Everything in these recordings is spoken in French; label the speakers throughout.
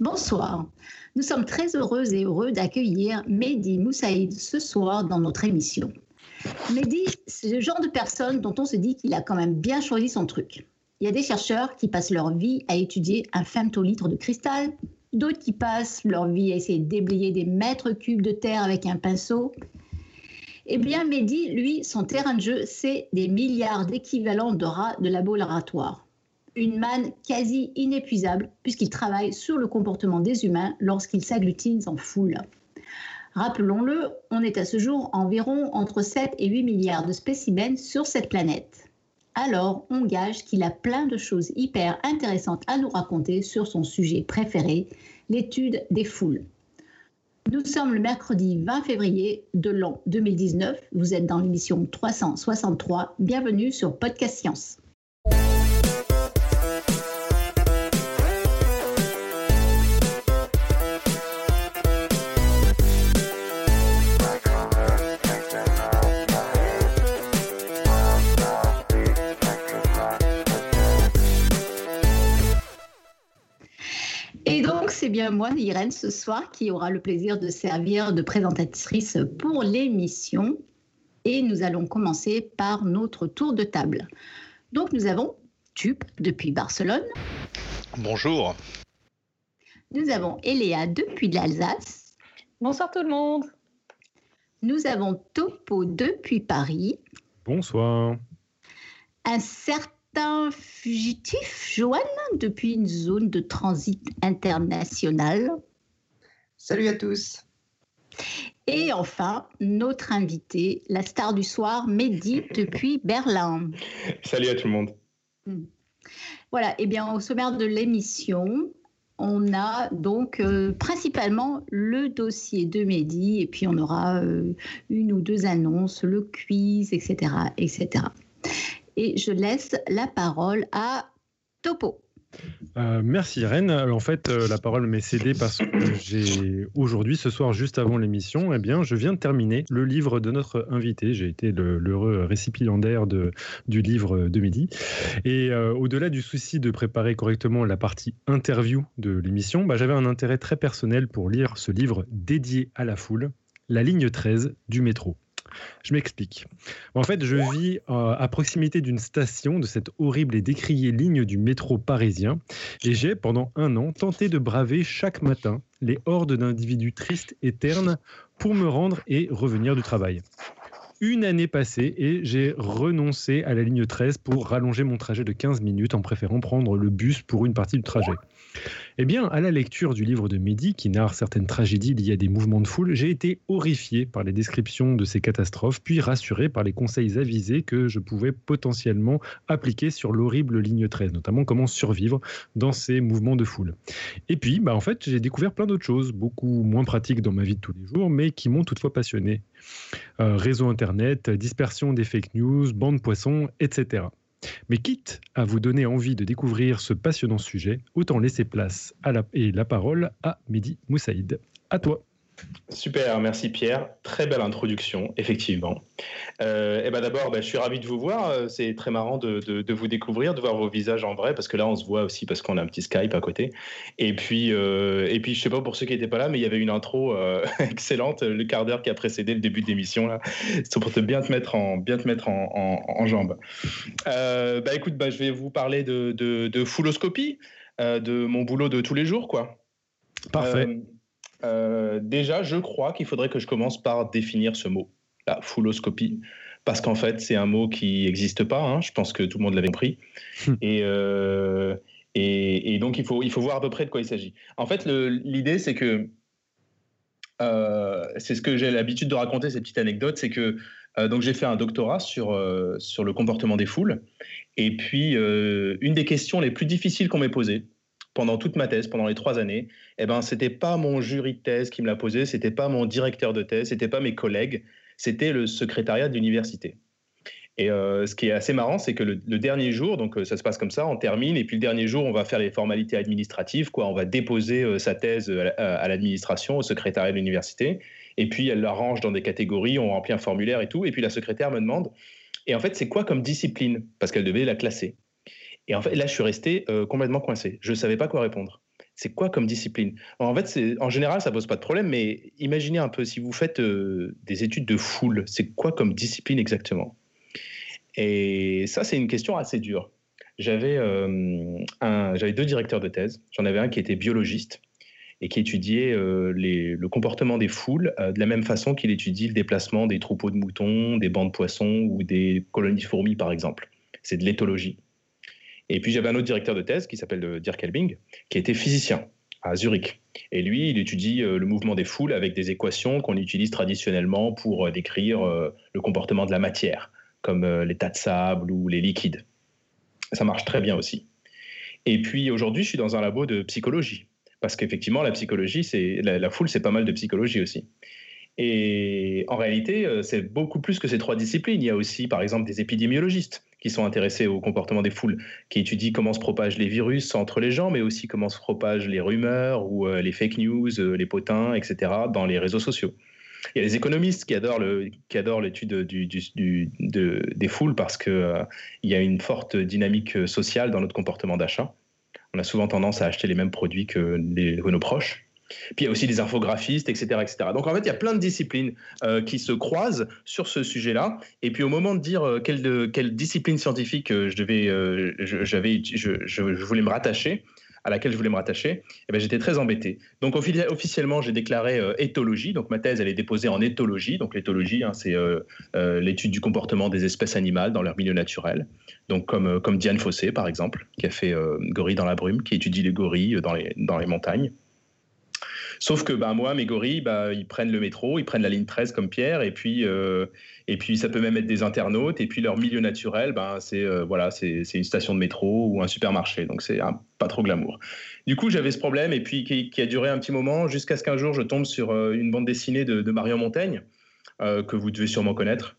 Speaker 1: Bonsoir. Nous sommes très heureux et heureux d'accueillir Mehdi Moussaïd ce soir dans notre émission. Mehdi, c'est le genre de personne dont on se dit qu'il a quand même bien choisi son truc. Il y a des chercheurs qui passent leur vie à étudier un femtolitre de cristal, d'autres qui passent leur vie à essayer de déblayer des mètres cubes de terre avec un pinceau. Eh bien, Mehdi, lui, son terrain de jeu, c'est des milliards d'équivalents de rats de laboratoire une manne quasi inépuisable puisqu'il travaille sur le comportement des humains lorsqu'ils s'agglutinent en foule. Rappelons-le, on est à ce jour environ entre 7 et 8 milliards de spécimens sur cette planète. Alors, on gage qu'il a plein de choses hyper intéressantes à nous raconter sur son sujet préféré, l'étude des foules. Nous sommes le mercredi 20 février de l'an 2019. Vous êtes dans l'émission 363. Bienvenue sur Podcast Science. C'est bien moi, Irène, ce soir, qui aura le plaisir de servir de présentatrice pour l'émission. Et nous allons commencer par notre tour de table. Donc, nous avons Tup depuis Barcelone.
Speaker 2: Bonjour.
Speaker 1: Nous avons Eléa depuis l'Alsace.
Speaker 3: Bonsoir tout le monde.
Speaker 1: Nous avons Topo depuis Paris.
Speaker 4: Bonsoir.
Speaker 1: Un certain un fugitif, Joanne, depuis une zone de transit international.
Speaker 5: Salut à tous.
Speaker 1: Et enfin, notre invité, la star du soir, Mehdi, depuis Berlin.
Speaker 2: Salut à tout le monde.
Speaker 1: Hmm. Voilà, et eh bien au sommaire de l'émission, on a donc euh, principalement le dossier de Mehdi, et puis on aura euh, une ou deux annonces, le quiz, etc., etc et je laisse la parole à Topo.
Speaker 4: Euh, merci Irène. En fait, euh, la parole m'est cédée parce que j'ai aujourd'hui, ce soir, juste avant l'émission, eh bien, je viens de terminer le livre de notre invité. J'ai été l'heureux récipiendaire de, du livre de midi. Et euh, au-delà du souci de préparer correctement la partie interview de l'émission, bah, j'avais un intérêt très personnel pour lire ce livre dédié à la foule, La ligne 13 du métro. Je m'explique. En fait, je vis euh, à proximité d'une station de cette horrible et décriée ligne du métro parisien et j'ai, pendant un an, tenté de braver chaque matin les hordes d'individus tristes et ternes pour me rendre et revenir du travail une année passée et j'ai renoncé à la ligne 13 pour rallonger mon trajet de 15 minutes en préférant prendre le bus pour une partie du trajet. Eh bien, à la lecture du livre de Mehdi, qui narre certaines tragédies liées à des mouvements de foule, j'ai été horrifié par les descriptions de ces catastrophes, puis rassuré par les conseils avisés que je pouvais potentiellement appliquer sur l'horrible ligne 13, notamment comment survivre dans ces mouvements de foule. Et puis, bah, en fait, j'ai découvert plein d'autres choses, beaucoup moins pratiques dans ma vie de tous les jours, mais qui m'ont toutefois passionné. Euh, réseau Internet, dispersion des fake news, bande poisson, etc. Mais quitte à vous donner envie de découvrir ce passionnant sujet, autant laisser place la, et la parole à Mehdi Moussaïd. À toi.
Speaker 2: Super, merci Pierre. Très belle introduction, effectivement. Euh, et ben d'abord, ben, je suis ravi de vous voir. Euh, c'est très marrant de, de, vous découvrir, de voir vos visages en vrai, parce que là, on se voit aussi parce qu'on a un petit Skype à côté. Et puis, euh, et puis, je sais pas pour ceux qui n'étaient pas là, mais il y avait une intro euh, excellente, le quart d'heure qui a précédé le début de l'émission là. C'est pour te bien te mettre en, bien te mettre en, en, en jambes. bah écoute, bah, je vais vous parler de, de, de fouloscopie, de mon boulot de tous les jours, quoi.
Speaker 4: Parfait.
Speaker 2: Euh, déjà, je crois qu'il faudrait que je commence par définir ce mot, la fouloscopie, parce qu'en fait, c'est un mot qui n'existe pas. Hein. je pense que tout le monde l'avait compris. Euh, et, et, donc, il faut, il faut voir à peu près de quoi il s'agit. En fait, l'idée, c'est que euh, c'est ce que j'ai l'habitude de raconter, cette petite anecdote, c'est que donc j'ai fait un doctorat sur, sur le comportement des foules. Et puis, une des questions les plus difficiles qu'on m'ait posées, pendant toute ma thèse, pendant les trois années, eh ben, c'était pas mon jury de thèse qui me l'a posé, c'était pas mon directeur de thèse, c'était pas mes collègues, c'était le secrétariat de l'université. Et euh, ce qui est assez marrant, c'est que le, dernier jour, donc euh, ça se passe comme ça, on termine, et puis le dernier jour, on va faire les formalités administratives, quoi. On va déposer euh, sa thèse à, l'administration, au secrétariat de l'université, et puis elle l'arrange dans des catégories, on remplit un formulaire et tout, et puis la secrétaire me demande, et en fait, c'est quoi comme discipline? Parce qu'elle devait la classer. Et en fait, là, je suis resté complètement coincé. Je ne savais pas quoi répondre. C'est quoi comme discipline? En fait, en général, ça pose pas de problème, mais imaginez un peu, si vous faites des études de foule, c'est quoi comme discipline exactement? Et ça, c'est une question assez dure. J'avais euh, deux directeurs de thèse. J'en avais un qui était biologiste et qui étudiait euh, le comportement des foules euh, de la même façon qu'il étudie le déplacement des troupeaux de moutons, des bancs de poissons ou des colonies de fourmis, par exemple. C'est de l'éthologie. Et puis j'avais un autre directeur de thèse qui s'appelle Dirk Elbing, qui était physicien à Zurich. Et lui, il étudie le mouvement des foules avec des équations qu'on utilise traditionnellement pour décrire le comportement de la matière comme euh, tas de sable ou les liquides. Ça marche très bien aussi. Et puis aujourd'hui, je suis dans un labo de psychologie. Parce qu'effectivement, la psychologie, c'est la, foule, c'est pas mal de psychologie aussi. Et en réalité, euh, c'est beaucoup plus que ces trois disciplines. Il y a aussi, par exemple, des épidémiologistes qui sont intéressés au comportement des foules, qui étudient comment se propagent les virus entre les gens, mais aussi comment se propagent les rumeurs ou euh, les fake news, les potins, etc., dans les réseaux sociaux. Il y a les économistes qui adorent l'étude du, des foules parce que euh, y a une forte dynamique sociale dans notre comportement d'achat. On a souvent tendance à acheter les mêmes produits que, les, nos proches. Puis il y a aussi des infographistes, etc., etc. Donc en fait, il y a plein de disciplines euh, qui se croisent sur ce sujet-là. Et puis au moment de dire euh, quelle, discipline scientifique je devais, je, je, voulais me rattacher, à laquelle je voulais me rattacher, eh ben, j'étais très embêté. Donc officiellement, j'ai déclaré euh, éthologie. Donc ma thèse, elle est déposée en éthologie. Donc l'éthologie, hein, c'est euh, euh, l'étude du comportement des espèces animales dans leur milieu naturel. Donc comme, Diane Fossé, par exemple, qui a fait Gorille dans la brume, qui étudie les gorilles dans les, dans les montagnes. Sauf que bah, moi, mes gorilles, bah, ils prennent le métro, ils prennent la ligne 13 comme Pierre, et puis, euh, et puis ça peut même être des internautes, et puis leur milieu naturel, bah, c'est euh, voilà, c'est une station de métro ou un supermarché, donc c'est pas trop glamour. Du coup, j'avais ce problème, et puis qui, a duré un petit moment, jusqu'à ce qu'un jour, je tombe sur euh, une bande dessinée de, de Marion Montaigne, que vous devez sûrement connaître,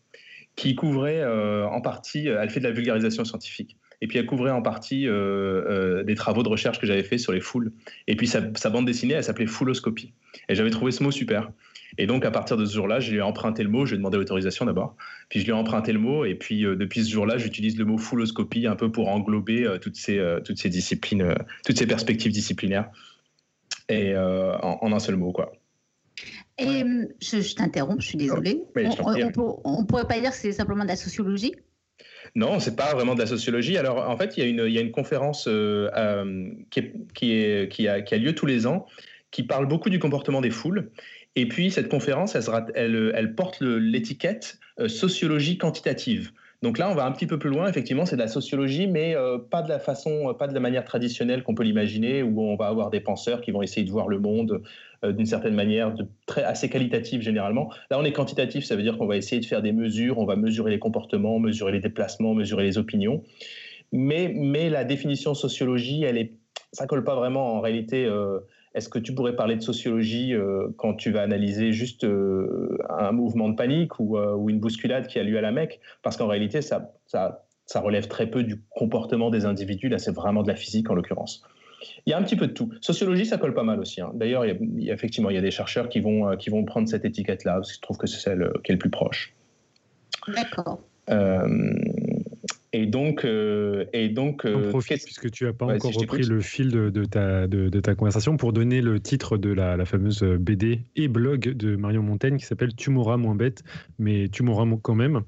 Speaker 2: qui couvrait en partie, elle fait de la vulgarisation scientifique. Et puis elle couvrait en partie euh, euh, des travaux de recherche que j'avais fait sur les foules. Et puis sa, bande dessinée, elle s'appelait Fouloscopie. Et j'avais trouvé ce mot super. Et donc à partir de ce jour-là, je lui ai emprunté le mot, je lui ai demandé l'autorisation d'abord, puis je lui ai emprunté le mot, et puis euh, depuis ce jour-là, j'utilise le mot fouloscopie un peu pour englober toutes, ces, toutes ces disciplines, toutes ces perspectives disciplinaires, et en, un seul mot. quoi.
Speaker 1: Et je, t'interromps, je suis désolée. on, on, pourrait pas dire que c'est simplement de la sociologie?
Speaker 2: Non, c'est pas vraiment de la sociologie. Alors, en fait, il y a une, y a une conférence euh, euh, qui, qui, est, qui, a, qui, a, lieu tous les ans, qui parle beaucoup du comportement des foules. Et puis, cette conférence, elle, elle, elle porte l'étiquette euh, sociologie quantitative. Donc là, on va un petit peu plus loin. Effectivement, c'est de la sociologie, mais pas de la façon, pas de la manière traditionnelle qu'on peut l'imaginer, où on va avoir des penseurs qui vont essayer de voir le monde euh, d'une certaine manière, de très, assez qualitative généralement. Là, on est quantitatif, ça veut dire qu'on va essayer de faire des mesures, on va mesurer les comportements, mesurer les déplacements, mesurer les opinions. Mais, mais la définition sociologie, elle est, ça colle pas vraiment en réalité. Euh, est-ce que tu pourrais parler de sociologie euh, quand tu vas analyser juste un mouvement de panique ou, ou, une bousculade qui a lieu à la Mecque? Parce qu'en réalité, ça, ça, ça relève très peu du comportement des individus. Là, c'est vraiment de la physique en l'occurrence. Il y a un petit peu de tout. Sociologie, ça colle pas mal aussi. Hein. D'ailleurs, il, effectivement, il y a des chercheurs qui vont, euh, qui vont prendre cette étiquette-là, parce qu'ils trouvent que c'est celle euh, qui est le plus proche.
Speaker 1: D'accord.
Speaker 2: Euh, et donc, et donc
Speaker 4: profite, puisque tu n'as pas encore repris le fil de, ta, de, ta conversation, pour donner le titre de la, la, fameuse BD et blog de Marion Montaigne qui s'appelle Tu mourras moins bête, mais tu mourras quand même.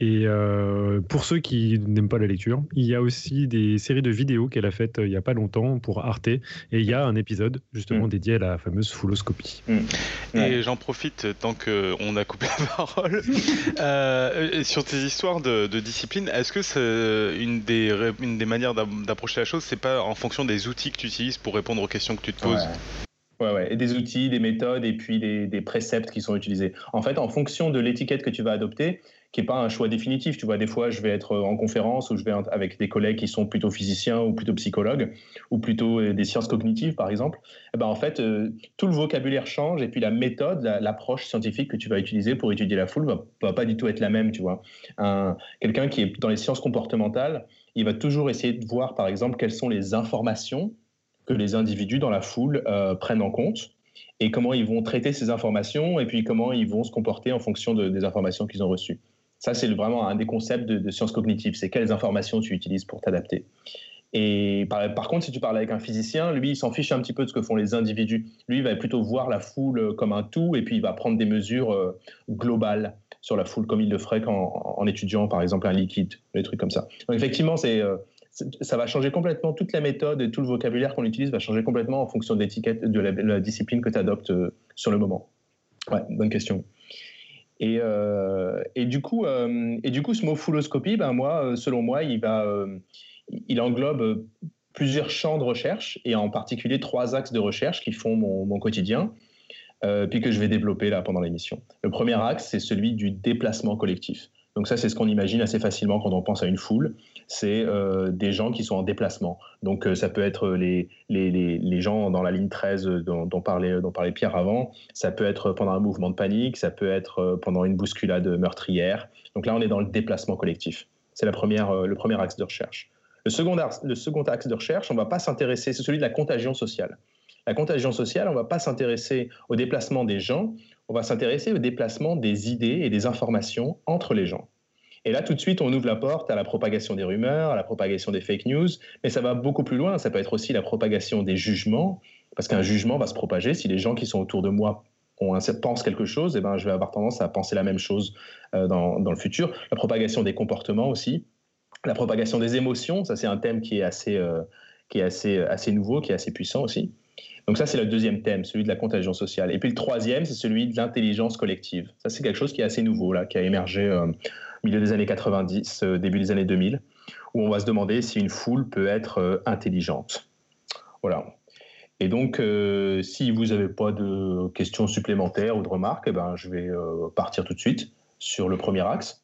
Speaker 4: Et euh, pour ceux qui n'aiment pas la lecture, il y a aussi des séries de vidéos qu'elle a faites euh, il n'y a pas longtemps pour Arte. Et il y a un épisode justement mm. dédié à la fameuse fouloscopie.
Speaker 3: Mm. Et j'en profite tant qu'on a coupé la parole. Euh, sur tes histoires de, discipline, est-ce que c'est une des, une des manières d'approcher la chose, c'est pas en fonction des outils que tu utilises pour répondre aux questions que tu te poses?
Speaker 2: Ouais, ouais. Et des outils, des méthodes et puis des, des, préceptes qui sont utilisés. En fait, en fonction de l'étiquette que tu vas adopter, qui est pas un choix définitif. Tu vois, des fois, je vais être en conférence ou je vais avec des collègues qui sont plutôt physiciens ou plutôt psychologues ou plutôt euh, des sciences cognitives, par exemple. Et eh ben, en fait, euh, tout le vocabulaire change et puis la méthode, l'approche scientifique que tu vas utiliser pour étudier la foule va, va pas du tout être la même, tu vois. Quelqu'un qui est dans les sciences comportementales, il va toujours essayer de voir, par exemple, quelles sont les informations que les individus dans la foule euh, prennent en compte et comment ils vont traiter ces informations et puis comment ils vont se comporter en fonction des informations qu'ils ont reçues. Ça, c'est vraiment un des concepts de, sciences cognitives. C'est quelles informations tu utilises pour t'adapter. Et par, contre, si tu parles avec un physicien, lui, il s'en fiche un petit peu de ce que font les individus. Lui, il va plutôt voir la foule comme un tout et puis il va prendre des mesures euh, globales sur la foule, comme il le ferait en étudiant, par exemple, un liquide, des trucs comme ça. Donc, effectivement, euh, ça va changer complètement toute la méthode et tout le vocabulaire qu'on utilise va changer complètement en fonction de l'étiquette de la, discipline que tu adoptes euh, sur le moment. Ouais, bonne question. Et, euh, et, du coup, euh, et du coup, ce mot fouloscopie, ben moi, selon moi, il, englobe plusieurs champs de recherche et en particulier trois axes de recherche qui font mon, mon quotidien, puis que je vais développer là pendant l'émission. Le premier axe, c'est celui du déplacement collectif. Donc ça, c'est ce qu'on imagine assez facilement quand on pense à une foule. C'est euh, des gens qui sont en déplacement. Donc euh, ça peut être les, les, les, gens dans la ligne 13 dont, dont, parlait, dont parlait Pierre avant. Ça peut être pendant un mouvement de panique. Ça peut être euh, pendant une bousculade meurtrière. Donc là, on est dans le déplacement collectif. C'est la première, le premier axe de recherche. Le second, le second axe de recherche, on ne va pas s'intéresser, c'est celui de la contagion sociale. La contagion sociale, on ne va pas s'intéresser au déplacement des gens, on va s'intéresser au déplacement des idées et des informations entre les gens. Et là, tout de suite, on ouvre la porte à la propagation des rumeurs, à la propagation des fake news, mais ça va beaucoup plus loin. Ça peut être aussi la propagation des jugements, parce qu'un jugement va se propager. Si les gens qui sont autour de moi ont un, pensent quelque chose, eh ben, je vais avoir tendance à penser la même chose euh, dans, dans, le futur. La propagation des comportements aussi, la propagation des émotions, ça c'est un thème qui est assez, euh, qui est assez, assez nouveau, qui est assez puissant aussi. Donc ça, c'est le deuxième thème, celui de la contagion sociale. Et puis le troisième, c'est celui de l'intelligence collective. Ça, c'est quelque chose qui est assez nouveau, là, qui a émergé euh, milieu des années 90, euh, début des années 2000, où on va se demander si une foule peut être euh, intelligente. Voilà. Et donc, si vous n'avez pas de questions supplémentaires ou de remarques, eh ben, je vais partir tout de suite sur le premier axe.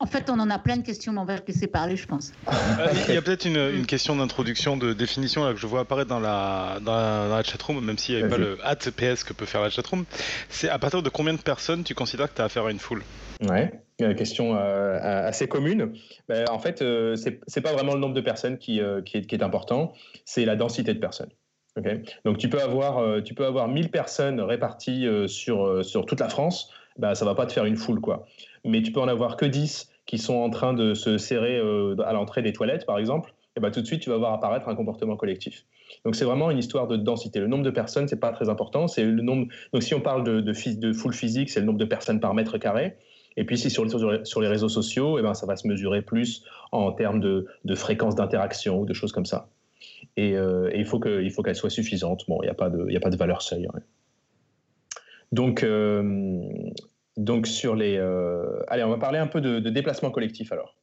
Speaker 1: En fait, on en a plein de questions, mais on va laisser parler, je pense.
Speaker 3: Euh, il y a peut-être une, question d'introduction, de définition là, que je vois apparaître dans la, dans la, chatroom, même s'il n'y avait pas le at PS que peut faire la chatroom. C'est à partir de combien de personnes tu considères que tu as affaire à une foule?
Speaker 2: Ouais, question euh, assez commune. Ben, en fait, euh, ce c'est pas vraiment le nombre de personnes qui, est, important, c'est la densité de personnes. Donc tu peux avoir, tu peux avoir 1000 personnes réparties sur, sur toute la France, ben, ça va pas te faire une foule. quoi mais tu peux en avoir que 10 qui sont en train de se serrer euh, à l'entrée des toilettes, par exemple, et bah, tout de suite, tu vas voir apparaître un comportement collectif. Donc, c'est vraiment une histoire de densité. Le nombre de personnes, c'est pas très important. Le nombre. Donc, si on parle de foule physique, c'est le nombre de personnes par mètre carré. Et puis, si sur, les réseaux sociaux, et ben, ça va se mesurer plus en termes de, de fréquence d'interaction ou de choses comme ça. Et, euh, il faut qu'elle soit suffisante. Bon, il n'y a, pas de, a pas de valeur seuil. Donc, euh, donc sur les... Euh, allez, on va parler un peu de, déplacement collectif alors.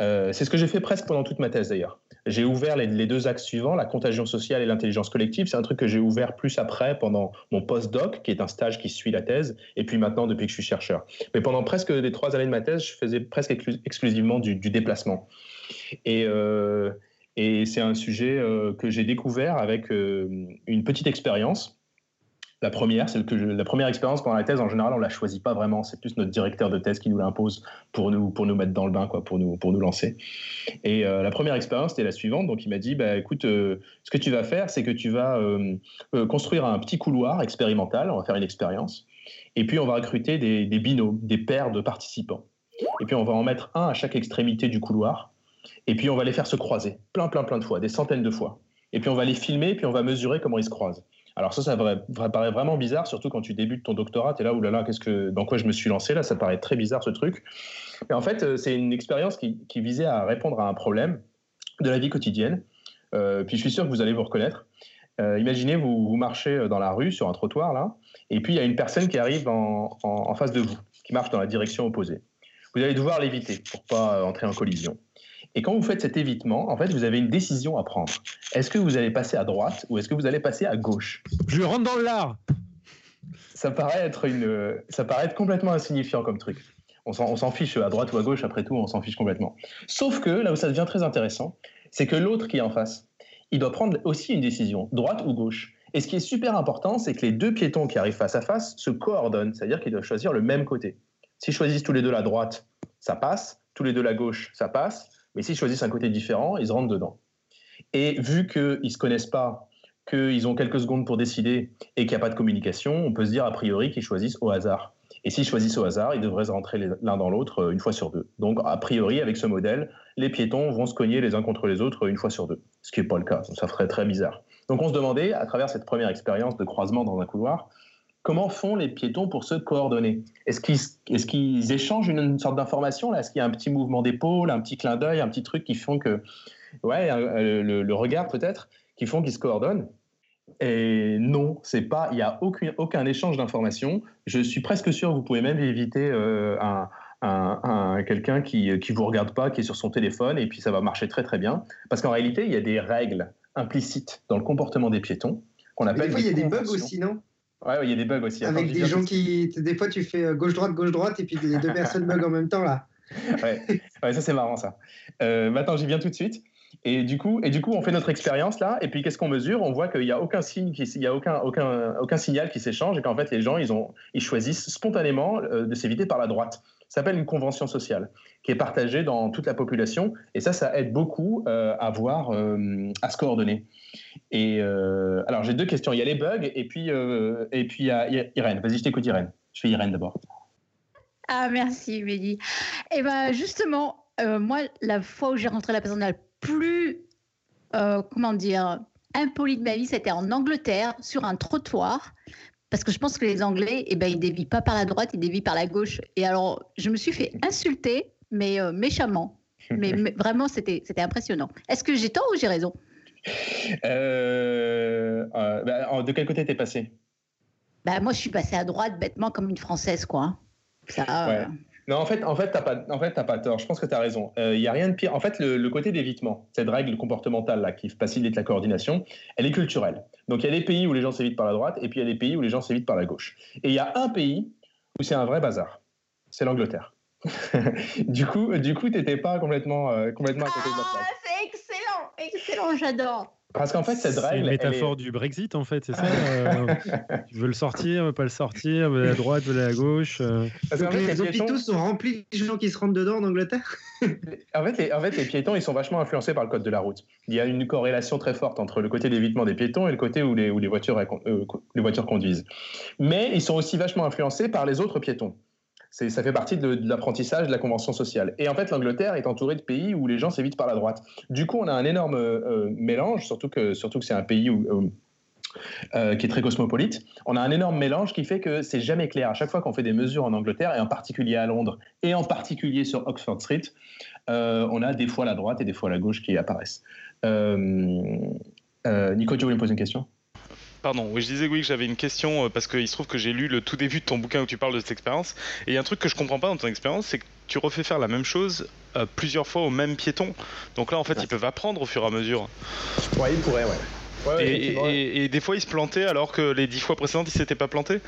Speaker 2: Euh, c'est ce que j'ai fait presque pendant toute ma thèse d'ailleurs. J'ai ouvert les, deux axes suivants, la contagion sociale et l'intelligence collective. C'est un truc que j'ai ouvert plus après pendant mon post-doc, qui est un stage qui suit la thèse, et puis maintenant depuis que je suis chercheur. Mais pendant presque les trois années de ma thèse, je faisais presque exclusivement du, déplacement. Euh, et c'est un sujet que j'ai découvert avec une petite expérience la première, c'est que la première expérience pendant la thèse, en général, on la choisit pas vraiment. C'est plus notre directeur de thèse qui nous l'impose pour nous, pour nous mettre dans le bain, quoi, pour nous, pour nous lancer. Et euh, la première expérience, c'était la suivante. Donc, il m'a dit, bah, écoute, euh, ce que tu vas faire, c'est que tu vas euh, construire un petit couloir expérimental. On va faire une expérience. Et puis, on va recruter des, des binômes, des paires de participants. Et puis, on va en mettre un à chaque extrémité du couloir. Et puis, on va les faire se croiser plein, plein, plein de fois, des centaines de fois. Et puis, on va les filmer, puis on va mesurer comment ils se croisent. Alors ça, ça paraît vraiment bizarre, surtout quand tu débutes ton doctorat, tu es là, oulala, qu'est-ce que, dans quoi je me suis lancé là, ça paraît très bizarre ce truc. Et en fait, euh, c'est une expérience qui, visait à répondre à un problème de la vie quotidienne. Euh, puis je suis sûr que vous allez vous reconnaître. Euh, imaginez, vous, vous, marchez dans la rue, sur un trottoir, là, et puis il y a une personne qui arrive en, en face de vous, qui marche dans la direction opposée. Vous allez devoir l'éviter pour pas entrer en collision. Et quand vous faites cet évitement, en fait, vous avez une décision à prendre. Est-ce que vous allez passer à droite ou est-ce que vous allez passer à gauche?
Speaker 4: Je rentre dans l'art
Speaker 2: ça paraît être une, ça paraît être complètement insignifiant comme truc. On s'en fiche à droite ou à gauche, après tout, on s'en fiche complètement. Sauf que là où ça devient très intéressant, c'est que l'autre qui est en face, il doit prendre aussi une décision, droite ou gauche. Et ce qui est super important, c'est que les deux piétons qui arrivent face à face se coordonnent, c'est-à-dire qu'ils doivent choisir le même côté. S'ils choisissent tous les deux la droite, ça passe, tous les deux la gauche, ça passe, mais s'ils choisissent un côté différent, ils rentrent dedans. Et vu qu'ils ne se connaissent pas, qu'ils ont quelques secondes pour décider et qu'il n'y a pas de communication, on peut se dire a priori qu'ils choisissent au hasard. Et s'ils choisissent au hasard, ils devraient rentrer l'un dans l'autre euh, une fois sur deux. Donc, a priori, avec ce modèle, les piétons vont se cogner les uns contre les autres une fois sur deux, ce qui n'est pas le cas. ça ferait très bizarre. Donc, on se demandait, à travers cette première expérience de croisement dans un couloir, comment font les piétons pour se coordonner? Est-ce qu'ils échangent une, sorte d'information Est-ce qu'il y a un petit mouvement d'épaule, un petit clin d'œil, un petit truc qui font que, ouais, euh, le, le regard peut-être, qui font qu'ils se coordonnent? Et non, c'est pas, il n'y a aucun, aucun échange d'informations. Je suis presque sûr que vous pouvez même éviter euh, un, quelqu'un qui ne vous regarde pas, qui est sur son téléphone, et puis ça va marcher très très bien. Parce qu'en réalité, il y a des règles implicites dans le comportement des piétons qu'on appelle.
Speaker 5: des fois, il y a des bugs aussi, non?
Speaker 2: Ouais, il y a des bugs aussi.
Speaker 5: Avec des gens qui, des fois, tu fais gauche-droite, gauche-droite, et puis les deux personnes bug en même temps là.
Speaker 2: ouais. ouais, ça c'est marrant ça. Euh, maintenant, j'y viens tout de suite. Et du coup, et du coup, on fait notre expérience là, et puis qu'est-ce qu'on mesure? On voit qu'il n'y a aucun signe, il y a aucun, aucun, aucun signal qui s'échange, et qu'en fait les gens, ils, ont, ils choisissent spontanément euh, de s'éviter par la droite. Ça s'appelle une convention sociale, qui est partagée dans toute la population, et ça, ça aide beaucoup euh, à voir, euh, à se coordonner. Et alors j'ai deux questions. Il y a les bugs, et puis et puis il y a Irène. Vas-y, je t'écoute, Irène. Je fais Irène d'abord.
Speaker 1: Ah merci, Mehdi. Et ben justement, moi, la fois où j'ai rentré la personne plus, euh, comment dire, impoli de ma vie, c'était en Angleterre, sur un trottoir. Parce que je pense que les Anglais, eh ben, ils dévient pas par la droite, ils dévient par la gauche. Et alors, je me suis fait insulter, mais euh, méchamment. Mais, vraiment, c'était impressionnant. Est-ce que j'ai tort ou j'ai raison?
Speaker 2: Euh, bah, De quel côté t'es passé?
Speaker 1: Bah, Moi, je suis passée à droite, bêtement, comme une Française, quoi. Ça,
Speaker 2: non, en fait, en fait, t'as pas, en fait, pas tort. Je pense que tu as raison. Il euh, y a rien de pire. En fait, le, côté d'évitement, cette règle comportementale là qui facilite la coordination, elle est culturelle. Donc, il y a des pays où les gens s'évitent par la droite, et puis il y a des pays où les gens s'évitent par la gauche. Et il y a un pays où c'est un vrai bazar. C'est l'Angleterre. du coup, du coup, t'étais pas complètement, euh, complètement à côté de la
Speaker 1: place. Ah, c'est excellent, excellent, j'adore.
Speaker 2: Parce qu'en fait, cette règle.
Speaker 4: C'est une métaphore du Brexit, en fait, c'est ça euh, Tu veux le sortir, veux pas le sortir, veux à la droite, veux à la gauche. Euh.
Speaker 5: Parce fait, les, hôpitaux sont remplis de gens qui se rendent dedans en Angleterre?
Speaker 2: En, fait, les, en fait, les piétons, ils sont vachement influencés par le code de la route. Il y a une corrélation très forte entre le côté d'évitement des piétons et le côté où les, où les, voitures, euh, les voitures conduisent. Mais ils sont aussi vachement influencés par les autres piétons ça fait partie de, l'apprentissage de la convention sociale. Et en fait, l'Angleterre est entourée de pays où les gens s'évitent par la droite. Du coup, on a un énorme euh, mélange, surtout que, surtout que c'est un pays euh, qui est très cosmopolite. On a un énorme mélange qui fait que c'est jamais clair. À chaque fois qu'on fait des mesures en Angleterre, et en particulier à Londres, et en particulier sur Oxford Street, euh, on a des fois la droite et des fois la gauche qui apparaissent. Nico, tu voulais me poser une question?
Speaker 3: Pardon, oui, je disais oui que j'avais une question euh, parce qu'il se trouve que j'ai lu le tout début de ton bouquin où tu parles de cette expérience. Et il y a un truc que je comprends pas dans ton expérience, c'est que tu refais faire la même chose euh, plusieurs fois au même piéton. Donc là, en fait, ils peuvent apprendre au fur et à mesure.
Speaker 2: Ouais, ils pourraient, ouais.
Speaker 3: et, des fois, ils se plantaient alors que les dix fois précédentes, ils s'étaient pas plantés?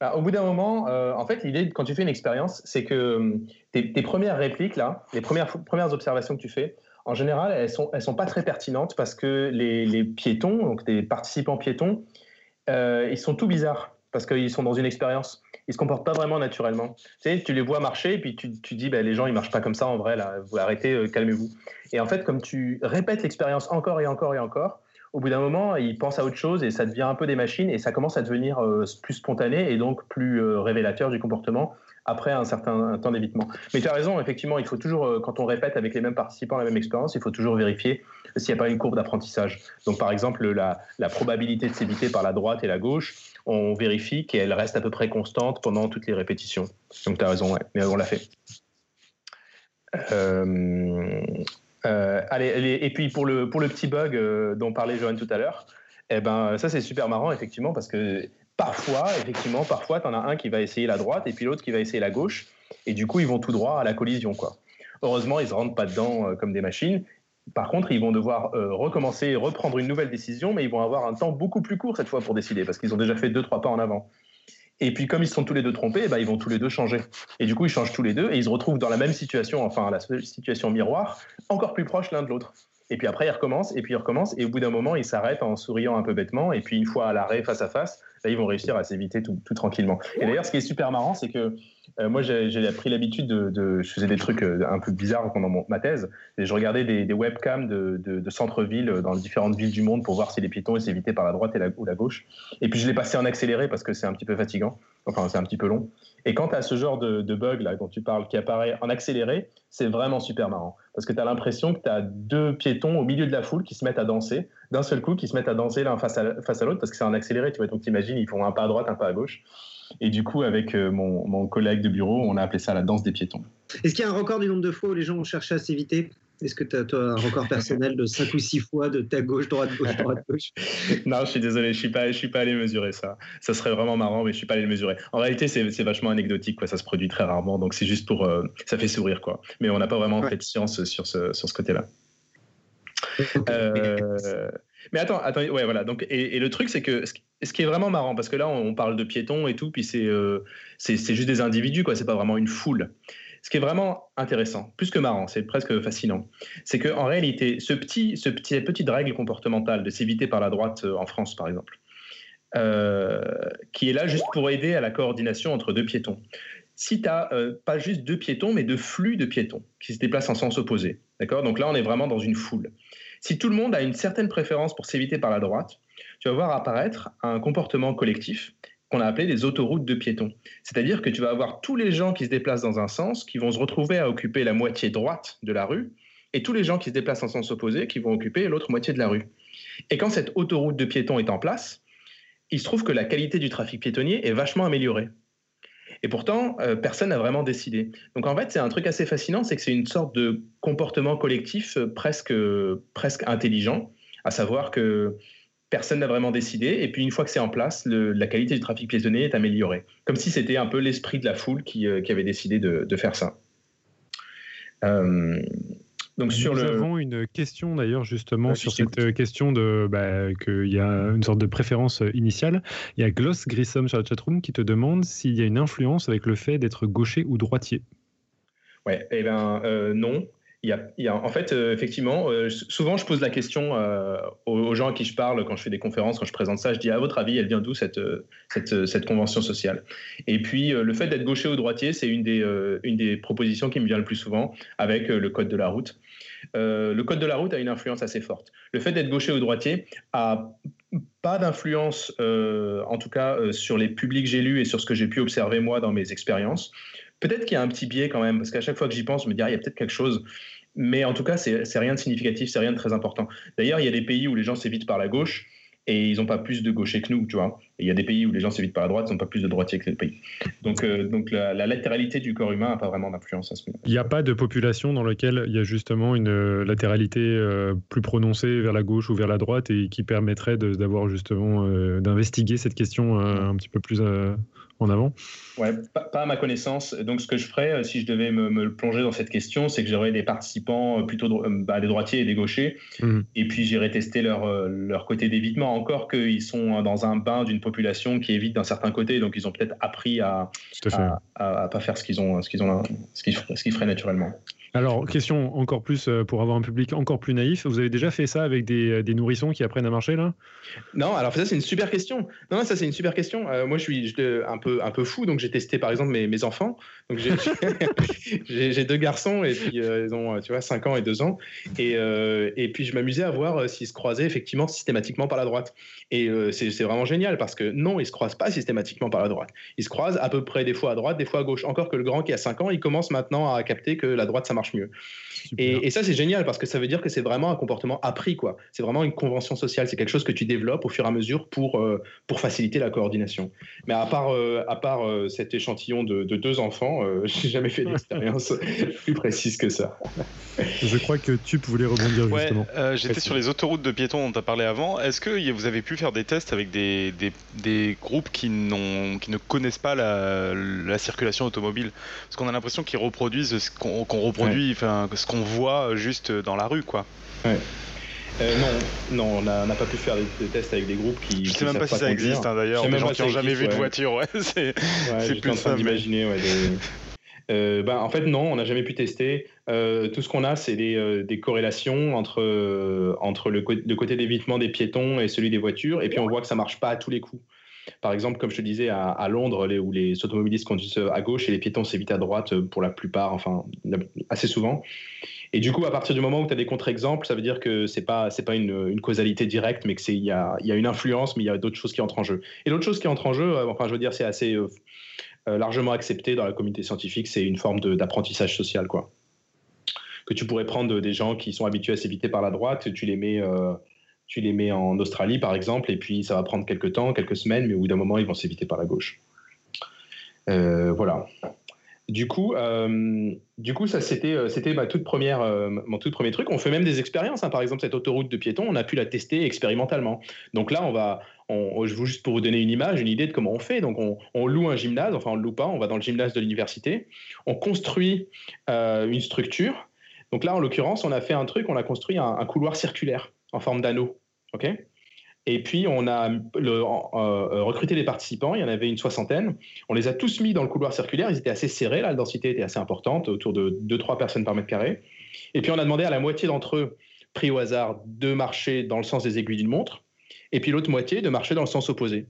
Speaker 2: Bah, au bout d'un moment, euh, en fait, l'idée quand tu fais une expérience, c'est que tes, tes, premières répliques là, les premières premières observations que tu fais, en général, elles sont, elles sont pas très pertinentes parce que les, piétons, donc des participants piétons, euh, ils sont tout bizarres parce qu'ils sont dans une expérience. Ils se comportent pas vraiment naturellement. Tu tu les vois marcher et puis tu, tu dis, bah, les gens, ils marchent pas comme ça en vrai, là. Vous arrêtez, euh, calmez-vous. Et en fait, comme tu répètes l'expérience encore et encore et encore, au bout d'un moment, ils pensent à autre chose et ça devient un peu des machines et ça commence à devenir euh, plus spontané et donc plus révélateur du comportement après un certain temps d'évitement. Mais tu as raison, effectivement, il faut toujours, euh, quand on répète avec les mêmes participants la même expérience, il faut toujours vérifier s'il n'y a pas une courbe d'apprentissage. Donc, par exemple, la, probabilité de s'éviter par la droite et la gauche, on vérifie qu'elle reste à peu près constante pendant toutes les répétitions. Donc, tu as raison, ouais, mais on l'a fait. Euh, euh, allez, et puis pour le, petit bug dont parlait Johan tout à l'heure, eh ben, ça c'est super marrant, effectivement, parce que Parfois, effectivement, parfois, tu en as un qui va essayer la droite et puis l'autre qui va essayer la gauche. Et du coup, ils vont tout droit à la collision. Quoi. Heureusement, ils ne rentrent pas dedans euh, comme des machines. Par contre, ils vont devoir euh, recommencer, reprendre une nouvelle décision, mais ils vont avoir un temps beaucoup plus court cette fois pour décider, parce qu'ils ont déjà fait deux, trois pas en avant. Et puis, comme ils sont tous les deux trompés, bah, ils vont tous les deux changer. Et du coup, ils changent tous les deux et ils se retrouvent dans la même situation, enfin, la situation miroir, encore plus proche l'un de l'autre. Et puis après, ils recommencent, et puis ils recommencent, et au bout d'un moment, ils s'arrêtent en souriant un peu bêtement, et puis une fois à l'arrêt face à face, là, ils vont réussir à s'éviter tout, tout, tranquillement. Et d'ailleurs, ce qui est super marrant, c'est que euh, moi, j'ai pris l'habitude de, Je faisais des trucs euh, un peu bizarres pendant ma thèse, et je regardais des, webcams de, de centre-ville dans les différentes villes du monde pour voir si les piétons s'évitaient par la droite ou la gauche. Et puis je l'ai passé en accéléré parce que c'est un petit peu fatigant, enfin, c'est un petit peu long. Et quand tu as ce genre de, de, bug là dont tu parles qui apparaît en accéléré, c'est vraiment super marrant. Parce que tu as l'impression que tu as deux piétons au milieu de la foule qui se mettent à danser, d'un seul coup, qui se mettent à danser l'un face à, face à l'autre, parce que c'est en accéléré, tu vois. Donc t'imagines, ils font un pas à droite, un pas à gauche. Et du coup, avec euh, mon, mon, collègue de bureau, on a appelé ça la danse des piétons.
Speaker 5: Est-ce qu'il y a un record du nombre de fois où les gens ont cherché à s'éviter? Est-ce que tu as toi, un record personnel de 5 ou 6 fois de ta gauche, droite, gauche, droite, gauche?
Speaker 2: Non, je suis désolé, je ne suis, pas, je suis pas allé mesurer ça. Ça serait vraiment marrant, mais je ne suis pas allé le mesurer. En réalité, c'est vachement anecdotique, quoi. ça se produit très rarement, donc c'est juste pour. Euh, ça fait sourire, quoi. Mais on n'a pas vraiment fait de science sur ce, sur ce côté-là. Euh, mais attends, attends, ouais, voilà. Donc, et, le truc, c'est que ce qui est vraiment marrant, parce que là, on parle de piétons et tout, puis c'est euh, c'est juste des individus, quoi. C'est pas vraiment une foule. Ce qui est vraiment intéressant, plus que marrant, c'est presque fascinant, c'est qu'en réalité, ce petit, ce petit, petite règle comportementale de s'éviter par la droite euh, en France, par exemple, euh, qui est là juste pour aider à la coordination entre deux piétons. Si tu euh, pas juste deux piétons, mais deux flux de piétons qui se déplacent en sens opposé, d'accord? Donc là, on est vraiment dans une foule. Si tout le monde a une certaine préférence pour s'éviter par la droite, tu vas voir apparaître un comportement collectif qu'on a appelé des autoroutes de piétons. C'est-à-dire que tu vas avoir tous les gens qui se déplacent dans un sens qui vont se retrouver à occuper la moitié droite de la rue et tous les gens qui se déplacent en sens opposé qui vont occuper l'autre moitié de la rue. Et quand cette autoroute de piétons est en place, il se trouve que la qualité du trafic piétonnier est vachement améliorée. Et pourtant, euh, personne n'a vraiment décidé. Donc en fait, c'est un truc assez fascinant, c'est que c'est une sorte de comportement collectif euh, presque, presque intelligent, à savoir que personne n'a vraiment décidé. Et puis une fois que c'est en place, la qualité du trafic piétonnier est améliorée. Comme si c'était un peu l'esprit de la foule qui, euh, avait décidé de, faire ça.
Speaker 4: Donc sur Nous avons une question d'ailleurs justement sur cette euh, question de bah, qu'il y a une sorte de préférence initiale. Il y a Gloss Grissom sur la chatroom qui te demande s'il y a une influence avec le fait d'être gaucher ou droitier.
Speaker 2: Ouais, eh bien non en fait, euh, effectivement, euh, souvent je pose la question euh, aux, gens à qui je parle quand je fais des conférences, quand je présente ça, je dis à votre avis, elle vient d'où cette, convention sociale? Et puis le fait d'être gaucher ou droitier, c'est une, des une des propositions qui me vient le plus souvent avec le code de la route. le code de la route a une influence assez forte. Le fait d'être gaucher ou droitier a pas d'influence, en tout cas sur les publics que j'ai lus et sur ce que j'ai pu observer moi dans mes expériences. Peut-être qu'il y a un petit biais quand même, parce qu'à chaque fois que j'y pense, je me dis, ah, il y a peut-être quelque chose. Mais en tout cas, c'est rien de significatif, c'est rien de très important. D'ailleurs, il y a des pays où les gens s'évitent par la gauche et ils n'ont pas plus de gauchers que nous, tu vois. Et il y a des pays où les gens s'évitent par la droite, ils n'ont pas plus de droitiers que les pays. Donc, euh, donc la, latéralité du corps humain n'a pas vraiment d'influence à ce moment.
Speaker 4: Il n'y a pas de population dans laquelle il y a justement une euh, latéralité euh, plus prononcée vers la gauche ou vers la droite et qui permettrait d'avoir justement d'investiguer cette question un petit peu plus en avant
Speaker 2: Ouais, pas, à ma connaissance. Donc, ce que je ferais, euh, si je devais me, plonger dans cette question, c'est que j'aurais des participants euh, plutôt euh, bah, des droitiers et des gauchers, mhm. et puis j'irais tester leur, leur côté d'évitement. Encore qu'ils sont dans un bain d'une population qui évite d'un certain côté, donc ils ont peut-être appris à, à, pas faire ce qu'ils ont, ce qu'ils ont, ce qu'ils feraient naturellement.
Speaker 4: Alors, question encore plus euh, pour avoir un public encore plus naïf. Vous avez déjà fait ça avec des, euh, nourrissons qui apprennent à marcher là?
Speaker 2: Non, alors ça c'est une super question. Non, ça c'est une super question. Euh, moi je suis un peu un peu fou, donc j'ai testé par exemple mes, mes enfants. Donc j'ai deux garçons et puis ils ont tu vois 5 ans et 2 ans et, et puis je m'amusais à voir s'ils se croisaient effectivement systématiquement par la droite. Et c'est vraiment génial parce que non, ils se croisent pas systématiquement par la droite. Ils se croisent à peu près des fois à droite, des fois à gauche. Encore que le grand qui a 5 ans, il commence maintenant à capter que la droite ça marche mieux. Et, ça, c'est génial parce que ça veut dire que c'est vraiment un comportement appris, quoi. C'est vraiment une convention sociale. C'est quelque chose que tu développes au fur et à mesure pour, euh, pour faciliter la coordination. Mais à part, euh, à part euh, cet échantillon de, deux enfants, j'ai jamais fait d'expérience plus précise que ça.
Speaker 4: Je crois que tu voulais rebondir justement.
Speaker 3: J'étais sur les autoroutes de piétons dont tu as parlé avant. Est-ce que vous avez pu faire des tests avec des, des, des groupes qui, qui ne connaissent pas la, la circulation automobile? Parce qu'on a l'impression qu'ils reproduisent ce qu'on reproduit enfin, ce qu'on voit juste dans la rue, quoi.
Speaker 2: Euh, non, non, on n'a pas pu faire des, tests avec des groupes qui.
Speaker 3: Je sais même pas si ça existe hein, d'ailleurs. Des gens qui n'ont jamais vu de voiture, ouais. C'est
Speaker 2: ouais, plus en train d'imaginer. Ouais, euh, ben, en fait, non, on n'a jamais pu tester. Euh, tout ce qu'on a, c'est des, euh, des, corrélations entre, entre le, le côté d'évitement des piétons et celui des voitures. Et puis, on voit que ça marche pas à tous les coups. Par exemple, comme je te disais, à, Londres, où les automobilistes conduisent à gauche et les piétons s'évitent à droite pour la plupart, enfin, assez souvent. Et du coup, à partir du moment où tu as des contre-exemples, ça veut dire que c'est pas pas une, causalité directe, mais que c'est il y a, y a, une influence, mais il y a d'autres choses qui entrent en jeu. Et l'autre chose qui entre en jeu, enfin, je veux dire, c'est assez euh, largement accepté dans la communauté scientifique, c'est une forme d'apprentissage social, quoi. Que tu pourrais prendre des gens qui sont habitués à s'éviter par la droite, tu les mets, euh, tu les mets en Australie, par exemple, et puis ça va prendre quelques temps, quelques semaines, mais au bout d'un moment, ils vont s'éviter par la gauche. Euh, voilà. Du coup, euh, du coup, ça c'était euh, ma toute première mon tout premier truc. On fait même des expériences. Hein. Par exemple, cette autoroute de piétons, on a pu la tester expérimentalement. Donc là, on va, je vous juste pour vous donner une image, une idée de comment on fait. Donc on, loue un gymnase, enfin on le loue pas, on va dans le gymnase de l'université. On construit une structure. Donc là, en l'occurrence, on a fait un truc, on a construit un couloir circulaire en forme d'anneau. Et puis, on a euh, euh, recruté les participants, il y en avait une soixantaine. On les a tous mis dans le couloir circulaire, ils étaient assez serrés, la densité était assez importante, autour de 2-3 personnes par mètre carré. Et puis, on a demandé à la moitié d'entre eux, pris au hasard, de marcher dans le sens des aiguilles d'une montre, et puis l'autre moitié de marcher dans le sens opposé.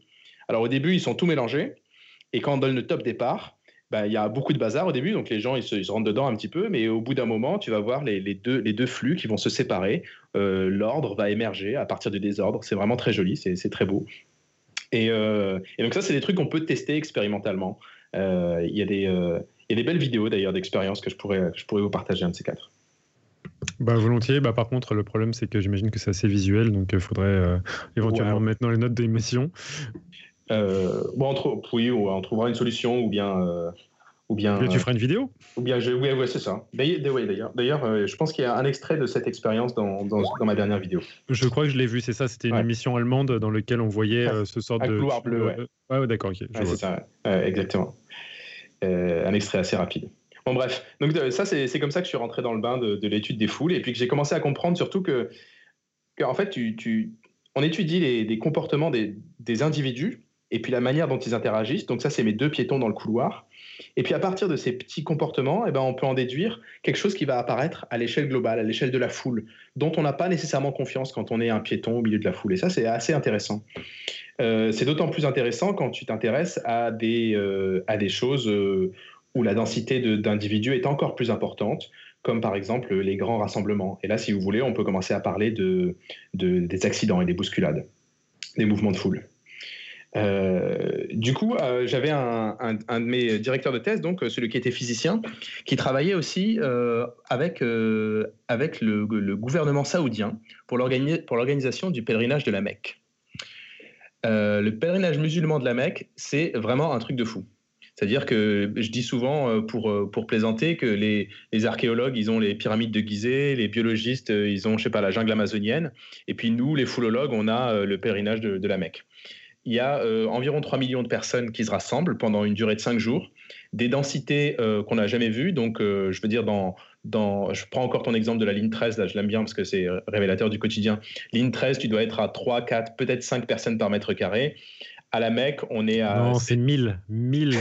Speaker 2: Alors, au début, ils sont tout mélangés, et quand on donne le top départ, bah, il y a beaucoup de bazar au début, donc les gens ils se, rentrent dedans un petit peu, mais au bout d'un moment, tu vas voir les, deux, les deux flux qui vont se séparer. Euh, l'ordre va émerger à partir du désordre. C'est vraiment très joli, c'est très beau. Euh, et, donc ça, c'est des trucs qu'on peut tester expérimentalement. Euh, il y, a des belles vidéos d'ailleurs d'expériences que je pourrais, je pourrais vous partager un de ces quatre.
Speaker 4: Bah, volontiers. Bah, par contre, le problème, c'est que j'imagine que c'est assez visuel, donc il faudrait éventuellement mettre dans les notes d'émission.
Speaker 2: Euh, bon, on oui, on trouvera une solution ou bien. Euh, ou bien
Speaker 4: tu feras une vidéo?
Speaker 2: Ou bien, je, oui, ouais, c'est ça. D'ailleurs, d'ailleurs, euh, je pense qu'il y a un extrait de cette expérience dans, dans, ma dernière vidéo.
Speaker 4: Je crois que je l'ai vu, c'est ça. C'était une émission allemande dans laquelle on voyait ce sort de.
Speaker 2: couloir bleu, ouais.
Speaker 4: ouais, d'accord, ok.
Speaker 2: c'est ça, exactement. un extrait assez rapide. Bon, bref. Donc, ça, c'est comme ça que je suis rentré dans le bain de, de l'étude des foules et puis que j'ai commencé à comprendre surtout que, en fait, tu, tu, on étudie les, les comportements des, des individus et puis la manière dont ils interagissent. Donc ça, c'est mes deux piétons dans le couloir. Et puis à partir de ces petits comportements, eh ben, on peut en déduire quelque chose qui va apparaître à l'échelle globale, à l'échelle de la foule, dont on n'a pas nécessairement confiance quand on est un piéton au milieu de la foule. Et ça, c'est assez intéressant. Euh, c'est d'autant plus intéressant quand tu t'intéresses à, des, euh, à des choses euh, où la densité d'individus est encore plus importante, comme par exemple les grands rassemblements. Et là, si vous voulez, on peut commencer à parler de, de des accidents et des bousculades, des mouvements de foule. Euh, du coup, euh, j'avais un, de mes directeurs de thèse, donc euh, celui qui était physicien, qui travaillait aussi avec, avec le, gouvernement saoudien pour l'organisation du pèlerinage de la Mecque. le pèlerinage musulman de la Mecque, c'est vraiment un truc de fou. C'est-à-dire que je dis souvent, pour, pour plaisanter, que les, archéologues, ils ont les pyramides de Gizeh, les biologistes, ils ont, je sais pas, la jungle amazonienne, et puis nous, les foulologues, on a le pèlerinage de la Mecque il y a euh, environ 3 millions de personnes qui se rassemblent pendant une durée de 5 jours, des densités euh, qu'on n'a jamais vues. Donc, euh, je veux dire, dans, dans, je prends encore ton exemple de la ligne 13, là, je l'aime bien parce que c'est révélateur du quotidien. Ligne 13, tu dois être à 3, 4, peut-être 5 personnes par mètre carré. À la Mecque, on est à.
Speaker 4: Non, c'est 1000. 1000.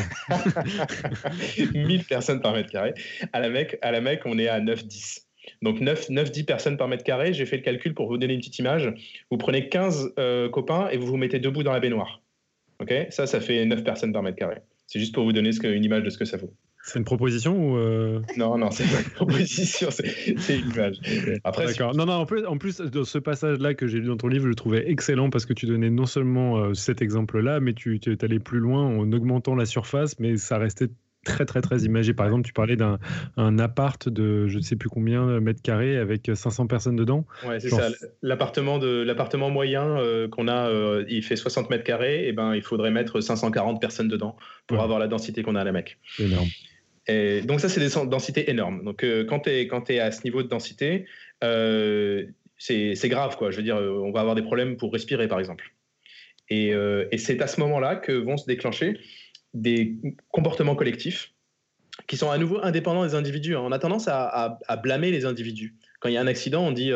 Speaker 2: 1000 personnes par mètre carré. À la Mecque, à la Mecque on est à 9, 10. Donc 9-10 personnes par mètre carré. J'ai fait le calcul pour vous donner une petite image. Vous prenez 15 euh, copains et vous vous mettez debout dans la baignoire. Ok? Ça, ça fait 9 personnes par mètre carré. C'est juste pour vous donner une image de ce que ça vaut.
Speaker 4: C'est une proposition ou euh...
Speaker 2: Non, non, c'est pas une proposition, c'est une image.
Speaker 4: Après, D'accord. Non, non, en plus, en plus, dans ce passage-là que j'ai lu dans ton livre, je le trouvais excellent parce que tu donnais non seulement euh, cet exemple-là, mais tu, tu allé plus loin en augmentant la surface, mais ça restait très très très imagé. Par exemple, tu parlais d'un appart de je ne sais plus combien de mètres carrés avec 500 personnes dedans.
Speaker 2: Ouais, c'est ça. L'appartement de l'appartement moyen euh, qu'on a, euh, il fait 60 mètres carrés. Et ben, il faudrait mettre 540 personnes dedans pour avoir la densité qu'on a à la Mecque.
Speaker 4: Énorme.
Speaker 2: Et donc ça, c'est des densités énormes. Donc euh, quand tu es, quand es à ce niveau de densité, c'est grave quoi. Je veux dire, on va avoir des problèmes pour respirer par exemple. Et, et c'est à ce moment-là que vont se déclencher des comportements collectifs qui sont à nouveau indépendants des individus. On a tendance à, blâmer les individus Quand il y a un accident, on dit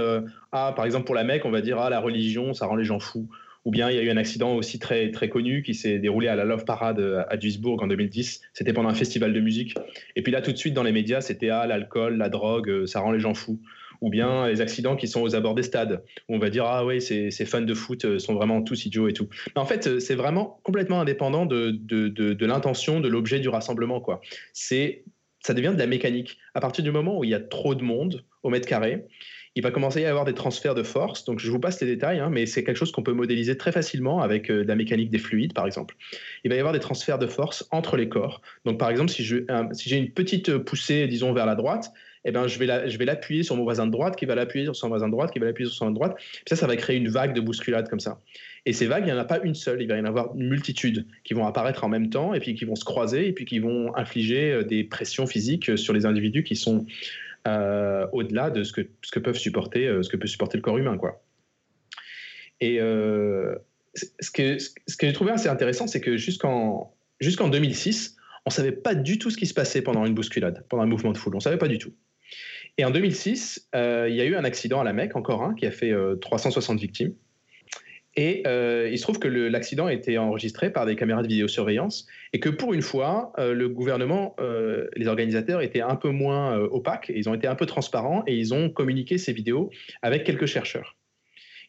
Speaker 2: ah par exemple pour la Mecque, on va dire ah la religion, ça rend les gens fous. Ou bien il y a eu un accident aussi très, très connu qui s'est déroulé à la Love Parade à Duisbourg en 2010. C'était pendant un festival de musique. Et puis là, tout de suite, dans les médias, c'était ah, l'alcool, la drogue, ça rend les gens fous ou bien les accidents qui sont aux abords des stades, où on va dire ah oui, ces, fans de foot euh, sont vraiment tous idiots et tout. Mais en fait, euh, c'est vraiment complètement indépendant de, de, de, l'intention, de l'objet du rassemblement. Quoi. C'est, ça devient de la mécanique. À partir du moment où il y a trop de monde au mètre carré, il va commencer à y avoir des transferts de force. Donc, je vous passe les détails, hein, mais c'est quelque chose qu'on peut modéliser très facilement avec euh, la mécanique des fluides, par exemple. Il va y avoir des transferts de force entre les corps. Donc, par exemple, si j'ai une petite poussée, disons, vers la droite, eh ben, je vais l'appuyer sur mon voisin de droite, qui va l'appuyer sur son voisin de droite, qui va l'appuyer sur son voisin de droite. Puis ça, ça va créer une vague de bousculade comme ça. Et ces vagues, il n'y en a pas une seule, il va y en avoir une multitude qui vont apparaître en même temps et puis qui vont se croiser et puis qui vont infliger euh, des pressions physiques sur les individus qui sont euh, au-delà de ce que, peuvent supporter, euh, ce que peut supporter le corps humain, quoi. Et ce que, ce que j'ai trouvé assez intéressant, c'est que jusqu'en jusqu'en 2006, on ne savait pas du tout ce qui se passait pendant une bousculade, pendant un mouvement de foule. On ne savait pas du tout. Et en 2006, euh, il y a eu un accident à la Mecque, encore un, qui a fait 360 euh, victimes. Et euh, il se trouve que l'accident a été enregistré par des caméras de vidéosurveillance et que pour une fois, le gouvernement, les organisateurs étaient un peu moins opaques, ils ont été un peu transparents et ils ont communiqué ces vidéos avec quelques chercheurs.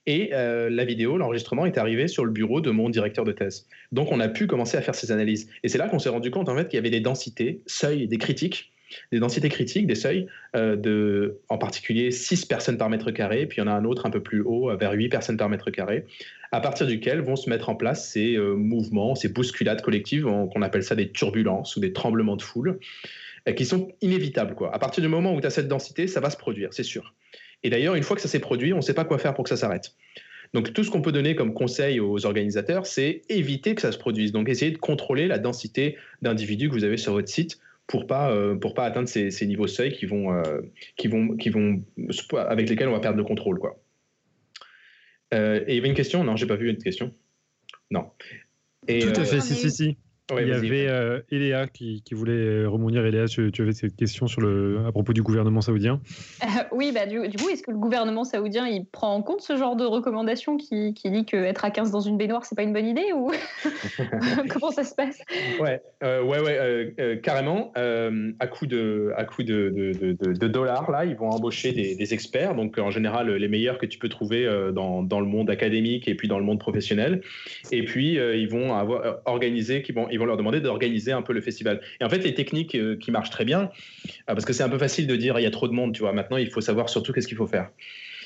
Speaker 2: Et la vidéo, l'enregistrement est arrivé sur le bureau de mon directeur de thèse. Donc on a pu commencer à faire ces analyses. Et c'est là qu'on s'est rendu compte en fait qu'il y avait des densités, seuils, des critiques des densités critiques, des seuils, euh, de, en particulier 6 personnes par mètre carré, puis il y en a un autre un peu plus haut, vers 8 personnes par mètre carré, à partir duquel vont se mettre en place ces euh, mouvements, ces bousculades collectives, qu'on appelle ça des turbulences ou des tremblements de foule, euh, qui sont inévitables. À partir du moment où tu as cette densité, ça va se produire, c'est sûr. Et d'ailleurs, une fois que ça s'est produit, on ne sait pas quoi faire pour que ça s'arrête. Donc tout ce qu'on peut donner comme conseil aux organisateurs, c'est éviter que ça se produise. Donc essayer de contrôler la densité d'individus que vous avez sur votre site pour pas euh, pour pas atteindre ces, ces niveaux seuil qui vont euh, qui vont qui vont avec lesquels on va perdre le contrôle quoi. Euh, et il y avait une question? Non, j'ai pas vu une question. Non.
Speaker 4: Et, Tout à fait, si si si il y avait euh, Eléa qui, qui, voulait rebondir. Eléa, tu, tu, avais cette question sur le, à propos du gouvernement saoudien
Speaker 6: euh, Oui, bah, du, coup, est-ce que le gouvernement saoudien il prend en compte ce genre de recommandation qui, qui dit qu'être à 15 dans une baignoire, c'est pas une bonne idée ou Comment ça se passe?
Speaker 2: Ouais, euh, ouais, ouais carrément. à coup, de, à coup de, de, de, dollars, là, ils vont embaucher des, des, experts, donc en général les meilleurs que tu peux trouver dans, dans, le monde académique et puis dans le monde professionnel. Et puis, ils vont avoir organisé, qui vont ils vont leur demander d'organiser un peu le festival. Et en fait, les techniques euh, qui marchent très bien, euh, parce que c'est un peu facile de dire il y a trop de monde, tu vois. Maintenant, il faut savoir surtout qu'est-ce qu'il faut faire.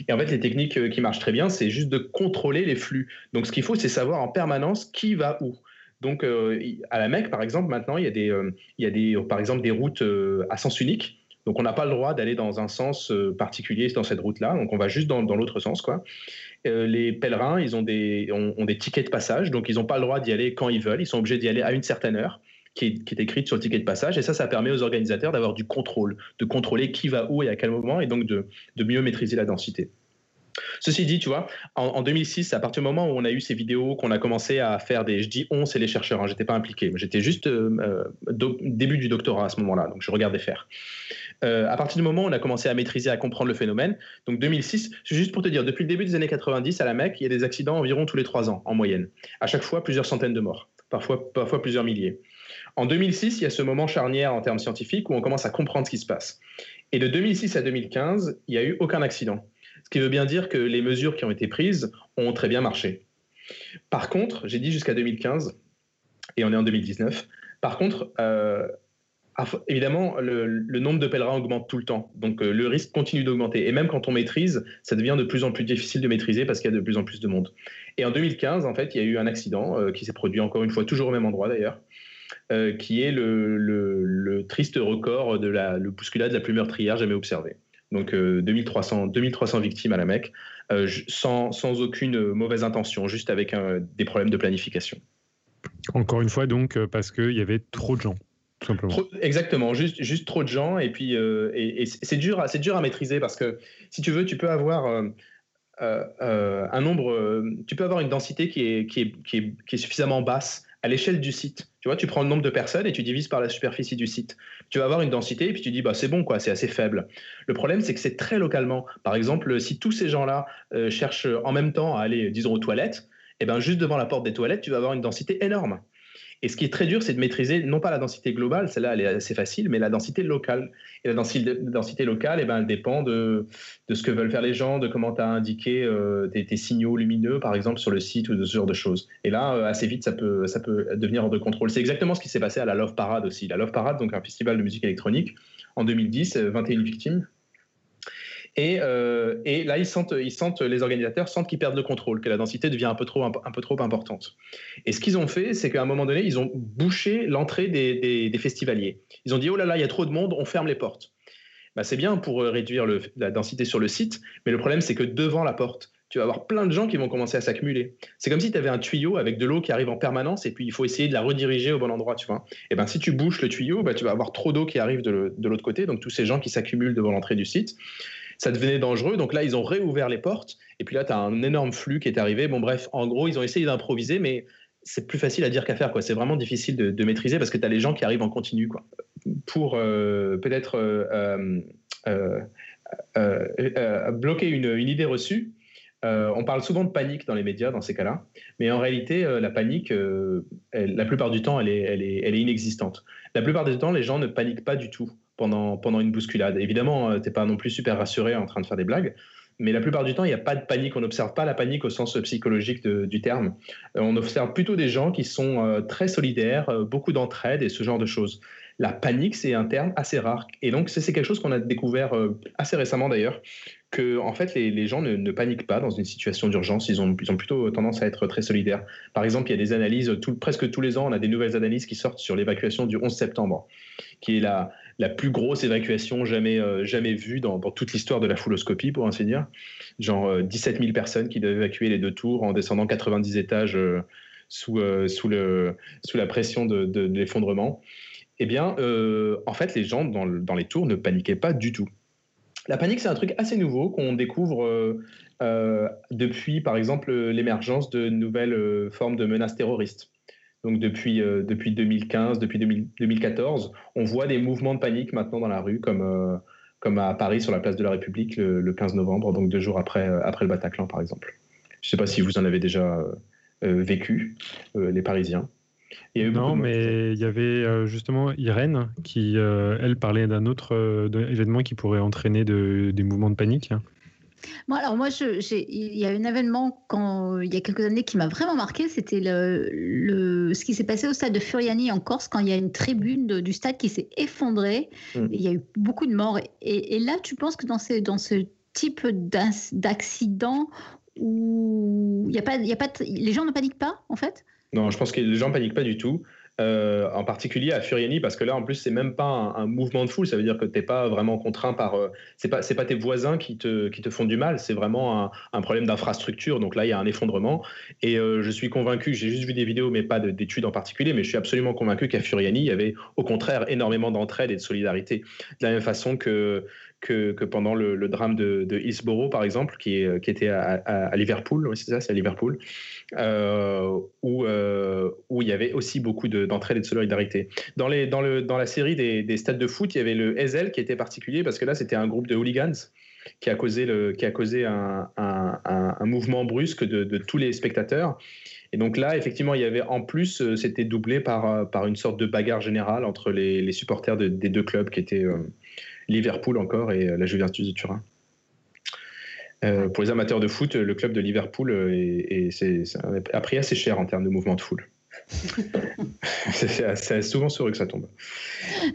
Speaker 2: Et en fait, les techniques euh, qui marchent très bien, c'est juste de contrôler les flux. Donc, ce qu'il faut, c'est savoir en permanence qui va où. Donc, à la Mecque, par exemple, maintenant, il y a des, il y a des, par exemple, des routes à sens unique. Donc, on n'a pas le droit d'aller dans un sens particulier dans cette route-là. Donc, on va juste dans, dans l'autre sens, quoi. Euh, les pèlerins, ils ont des, ont, des tickets de passage, donc ils n'ont pas le droit d'y aller quand ils veulent. Ils sont obligés d'y aller à une certaine heure. Qui est, écrite sur le ticket de passage. Et ça, ça permet aux organisateurs d'avoir du contrôle, de contrôler qui va où et à quel moment, et donc de mieux maîtriser la densité. Ceci dit, tu vois, en, 2006, à partir du moment où on a eu ces vidéos, qu'on a commencé à faire des, je dis on, c'est les chercheurs, hein, j'étais pas impliqué, j'étais juste euh, euh, début du doctorat à ce moment-là, donc je regardais faire. Euh, à partir du moment où on a commencé à maîtriser, à comprendre le phénomène, donc 2006, c'est juste pour te dire, depuis le début des années 90 à la Mecque, il y a des accidents environ tous les trois ans en moyenne. À chaque fois, plusieurs centaines de morts, parfois, parfois plusieurs milliers. En 2006, il y a ce moment charnière en termes scientifiques où on commence à comprendre ce qui se passe. Et de 2006 à 2015, il n'y a eu aucun accident. Ce qui veut bien dire que les mesures qui ont été prises ont très bien marché. Par contre, j'ai dit jusqu'à 2015, et on est en 2019, par contre, euh, évidemment, le, nombre de pèlerins augmente tout le temps. Donc euh, le risque continue d'augmenter. Et même quand on maîtrise, ça devient de plus en plus difficile de maîtriser parce qu'il y a de plus en plus de monde. Et en 2015, en fait, il y a eu un accident euh, qui s'est produit encore une fois, toujours au même endroit d'ailleurs, qui est le, triste record de la le bousculade la plus meurtrière jamais observée. Donc 2300, 2300 victimes à la Mecque, sans, sans, aucune mauvaise intention, juste avec des problèmes de planification.
Speaker 4: Encore une fois, donc, parce qu'il y avait trop de gens
Speaker 2: exactement, juste, juste trop de gens et puis euh, et, c'est dur, dur à maîtriser parce que si tu veux, tu peux avoir euh, euh, un nombre, tu peux avoir une densité qui est, qui est, qui est, qui est suffisamment basse à l'échelle du site. Tu vois, tu prends le nombre de personnes et tu divises par la superficie du site. Tu vas avoir une densité et puis tu dis, bah, c'est bon, quoi, c'est assez faible. Le problème, c'est que c'est très localement. Par exemple, si tous ces gens-là euh, cherchent en même temps à aller, disons, aux toilettes, et eh ben, juste devant la porte des toilettes, tu vas avoir une densité énorme. Et ce qui est très dur, c'est de maîtriser non pas la densité globale, celle-là elle est assez facile, mais la densité locale. Et la densité, locale, eh ben, elle dépend de, de, ce que veulent faire les gens, de comment tu as indiqué euh, tes, signaux lumineux, par exemple, sur le site ou de ce genre de choses. Et là, euh, assez vite, ça peut, ça peut devenir hors de contrôle. C'est exactement ce qui s'est passé à la Love Parade aussi. La Love Parade, donc un festival de musique électronique, en 2010, 21 victimes. Euh, et, là, ils sentent, ils sentent, les organisateurs sentent qu'ils perdent le contrôle, que la densité devient un peu trop, importante. Et ce qu'ils ont fait, c'est qu'à un moment donné, ils ont bouché l'entrée des, festivaliers. Ils ont dit, oh là là, il y a trop de monde, on ferme les portes. Bah, c'est bien pour euh, réduire la densité sur le site, mais le problème, c'est que devant la porte, tu vas avoir plein de gens qui vont commencer à s'accumuler. C'est comme si tu avais un tuyau avec de l'eau qui arrive en permanence et puis il faut essayer de la rediriger au bon endroit, tu vois. Et ben si tu bouches le tuyau, bah, tu vas avoir trop d'eau qui arrive de l'autre côté, donc tous ces gens qui s'accumulent devant l'entrée du site ça devenait dangereux. Donc là, ils ont réouvert les portes. Et puis là, tu as un énorme flux qui est arrivé. Bon, bref, en gros, ils ont essayé d'improviser, mais c'est plus facile à dire qu'à faire. C'est vraiment difficile de, maîtriser parce que tu as les gens qui arrivent en continu. Pour euh, peut-être euh, euh, bloquer une, idée reçue, on parle souvent de panique dans les médias dans ces cas-là, mais en réalité, la panique, la plupart du temps, elle, est, elle est, inexistante. La plupart du temps, les gens ne paniquent pas du tout pendant, une bousculade. Évidemment, euh, tu n'es pas non plus super rassuré en train de faire des blagues, mais la plupart du temps, il n'y a pas de panique. On n'observe pas la panique au sens psychologique du terme. Euh, on observe plutôt des gens qui sont euh, très solidaires, beaucoup d'entraide et ce genre de choses. La panique, c'est un terme assez rare. Et donc, c'est quelque chose qu'on a découvert assez récemment d'ailleurs, que en fait, les, gens ne, paniquent pas dans une situation d'urgence. Ils ont, plutôt tendance à être très solidaires. Par exemple, il y a des analyses, presque tous les ans, on a des nouvelles analyses qui sortent sur l'évacuation du 11 septembre, qui est la, la plus grosse évacuation jamais, euh, vue dans, toute l'histoire de la fouloscopie, pour ainsi dire. Genre 17 euh, 000 personnes qui devaient évacuer les deux tours en descendant 90 étages euh, sous, sous la pression de, l'effondrement. Eh bien, en fait, les gens dans, dans, les tours ne paniquaient pas du tout. La panique, c'est un truc assez nouveau qu'on découvre depuis, par exemple, l'émergence de nouvelles formes de menaces terroristes. Donc depuis, euh, depuis 2015, depuis 2014, on voit des mouvements de panique maintenant dans la rue, comme, euh, comme à Paris sur la place de la République le, 15 novembre, donc deux jours après, euh, après le Bataclan par exemple. Je ne sais pas si vous en avez déjà vécu, les Parisiens.
Speaker 4: non, mais il y avait justement Irène qui, elle, parlait d'un autre événement qui pourrait entraîner des mouvements de panique.
Speaker 1: Moi, alors moi, il y a un événement quand, il y a quelques années qui m'a vraiment marqué, c'était le, ce qui s'est passé au stade de Furiani en Corse quand il y a une tribune du stade qui s'est effondrée. Mm. Il y a eu beaucoup de morts. Et, là, tu penses que dans, ces, dans ce type d'accident où il y a pas, il y a pas, les gens ne paniquent pas en fait?
Speaker 2: Non, je pense que les gens ne paniquent pas du tout. Euh, en particulier à Furiani, parce que là, en plus, c'est même pas un, mouvement de foule, ça veut dire que tu n'es pas vraiment contraint par. Euh, c'est pas, pas tes voisins qui te, qui te font du mal, c'est vraiment un, problème d'infrastructure. Donc là, il y a un effondrement. Et euh, je suis convaincu, j'ai juste vu des vidéos, mais pas d'études en particulier, mais je suis absolument convaincu qu'à Furiani, il y avait au contraire énormément d'entraide et de solidarité. De la même façon que, que, pendant le, drame de, de, Hillsborough, par exemple, qui, était à, Liverpool, c'est ça, c'est à Liverpool, euh, où, euh, où il y avait aussi beaucoup d'entraide et de solidarité. Dans, la série des, des, stades de foot, il y avait le Ezel qui était particulier parce que là, c'était un groupe de hooligans qui a causé, un, mouvement brusque de, de, tous les spectateurs. Et donc là, effectivement, il y avait en plus, euh, c'était doublé par, par une sorte de bagarre générale entre les, les supporters des deux clubs qui étaient Liverpool encore et euh, la Juventus de Turin. Euh, pour les amateurs de foot, le club de Liverpool est, a pris assez cher en termes de mouvement de foule. c'est souvent sur que ça tombe.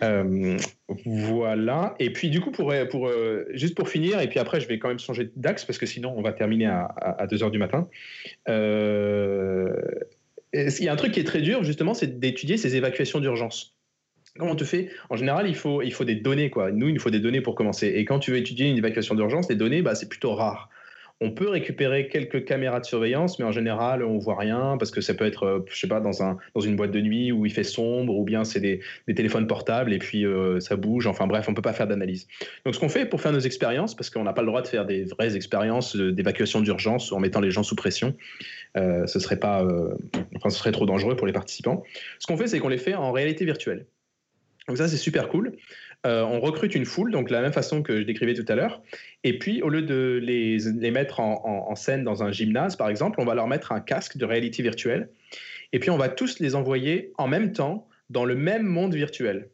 Speaker 2: Euh, voilà. Et puis du coup, pour, pour, juste pour finir, et puis après je vais quand même changer d'axe parce que sinon on va terminer à, à, 2h du matin. il y a un truc qui est très dur justement, c'est d'étudier ces évacuations d'urgence? Comment tu fais En général, il faut, il faut des données. Quoi. Nous, il nous faut des données pour commencer. Et quand tu veux étudier une évacuation d'urgence, les données, bah, c'est plutôt rare. On peut récupérer quelques caméras de surveillance, mais en général, on voit rien parce que ça peut être, euh, je sais pas, dans, un, dans une boîte de nuit où il fait sombre, ou bien c'est des, téléphones portables et puis euh, ça bouge. Enfin bref, on peut pas faire d'analyse. Donc ce qu'on fait pour faire nos expériences, parce qu'on n'a pas le droit de faire des vraies expériences d'évacuation d'urgence en mettant les gens sous pression, euh, ce serait pas, enfin ce serait trop dangereux pour les participants. Ce qu'on fait, c'est qu'on les fait en réalité virtuelle. Donc ça, c'est super cool. Euh, on recrute une foule, donc la même façon que je décrivais tout à l'heure. Et puis, au lieu de les, les mettre en, scène dans un gymnase, par exemple, on va leur mettre un casque de réalité virtuelle. Et puis, on va tous les envoyer en même temps dans le même monde virtuel.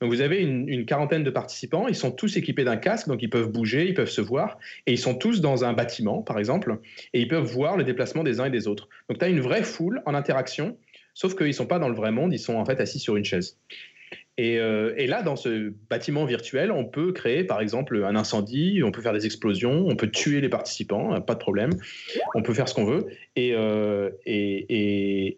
Speaker 2: Donc, vous avez une, une, quarantaine de participants. Ils sont tous équipés d'un casque, donc ils peuvent bouger, ils peuvent se voir. Et ils sont tous dans un bâtiment, par exemple, et ils peuvent voir le déplacement des uns et des autres. Donc, tu as une vraie foule en interaction, sauf qu'ils ne sont pas dans le vrai monde, ils sont en fait assis sur une chaise. Euh, et, là, dans ce bâtiment virtuel, on peut créer, par exemple, un incendie, on peut faire des explosions, on peut tuer les participants, hein, pas de problème. On peut faire ce qu'on veut. Et, euh,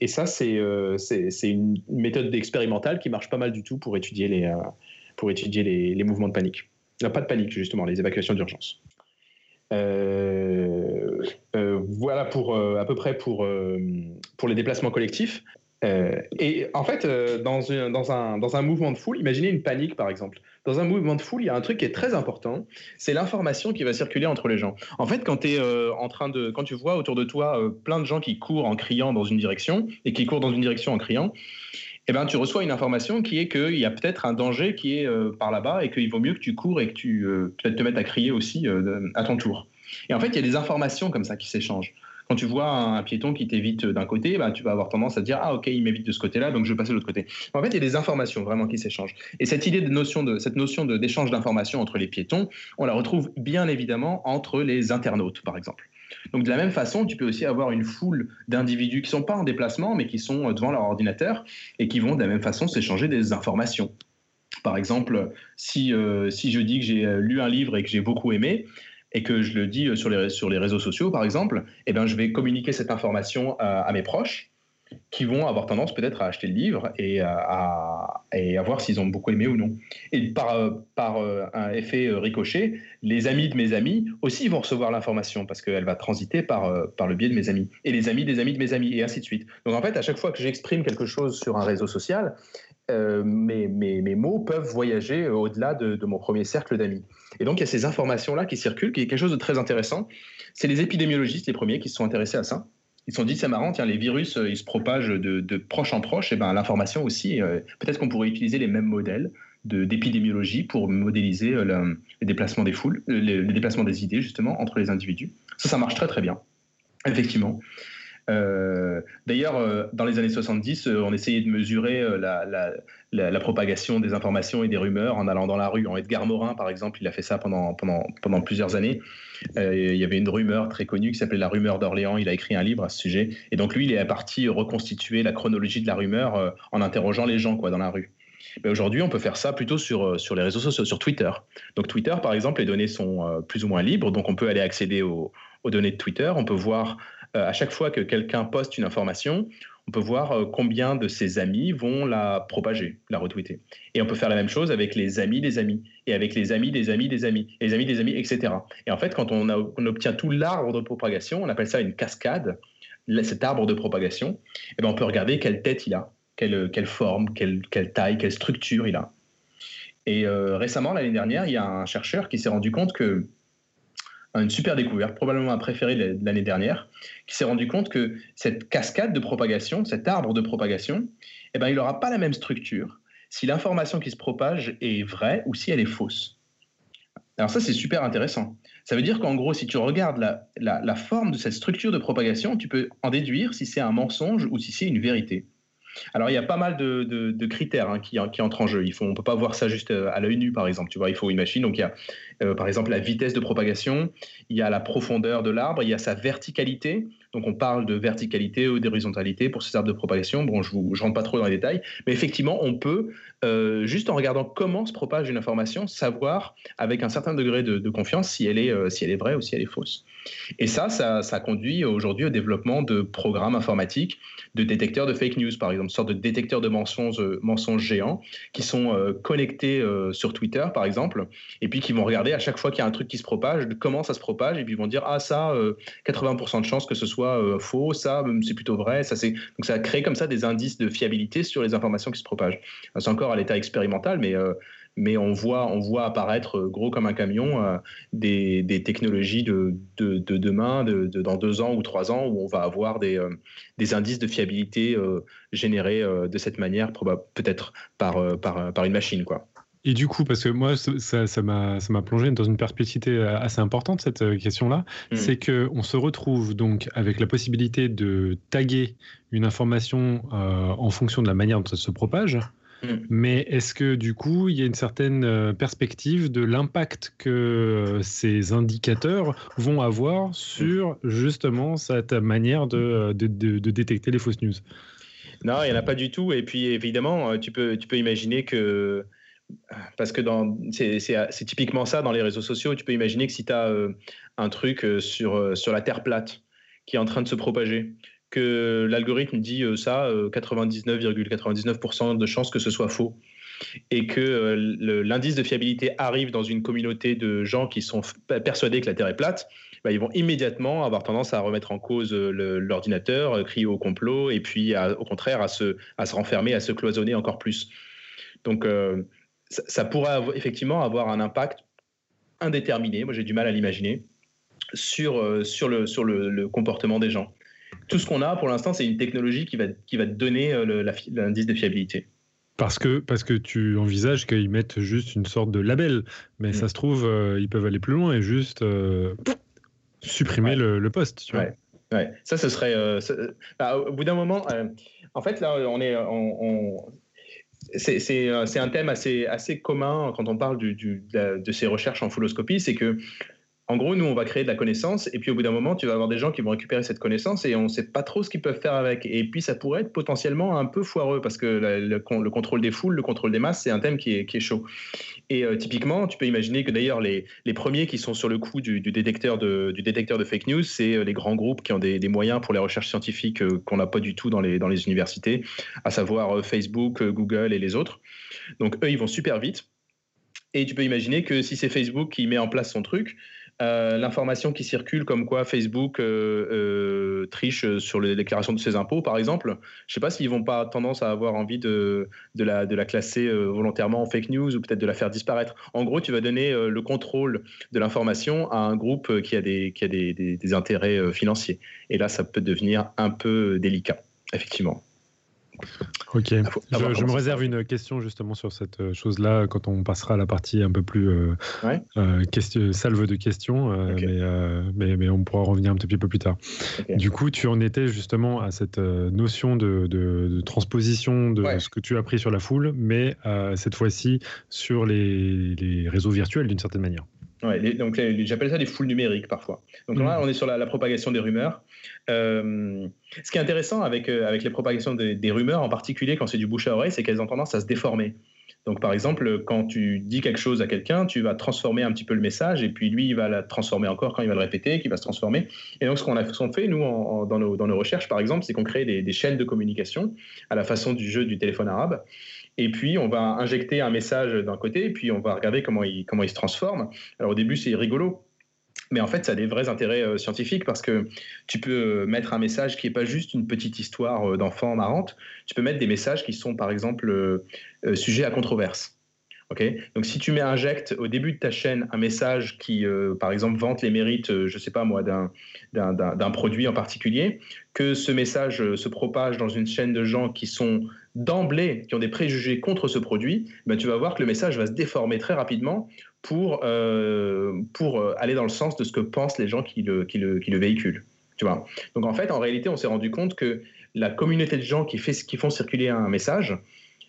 Speaker 2: ça, euh, c'est une méthode expérimentale qui marche pas mal du tout pour étudier les, mouvements de panique. Pas de panique, justement, les évacuations d'urgence. voilà pour à peu près pour les déplacements collectifs. Euh, et en fait, euh, dans, un, mouvement de foule, imaginez une panique par exemple. Dans un mouvement de foule, il y a un truc qui est très important, c'est l'information qui va circuler entre les gens. En fait, quand, euh, tu vois autour de toi plein de gens qui courent en criant dans une direction et qui courent dans une direction en criant, eh ben, tu reçois une information qui est qu'il y a peut-être un danger qui est par là-bas et qu'il vaut mieux que tu cours et que tu te mettes à crier aussi à ton tour. Et en fait, il y a des informations comme ça qui s'échangent. Quand tu vois un piéton qui t'évite d'un côté, bah, tu vas avoir tendance à te dire ah ok il m'évite de ce côté-là donc je vais passer de l'autre côté. En fait il y a des informations vraiment qui s'échangent. Et cette idée de notion de cette notion d'échange d'informations entre les piétons, on la retrouve bien évidemment entre les internautes par exemple. Donc de la même façon, tu peux aussi avoir une foule d'individus qui sont pas en déplacement, mais qui sont devant leur ordinateur et qui vont de la même façon s'échanger des informations. Par exemple, si, euh, si je dis que j'ai lu un livre et que j'ai beaucoup aimé, et que je le dis euh, sur les, sur les réseaux sociaux, par exemple, eh bien, je vais communiquer cette information à, mes proches qui vont avoir tendance peut-être à acheter le livre et à, et à voir s'ils ont beaucoup aimé ou non. Et par, euh, par euh, un effet ricochet, les amis de mes amis aussi vont recevoir l'information parce qu'elle va transiter par, par le biais de mes amis. Et les amis des amis de mes amis, et ainsi de suite. Donc en fait, à chaque fois que j'exprime quelque chose sur un réseau social, euh, mes, mots peuvent voyager au-delà de, mon premier cercle d'amis. Et donc, il y a ces informations-là qui circulent, qui est quelque chose de très intéressant. C'est les épidémiologistes, les premiers, qui se sont intéressés à ça. Ils se sont dit, c'est marrant, tiens, les virus, euh, ils se propagent de, proche en proche, et ben l'information aussi, euh, peut-être qu'on pourrait utiliser les mêmes modèles d'épidémiologie pour modéliser le, les déplacements des foules, les, déplacements des idées, justement, entre les individus. Ça, ça marche très, très bien. Effectivement. Euh, d'ailleurs, euh, dans les années 70, euh, on essayait de mesurer la, propagation des informations et des rumeurs en allant dans la rue. En Edgar Morin, par exemple, il a fait ça pendant, plusieurs années. il y avait une rumeur très connue qui s'appelait la rumeur d'Orléans. Il a écrit un livre à ce sujet. Et donc, lui, il est parti reconstituer la chronologie de la rumeur en interrogeant les gens dans la rue. Mais aujourd'hui, on peut faire ça plutôt sur, les réseaux sociaux, sur Twitter. Donc Twitter, par exemple, les données sont plus ou moins libres, donc on peut aller accéder aux, données de Twitter, on peut voir à chaque fois que quelqu'un poste une information, on peut voir euh, combien de ses amis vont la propager, la retweeter. Et on peut faire la même chose avec les amis des amis, et avec les amis des amis des amis, et les amis des amis, etc. Et en fait, quand on, obtient tout l'arbre de propagation, on appelle ça une cascade, cet arbre de propagation, eh bien on peut regarder quelle tête il a, quelle, quelle forme, quelle, taille, quelle structure il a. Et euh, récemment, l'année dernière, il y a un chercheur qui s'est rendu compte que une super découverte, probablement ma préférée de l'année dernière, qui s'est rendu compte que cette cascade de propagation, cet arbre de propagation, eh ben, il n'aura pas la même structure si l'information qui se propage est vraie ou si elle est fausse. Alors ça, c'est super intéressant. Ça veut dire qu'en gros, si tu regardes la, la, forme de cette structure de propagation, tu peux en déduire si c'est un mensonge ou si c'est une vérité. Alors, il y a pas mal de, critères hein, qui, entrent en jeu. on ne peut pas voir ça juste euh, à l'œil nu, par exemple. Tu vois, il faut une machine. Donc, il y a, euh, par exemple, la vitesse de propagation, il y a la profondeur de l'arbre, il y a sa verticalité. Donc on parle de verticalité ou d'horizontalité pour ces arbres de propagation. Bon, je ne rentre pas trop dans les détails, mais effectivement, on peut, euh, juste en regardant comment se propage une information, savoir avec un certain degré de, confiance si elle, est, euh, si elle est vraie ou si elle est fausse. Et ça, ça, ça conduit aujourd'hui au développement de programmes informatiques, de détecteurs de fake news, par exemple, sorte de détecteurs de mensonges, euh, mensonges géants qui sont connectés sur Twitter, par exemple, et puis qui vont regarder à chaque fois qu'il y a un truc qui se propage, comment ça se propage, et puis ils vont dire, ah ça, 80% de chances que ce soit faux, ça, c'est plutôt vrai. Ça, c'est... Donc ça crée comme ça des indices de fiabilité sur les informations qui se propagent. C'est encore à l'état expérimental, mais, euh, mais on, voit, on voit apparaître euh, gros comme un camion euh, des, des, technologies de, de, de demain, de, dans deux ans ou trois ans, où on va avoir des, des indices de fiabilité générés de cette manière, peut-être par, par, par une machine. Quoi.
Speaker 4: Et du coup, parce que moi, ça m'a ça, plongé dans une perspective assez importante, cette question-là, mmh. c'est qu'on se retrouve donc avec la possibilité de taguer une information en fonction de la manière dont ça se propage. Mm. Mais est-ce que du coup, il y a une certaine euh, perspective de l'impact que euh, ces indicateurs vont avoir sur justement cette manière de, euh, de, de, détecter les fausses news?
Speaker 2: Non, il n'y en a pas du tout. Et puis évidemment, tu peux, tu peux imaginer que parce que c'est typiquement ça dans les réseaux sociaux. Tu peux imaginer que si tu as un truc sur, sur la Terre plate qui est en train de se propager, que l'algorithme dit euh, ça, 99,99% euh, de chances que ce soit faux et que euh, l'indice de fiabilité arrive dans une communauté de gens qui sont persuadés que la Terre est plate, bah, ils vont immédiatement avoir tendance à remettre en cause l'ordinateur, crier au complot, et puis au contraire à se, à se renfermer, à se cloisonner encore plus. Donc ça, pourrait effectivement avoir un impact indéterminé, moi j'ai du mal à l'imaginer, sur, sur, le, sur le comportement des gens tout ce qu'on a pour l'instant, c'est une technologie qui va, qui va te donner euh, l'indice de fiabilité.
Speaker 4: Parce que, parce que tu envisages qu'ils mettent juste une sorte de label, mais ça mm. se trouve, euh, ils peuvent aller plus loin et juste euh, supprimer le, poste. Tu
Speaker 2: ouais. ouais. Ça, ce serait. Bah, au bout d'un moment, en fait, là, on est. c'est un thème assez, assez commun quand on parle de, de, ces recherches en fouloscopie, c'est que en gros, nous, on va créer de la connaissance, et puis au bout d'un moment, tu vas avoir des gens qui vont récupérer cette connaissance, et on ne sait pas trop ce qu'ils peuvent faire avec. Et puis, ça pourrait être potentiellement un peu foireux, parce que le, contrôle des foules, le contrôle des masses, c'est un thème qui est, chaud. Et euh, typiquement, tu peux imaginer que d'ailleurs, les, premiers qui sont sur le coup du, détecteur, de, du détecteur de fake news, c'est euh, les grands groupes qui ont des, moyens pour les recherches scientifiques euh, qu'on n'a pas du tout dans les, dans les universités, à savoir Facebook, Google et les autres. Donc, eux, ils vont super vite. Et tu peux imaginer que si c'est Facebook qui met en place son truc, euh, l'information qui circule comme quoi Facebook euh, euh, triche sur les déclarations de ses impôts, par exemple, je ne sais pas s'ils vont pas tendance à avoir envie de, la, classer volontairement en fake news ou peut-être de la faire disparaître. En gros, tu vas donner le contrôle de l'information à un groupe qui a des, qui a des, des intérêts financiers. Et là, ça peut devenir un peu délicat, effectivement.
Speaker 4: Ok. je, me réserve une question justement sur cette euh, chose-là quand on passera à la partie un peu plus euh, euh question, salve de questions, euh, mais, mais, on pourra revenir un petit peu plus tard. Du coup, tu en étais justement à cette notion de, de, transposition de ce que tu as appris sur la foule, mais cette fois-ci sur les, les réseaux virtuels d'une certaine manière.
Speaker 2: Ouais, donc j'appelle ça des foules numériques parfois. Donc là, mmh. on est sur la, propagation des rumeurs. Euh, ce qui est intéressant avec, euh, avec les propagations des, rumeurs, en particulier quand c'est du bouche à oreille, c'est qu'elles ont tendance à se déformer. Donc par exemple, quand tu dis quelque chose à quelqu'un, tu vas transformer un petit peu le message et puis lui, il va la transformer encore quand il va le répéter, qui va se transformer. Et donc ce qu'on a fait, nous, dans, nos, dans, nos, recherches, par exemple, c'est qu'on crée des, des chaînes de communication à la façon du jeu du téléphone arabe. Et puis, on va injecter un message d'un côté, et puis on va regarder comment il, comment il se transforme. Alors, au début, c'est rigolo. Mais en fait, ça a des vrais intérêts euh, scientifiques parce que tu peux mettre un message qui n'est pas juste une petite histoire euh, d'enfant marrante. Tu peux mettre des messages qui sont, par exemple, euh, sujets à controverse. Donc, si tu mets injecte au début de ta chaîne un message qui, par exemple, vante les mérites, je ne sais pas moi, d'un produit en particulier, que ce message se propage dans une chaîne de gens qui sont d'emblée qui ont des préjugés contre ce produit, ben, tu vas voir que le message va se déformer très rapidement pour, euh, pour euh, aller dans le sens de ce que pensent les gens qui le, qui le, qui le véhiculent. Tu vois Donc en fait, en réalité, on s'est rendu compte que la communauté de gens qui, fait, qui font circuler un message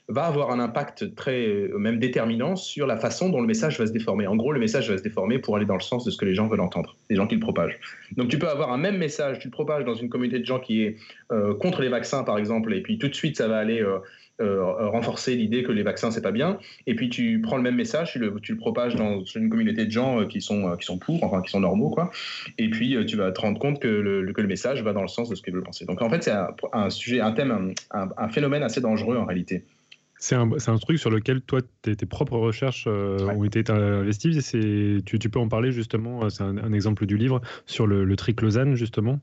Speaker 2: va avoir un impact très, euh, même déterminant sur la façon dont le message va se déformer. En gros, le message va se déformer pour aller dans le sens de ce que les gens veulent entendre, les gens qui le propagent. Donc tu peux avoir un même message, tu le propages dans une communauté de gens qui est contre les vaccins, par exemple, et puis tout de suite, ça va aller renforcer l'idée que les vaccins c'est pas bien. Et puis tu prends le même message, tu le, propages dans une communauté de gens euh, qui sont euh, qui sont pour, enfin qui sont normaux quoi. Et puis tu vas te rendre compte que le, que le message va dans le sens de ce qu'ils veulent penser. Donc en fait c'est un, sujet, un thème, un phénomène assez dangereux en réalité.
Speaker 4: C'est un, un, truc sur lequel toi, tes, propres recherches euh, ont été investies. Tu, tu, peux en parler justement, euh, c'est un, exemple du livre, sur le, le triclosane justement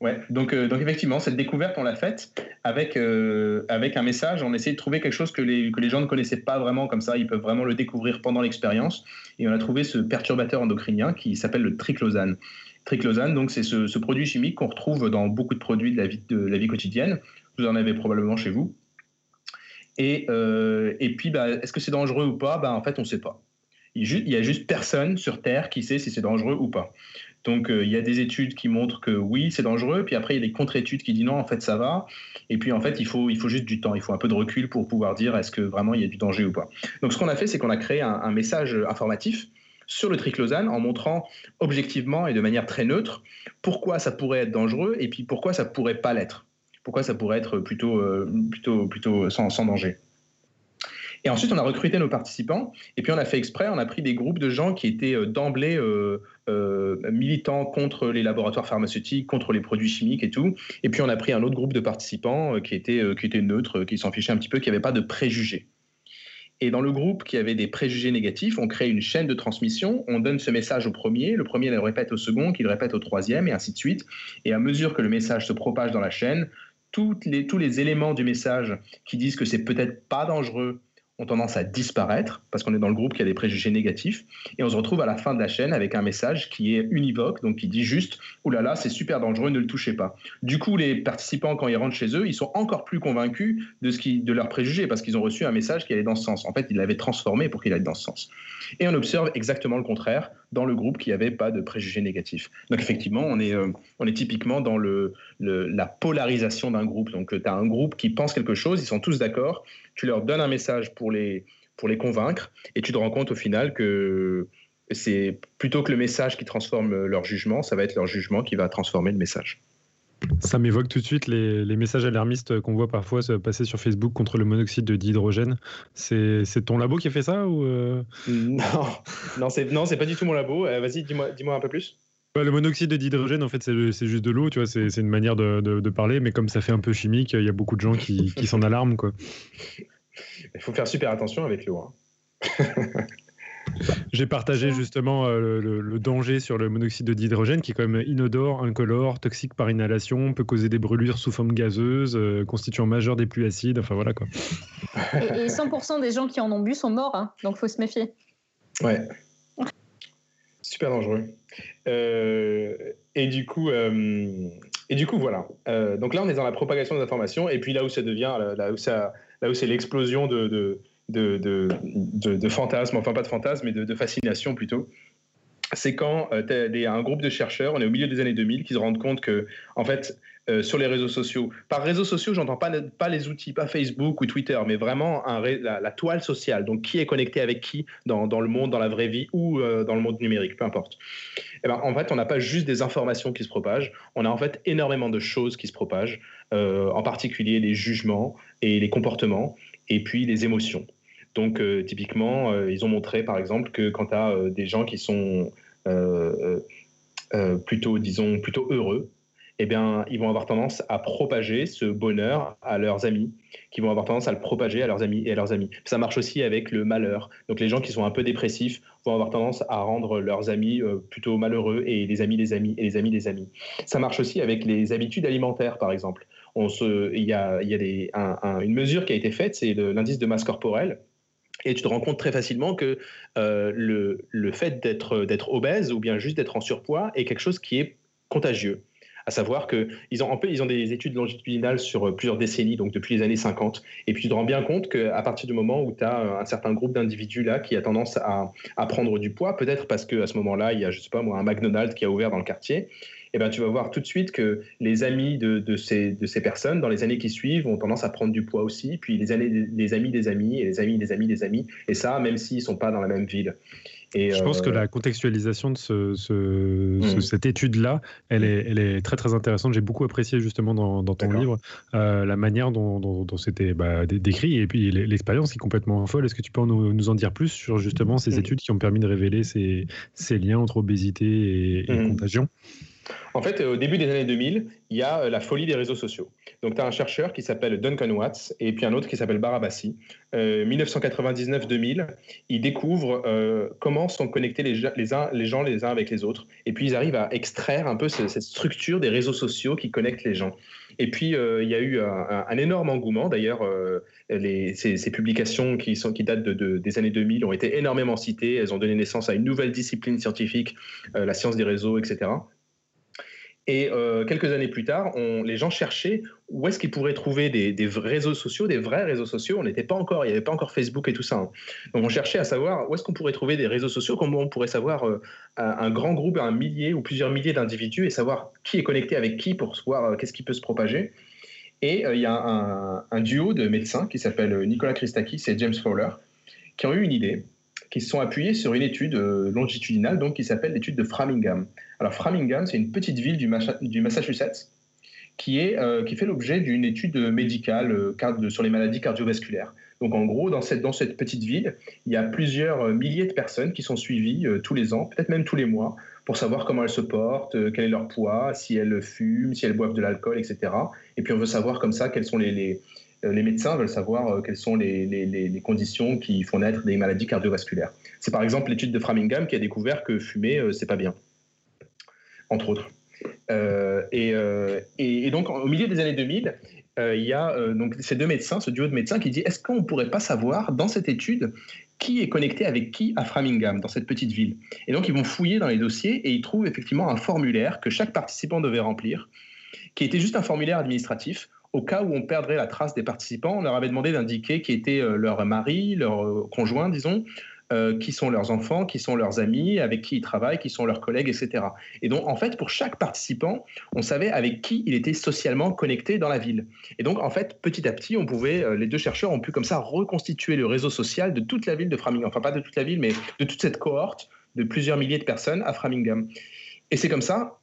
Speaker 2: Ouais, donc, euh, donc effectivement, cette découverte, on l'a faite avec, avec un message. On essaie de trouver quelque chose que les, que les gens ne connaissaient pas vraiment comme ça. Ils peuvent vraiment le découvrir pendant l'expérience. Et on a trouvé ce perturbateur endocrinien qui s'appelle le triclosane. Triclosane, donc c'est ce, ce, produit chimique qu'on retrouve dans beaucoup de produits de la vie, de la vie quotidienne. Vous en avez probablement chez vous. Et, euh, et puis, bah, est-ce que c'est dangereux ou pas? Bah, En fait, on ne sait pas. Il y a juste personne sur Terre qui sait si c'est dangereux ou pas. Donc, euh, il y a des études qui montrent que oui, c'est dangereux. Puis après, il y a des contre-études qui disent non, en fait, ça va. Et puis, en fait, il faut, il faut juste du temps. Il faut un peu de recul pour pouvoir dire est-ce que vraiment il y a du danger ou pas. Donc, ce qu'on a fait, c'est qu'on a créé un, un, message informatif sur le triclosane en montrant objectivement et de manière très neutre pourquoi ça pourrait être dangereux et puis pourquoi ça pourrait pas l'être pourquoi ça pourrait être plutôt, euh, plutôt, plutôt sans, danger. Et ensuite, on a recruté nos participants, et puis on a fait exprès, on a pris des groupes de gens qui étaient euh, d'emblée euh, militants contre les laboratoires pharmaceutiques, contre les produits chimiques et tout. Et puis on a pris un autre groupe de participants qui étaient, qui étaient neutres, qui s'en fichaient un petit peu, qui n'avaient pas de préjugés. Et dans le groupe qui avait des préjugés négatifs, on crée une chaîne de transmission, on donne ce message au premier, le premier le répète au second, qui le répète au troisième, et ainsi de suite. Et à mesure que le message se propage dans la chaîne, les, tous les éléments du message qui disent que c'est peut-être pas dangereux ont tendance à disparaître parce qu'on est dans le groupe qui a des préjugés négatifs et on se retrouve à la fin de la chaîne avec un message qui est univoque donc qui dit juste là là c'est super dangereux ne le touchez pas du coup les participants quand ils rentrent chez eux ils sont encore plus convaincus de ce qui de leurs préjugés parce qu'ils ont reçu un message qui allait dans ce sens en fait ils l'avaient transformé pour qu'il aille dans ce sens et on observe exactement le contraire dans le groupe qui n'avait pas de préjugés négatifs. Donc effectivement, on est, euh, on est typiquement dans le, la polarisation d'un groupe. Donc tu as un groupe qui pense quelque chose, ils sont tous d'accord, tu leur donnes un message pour les, pour les convaincre, et tu te rends compte au final que c'est plutôt que le message qui transforme leur jugement, ça va être leur jugement qui va transformer le message.
Speaker 4: Ça m'évoque tout de suite les, les, messages alarmistes qu'on voit parfois se passer sur Facebook contre le monoxyde de dihydrogène. C'est ton labo qui a fait ça ou euh?
Speaker 2: Non, non c'est pas du tout mon labo. Euh, vas-y, dis-moi dis un peu plus.
Speaker 4: Le monoxyde de dihydrogène, en fait, c'est juste de l'eau, tu vois, c'est une manière de, de, de, parler, mais comme ça fait un peu chimique, il y a beaucoup de gens qui, qui s'en alarment, quoi.
Speaker 2: Il faut faire super attention avec l'eau. Hein.
Speaker 4: J'ai partagé justement euh, le, danger sur le monoxyde de dihydrogène qui est quand même inodore, incolore, toxique par inhalation, peut causer des brûlures sous forme gazeuse, euh, constituant majeur des pluies acides, enfin voilà quoi.
Speaker 6: Et, 100% des gens qui en ont bu sont morts, hein, donc faut se méfier.
Speaker 2: Ouais. Super dangereux. Euh, et du coup, et du coup voilà. donc là, on est dans la propagation des informations, et puis là où ça devient, là où ça, là où c'est l'explosion de de, de, fantasmes, enfin pas de fantasmes, mais de, fascination plutôt. C'est quand euh, tu as un groupe de chercheurs, on est au milieu des années 2000, qui se rendent compte que, en fait, euh, sur les réseaux sociaux, par réseaux sociaux, j'entends pas, pas les outils, pas Facebook ou Twitter, mais vraiment la, toile sociale. Donc, qui est connecté avec qui dans, le monde, dans la vraie vie ou euh, dans le monde numérique, peu importe. Eh ben, en fait, on n'a pas juste des informations qui se propagent, on a en fait énormément de choses qui se propagent, en particulier les jugements et les comportements, et puis les émotions. Donc, euh, typiquement, euh, ils ont montré, par exemple, que quand tu as euh, des gens qui sont plutôt, disons, plutôt heureux, eh bien, ils vont avoir tendance à propager ce bonheur à leurs amis, qui vont avoir tendance à le propager à leurs amis et à leurs amis. Ça marche aussi avec le malheur. Donc, les gens qui sont un peu dépressifs vont avoir tendance à rendre leurs amis plutôt malheureux et les amis des amis et les amis des amis. Ça marche aussi avec les habitudes alimentaires, par exemple. Il y a, une mesure qui a été faite, c'est l'indice de masse corporelle et tu te rends compte très facilement que euh, le, fait d'être obèse ou bien juste d'être en surpoids est quelque chose qui est contagieux. À savoir qu'ils ont, ont des études longitudinales sur plusieurs décennies, donc depuis les années 50. Et puis tu te rends bien compte qu'à partir du moment où tu as un certain groupe d'individus là qui a tendance à, à, prendre du poids, peut-être parce qu'à ce moment-là, il y a, je sais pas moi, un McDonald's qui a ouvert dans le quartier, eh ben, tu vas voir tout de suite que les amis de, de, ces, de ces personnes, dans les années qui suivent, ont tendance à prendre du poids aussi, puis les, années, les amis des amis, et les amis des amis des amis, et ça, même s'ils ne sont pas dans la même ville.
Speaker 4: Et je pense que euh, la contextualisation de ce, ce, mm. cette étude-là, elle, est, elle est très très intéressante. J'ai beaucoup apprécié justement dans, dans ton livre euh, la manière dont, dont, c'était bah, décrit et puis l'expérience qui est complètement folle. Est-ce que tu peux nous, nous, en dire plus sur justement ces mm. études qui ont permis de révéler ces, ces liens entre obésité et, et contagion?
Speaker 2: En fait, au début des années 2000, il y a euh, la folie des réseaux sociaux. Donc, tu as un chercheur qui s'appelle Duncan Watts et puis un autre qui s'appelle Barabassi. Euh, 1999-2000, ils découvrent euh, comment sont connectés les, les, uns, les gens les uns avec les autres. Et puis, ils arrivent à extraire un peu cette, structure des réseaux sociaux qui connectent les gens. Et puis, euh, il y a eu un, énorme engouement. D'ailleurs, ces, publications qui, datent de, des années 2000 ont été énormément citées. Elles ont donné naissance à une nouvelle discipline scientifique, la science des réseaux, etc. Et euh, quelques années plus tard, les gens cherchaient où est-ce qu'ils pourraient trouver des, des, réseaux sociaux, des vrais réseaux sociaux. On n'était pas encore, il n'y avait pas encore Facebook et tout ça. Hein. Donc on cherchait à savoir où est-ce qu'on pourrait trouver des réseaux sociaux, comment on pourrait savoir euh, un grand groupe, un millier ou plusieurs milliers d'individus et savoir qui est connecté avec qui pour voir euh, qu'est-ce qui peut se propager. Et il y a un, un, duo de médecins qui s'appelle Nicolas Christakis et James Fowler qui ont eu une idée qui se sont appuyés sur une étude euh, longitudinale donc, qui s'appelle l'étude de Framingham. Alors Framingham, c'est une petite ville du, Massachusetts qui, est, euh, qui fait l'objet d'une étude médicale euh, sur les maladies cardiovasculaires. Donc en gros, dans cette, dans cette petite ville, il y a plusieurs milliers de personnes qui sont suivies tous les ans, peut-être même tous les mois, pour savoir comment elles se portent, quel est leur poids, si elles fument, si elles boivent de l'alcool, etc. Et puis on veut savoir comme ça quels sont les, les médecins veulent savoir euh, quelles sont les, conditions qui font naître des maladies cardiovasculaires. C'est par exemple l'étude de Framingham qui a découvert que fumer, euh, c'est pas bien, entre autres. et, donc, au milieu des années 2000, il y a donc ces deux médecins, ce duo de médecins qui dit est-ce qu'on ne pourrait pas savoir dans cette étude qui est connecté avec qui à Framingham, dans cette petite ville? Et donc, ils vont fouiller dans les dossiers et ils trouvent effectivement un formulaire que chaque participant devait remplir, qui était juste un formulaire administratif au cas où on perdrait la trace des participants, on leur avait demandé d'indiquer qui était euh, leur mari, leur euh, conjoint, disons, euh, qui sont leurs enfants, qui sont leurs amis, avec qui ils travaillent, qui sont leurs collègues, etc. Et donc, en fait, pour chaque participant, on savait avec qui il était socialement connecté dans la ville. Et donc, en fait, petit à petit, on pouvait, les deux chercheurs ont pu comme ça reconstituer le réseau social de toute la ville de Framingham. Enfin, pas de toute la ville, mais de toute cette cohorte de plusieurs milliers de personnes à Framingham. Et c'est comme ça,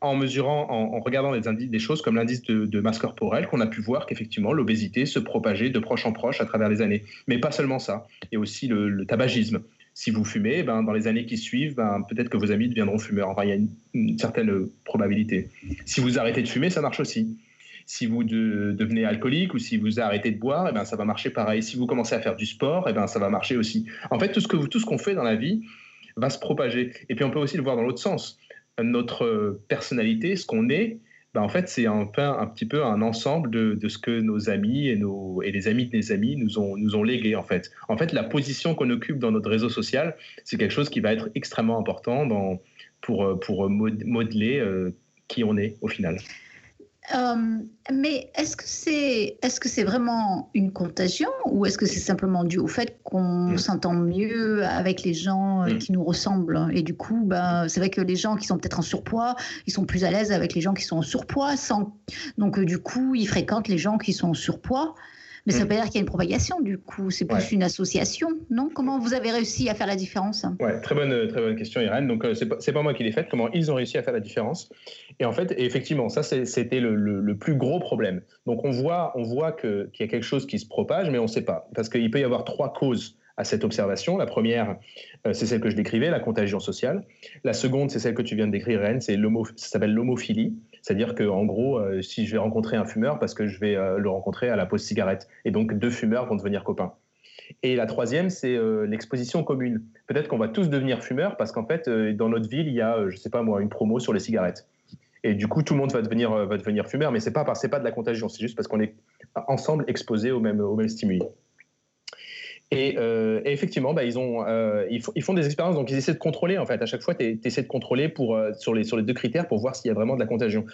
Speaker 2: en mesurant, en, regardant des, indices, des choses comme l'indice de, masse corporelle, qu'on a pu voir qu'effectivement l'obésité se propageait de proche en proche à travers les années. Mais pas seulement ça, a aussi le, tabagisme. Si vous fumez, ben, dans les années qui suivent, ben, peut-être que vos amis deviendront fumeurs. Enfin, il y a une, certaine probabilité. Si vous arrêtez de fumer, ça marche aussi. Si vous devenez alcoolique ou si vous arrêtez de boire, eh ben, ça va marcher pareil. Si vous commencez à faire du sport, eh ben, ça va marcher aussi. En fait, tout ce qu'on fait dans la vie va se propager. Et puis on peut aussi le voir dans l'autre sens notre personnalité, ce qu'on est, ben en fait, c'est un, un, petit peu un ensemble de, de, ce que nos amis et, nos, et les amis de nos amis nous ont, nous ont légué, en fait. En fait, la position qu'on occupe dans notre réseau social, c'est quelque chose qui va être extrêmement important dans, pour, pour modeler euh, qui on est au final.
Speaker 1: Euh, mais est-ce que c'est est-ce que c'est vraiment une contagion ou est-ce que c'est simplement dû au fait qu'on mm. s'entend mieux avec les gens euh, mm. qui nous ressemblent? Et du coup bah, c'est vrai que les gens qui sont peut-être en surpoids ils sont plus à l'aise avec les gens qui sont en surpoids sans donc euh, du coup ils fréquentent les gens qui sont en surpoids mais ça veut mm. pas dire qu'il y a une propagation, du coup. C'est plus une association, non? Comment vous avez réussi à faire la différence?
Speaker 2: Ouais, très bonne, très bonne question, Irène. Donc, euh, c'est pas, pas moi qui l'ai faite. Comment ils ont réussi à faire la différence? Et en fait, effectivement, ça, c'était le, le, plus gros problème. Donc, on voit, on voit qu'il y a quelque chose qui se propage, mais on ne sait pas. Parce qu'il peut y avoir trois causes à cette observation. La première, euh, c'est celle que je décrivais, la contagion sociale. La seconde, c'est celle que tu viens de décrire, c'est ça s'appelle l'homophilie. C'est-à-dire qu'en gros, euh, si je vais rencontrer un fumeur, parce que je vais euh, le rencontrer à la pause cigarette, et donc deux fumeurs vont devenir copains. Et la troisième, c'est l'exposition commune. Peut-être qu'on va tous devenir fumeurs parce qu'en fait, dans notre ville, il y a, je sais pas moi, une promo sur les cigarettes. Et du coup, tout le monde va devenir, va devenir fumeur, mais c'est pas, pas de la contagion, c'est juste parce qu'on est ensemble exposés aux mêmes, aux mêmes stimuli. Euh, et, effectivement, bah, euh, ils, font des expériences, donc ils essaient de contrôler, en fait. À chaque fois, tu essaies de contrôler pour, euh, sur, les, deux critères pour voir s'il y a vraiment de la contagion.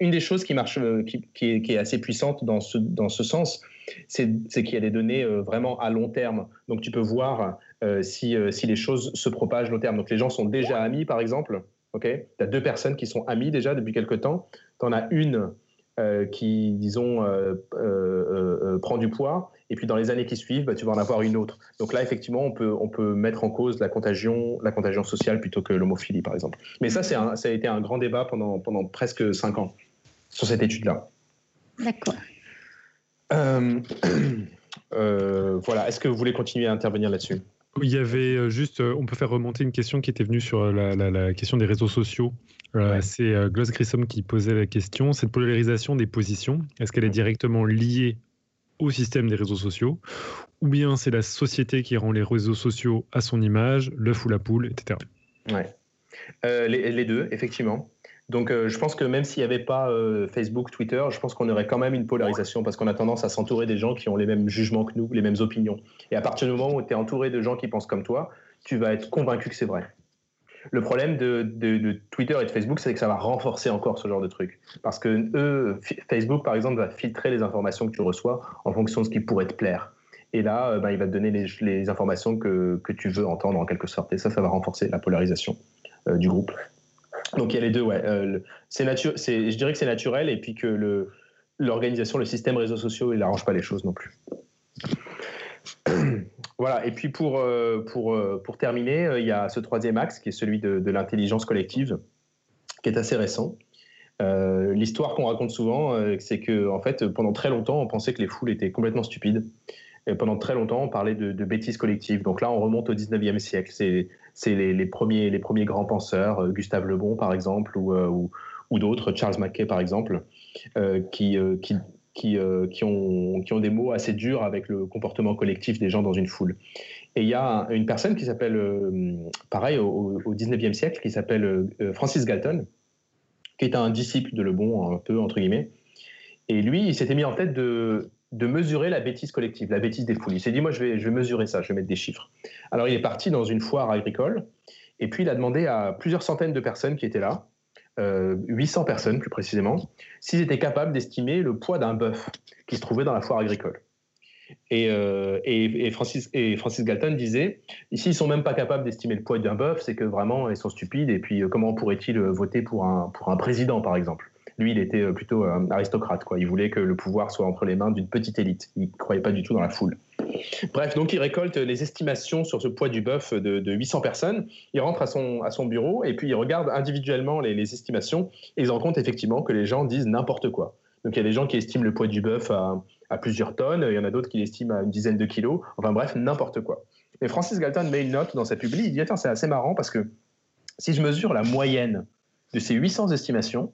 Speaker 2: une des choses qui, marche, qui, est, assez puissante dans ce, sens, c'est qu'il y a des données vraiment à long terme. Donc tu peux voir si, les choses se propagent long terme. Donc les gens sont déjà amis, par exemple ok? Tu as deux personnes qui sont amies déjà depuis quelque temps. Tu en as une qui, disons, prend du poids, et puis dans les années qui suivent, bah, tu vas en avoir une autre. Donc là, effectivement, on peut, on peut mettre en cause la contagion, la contagion sociale plutôt que l'homophilie, par exemple. Mais ça, ça a été un grand débat pendant, pendant presque cinq ans sur cette étude-là.
Speaker 1: D'accord.
Speaker 2: voilà. Est-ce que vous voulez continuer à intervenir là-dessus?
Speaker 4: Il y avait juste, on peut faire remonter une question qui était venue sur la, la question des réseaux sociaux. Euh, c'est euh, Gloss Grissom qui posait la question. Cette polarisation des positions, est-ce qu'elle est directement liée au système des réseaux sociaux ou bien c'est la société qui rend les réseaux sociaux à son image, l'œuf ou la poule, etc.
Speaker 2: Ouais. Euh, les, deux, effectivement. Donc je pense que même s'il n'y avait pas Facebook, Twitter, je pense qu'on aurait quand même une polarisation parce qu'on a tendance à s'entourer des gens qui ont les mêmes jugements que nous, les mêmes opinions. Et à partir du moment où tu es entouré de gens qui pensent comme toi, tu vas être convaincu que c'est vrai. Le problème de, Twitter et de Facebook, c'est que ça va renforcer encore ce genre de truc. Parce que eux, Facebook, par exemple, va filtrer les informations que tu reçois en fonction de ce qui pourrait te plaire. Et là, euh, ben, il va te donner les, informations que, tu veux entendre en quelque sorte. Et ça, ça va renforcer la polarisation euh, du groupe. Donc il y a les deux, ouais. Euh, je dirais que c'est naturel et puis que l'organisation, le, système réseaux sociaux, il n'arrange pas les choses non plus. Voilà, et puis pour, euh, pour, euh, pour terminer, euh, il y a ce troisième axe qui est celui de, l'intelligence collective, qui est assez récent. L'histoire qu'on raconte souvent, c'est que en fait, pendant très longtemps, on pensait que les foules étaient complètement stupides. Pendant très longtemps, on parlait de, bêtises collectives. Donc là, on remonte au 19e siècle. C'est les, les, premiers, les premiers grands penseurs, Gustave Le Bon, par exemple, ou, ou, ou d'autres, Charles Mackay, par exemple, qui, qui, euh, qui, ont, qui ont des mots assez durs avec le comportement collectif des gens dans une foule. Et il y a une personne qui s'appelle, euh, pareil, au, 19e siècle, qui s'appelle euh, Francis Galton, qui est un disciple de Le Bon, un peu, entre guillemets. Et lui, il s'était mis en tête de, de mesurer la bêtise collective, la bêtise des foules. Il s'est dit, moi, je vais, je vais mesurer ça, je vais mettre des chiffres. Alors, il est parti dans une foire agricole, et puis il a demandé à plusieurs centaines de personnes qui étaient là, 800 euh, personnes plus précisément, s'ils étaient capables d'estimer le poids d'un bœuf qui se trouvait dans la foire agricole. Et, euh, Francis, Galton disait, ici ils sont même pas capables d'estimer le poids d'un bœuf, c'est que vraiment ils sont stupides, et puis euh, comment pourraient-ils voter pour un, pour un président par exemple? Lui, il était plutôt aristocrate. Quoi. Il voulait que le pouvoir soit entre les mains d'une petite élite. Il ne croyait pas du tout dans la foule. Bref, donc il récolte les estimations sur ce poids du bœuf de, 800 personnes. Il rentre à son, bureau et puis il regarde individuellement les, estimations et il se rend compte effectivement que les gens disent n'importe quoi. Donc il y a des gens qui estiment le poids du bœuf à, plusieurs tonnes, il y en a d'autres qui l'estiment à une dizaine de kilos. Enfin bref, n'importe quoi. Et Francis Galton met une note dans sa publi. Il dit Attends, c'est assez marrant parce que si je mesure la moyenne de ces 800 estimations,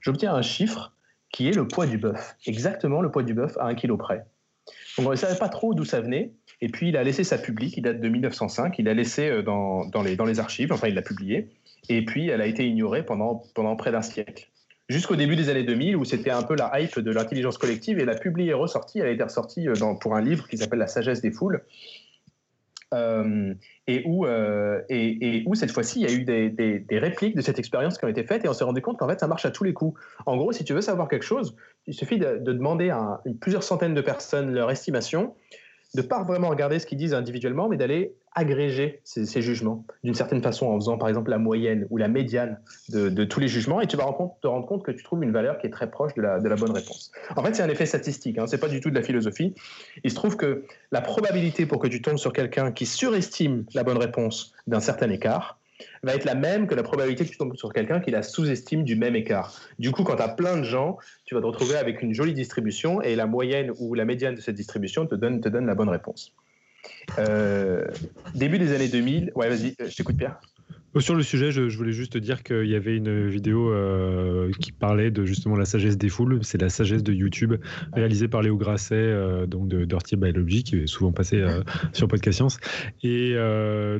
Speaker 2: j'obtiens un chiffre qui est le poids du bœuf, exactement le poids du bœuf à un kilo près. Donc on ne savait pas trop d'où ça venait. Et puis il a laissé sa publi qui date de 1905. Il l'a laissé euh, dans, dans, les, dans les archives, enfin il l'a publiée. Et puis elle a été ignorée pendant, pendant près d'un siècle. Jusqu'au début des années 2000, où c'était un peu la hype de l'intelligence collective, et la publi est ressortie. Elle a été ressortie euh, pour un livre qui s'appelle La sagesse des foules. Euh, et, où, et, où cette fois-ci, il y a eu des, des, répliques de cette expérience qui ont été faites et on s'est rendu compte qu'en fait, ça marche à tous les coups. En gros, si tu veux savoir quelque chose, il suffit de, demander à plusieurs centaines de personnes leur estimation, de ne pas vraiment regarder ce qu'ils disent individuellement, mais d'aller agréger ces, jugements d'une certaine façon en faisant par exemple la moyenne ou la médiane de, tous les jugements et tu vas te rendre compte que tu trouves une valeur qui est très proche de la, bonne réponse. En fait, c'est un effet statistique, hein, ce n'est pas du tout de la philosophie. Il se trouve que la probabilité pour que tu tombes sur quelqu'un qui surestime la bonne réponse d'un certain écart, va être la même que la probabilité que tu tombes sur quelqu'un qui la sous-estime du même écart. Du coup, quand tu as plein de gens, tu vas te retrouver avec une jolie distribution et la moyenne ou la médiane de cette distribution te donne, la bonne réponse. Euh, début des années 2000, ouais, vas-y, je t'écoute Pierre.
Speaker 4: Sur le sujet, je, voulais juste dire qu'il y avait une vidéo euh, qui parlait de justement la sagesse des foules. C'est la sagesse de YouTube, réalisée par Léo Grasset, euh, donc de Dirty Biology, qui est souvent passé euh, sur Podcast Science, et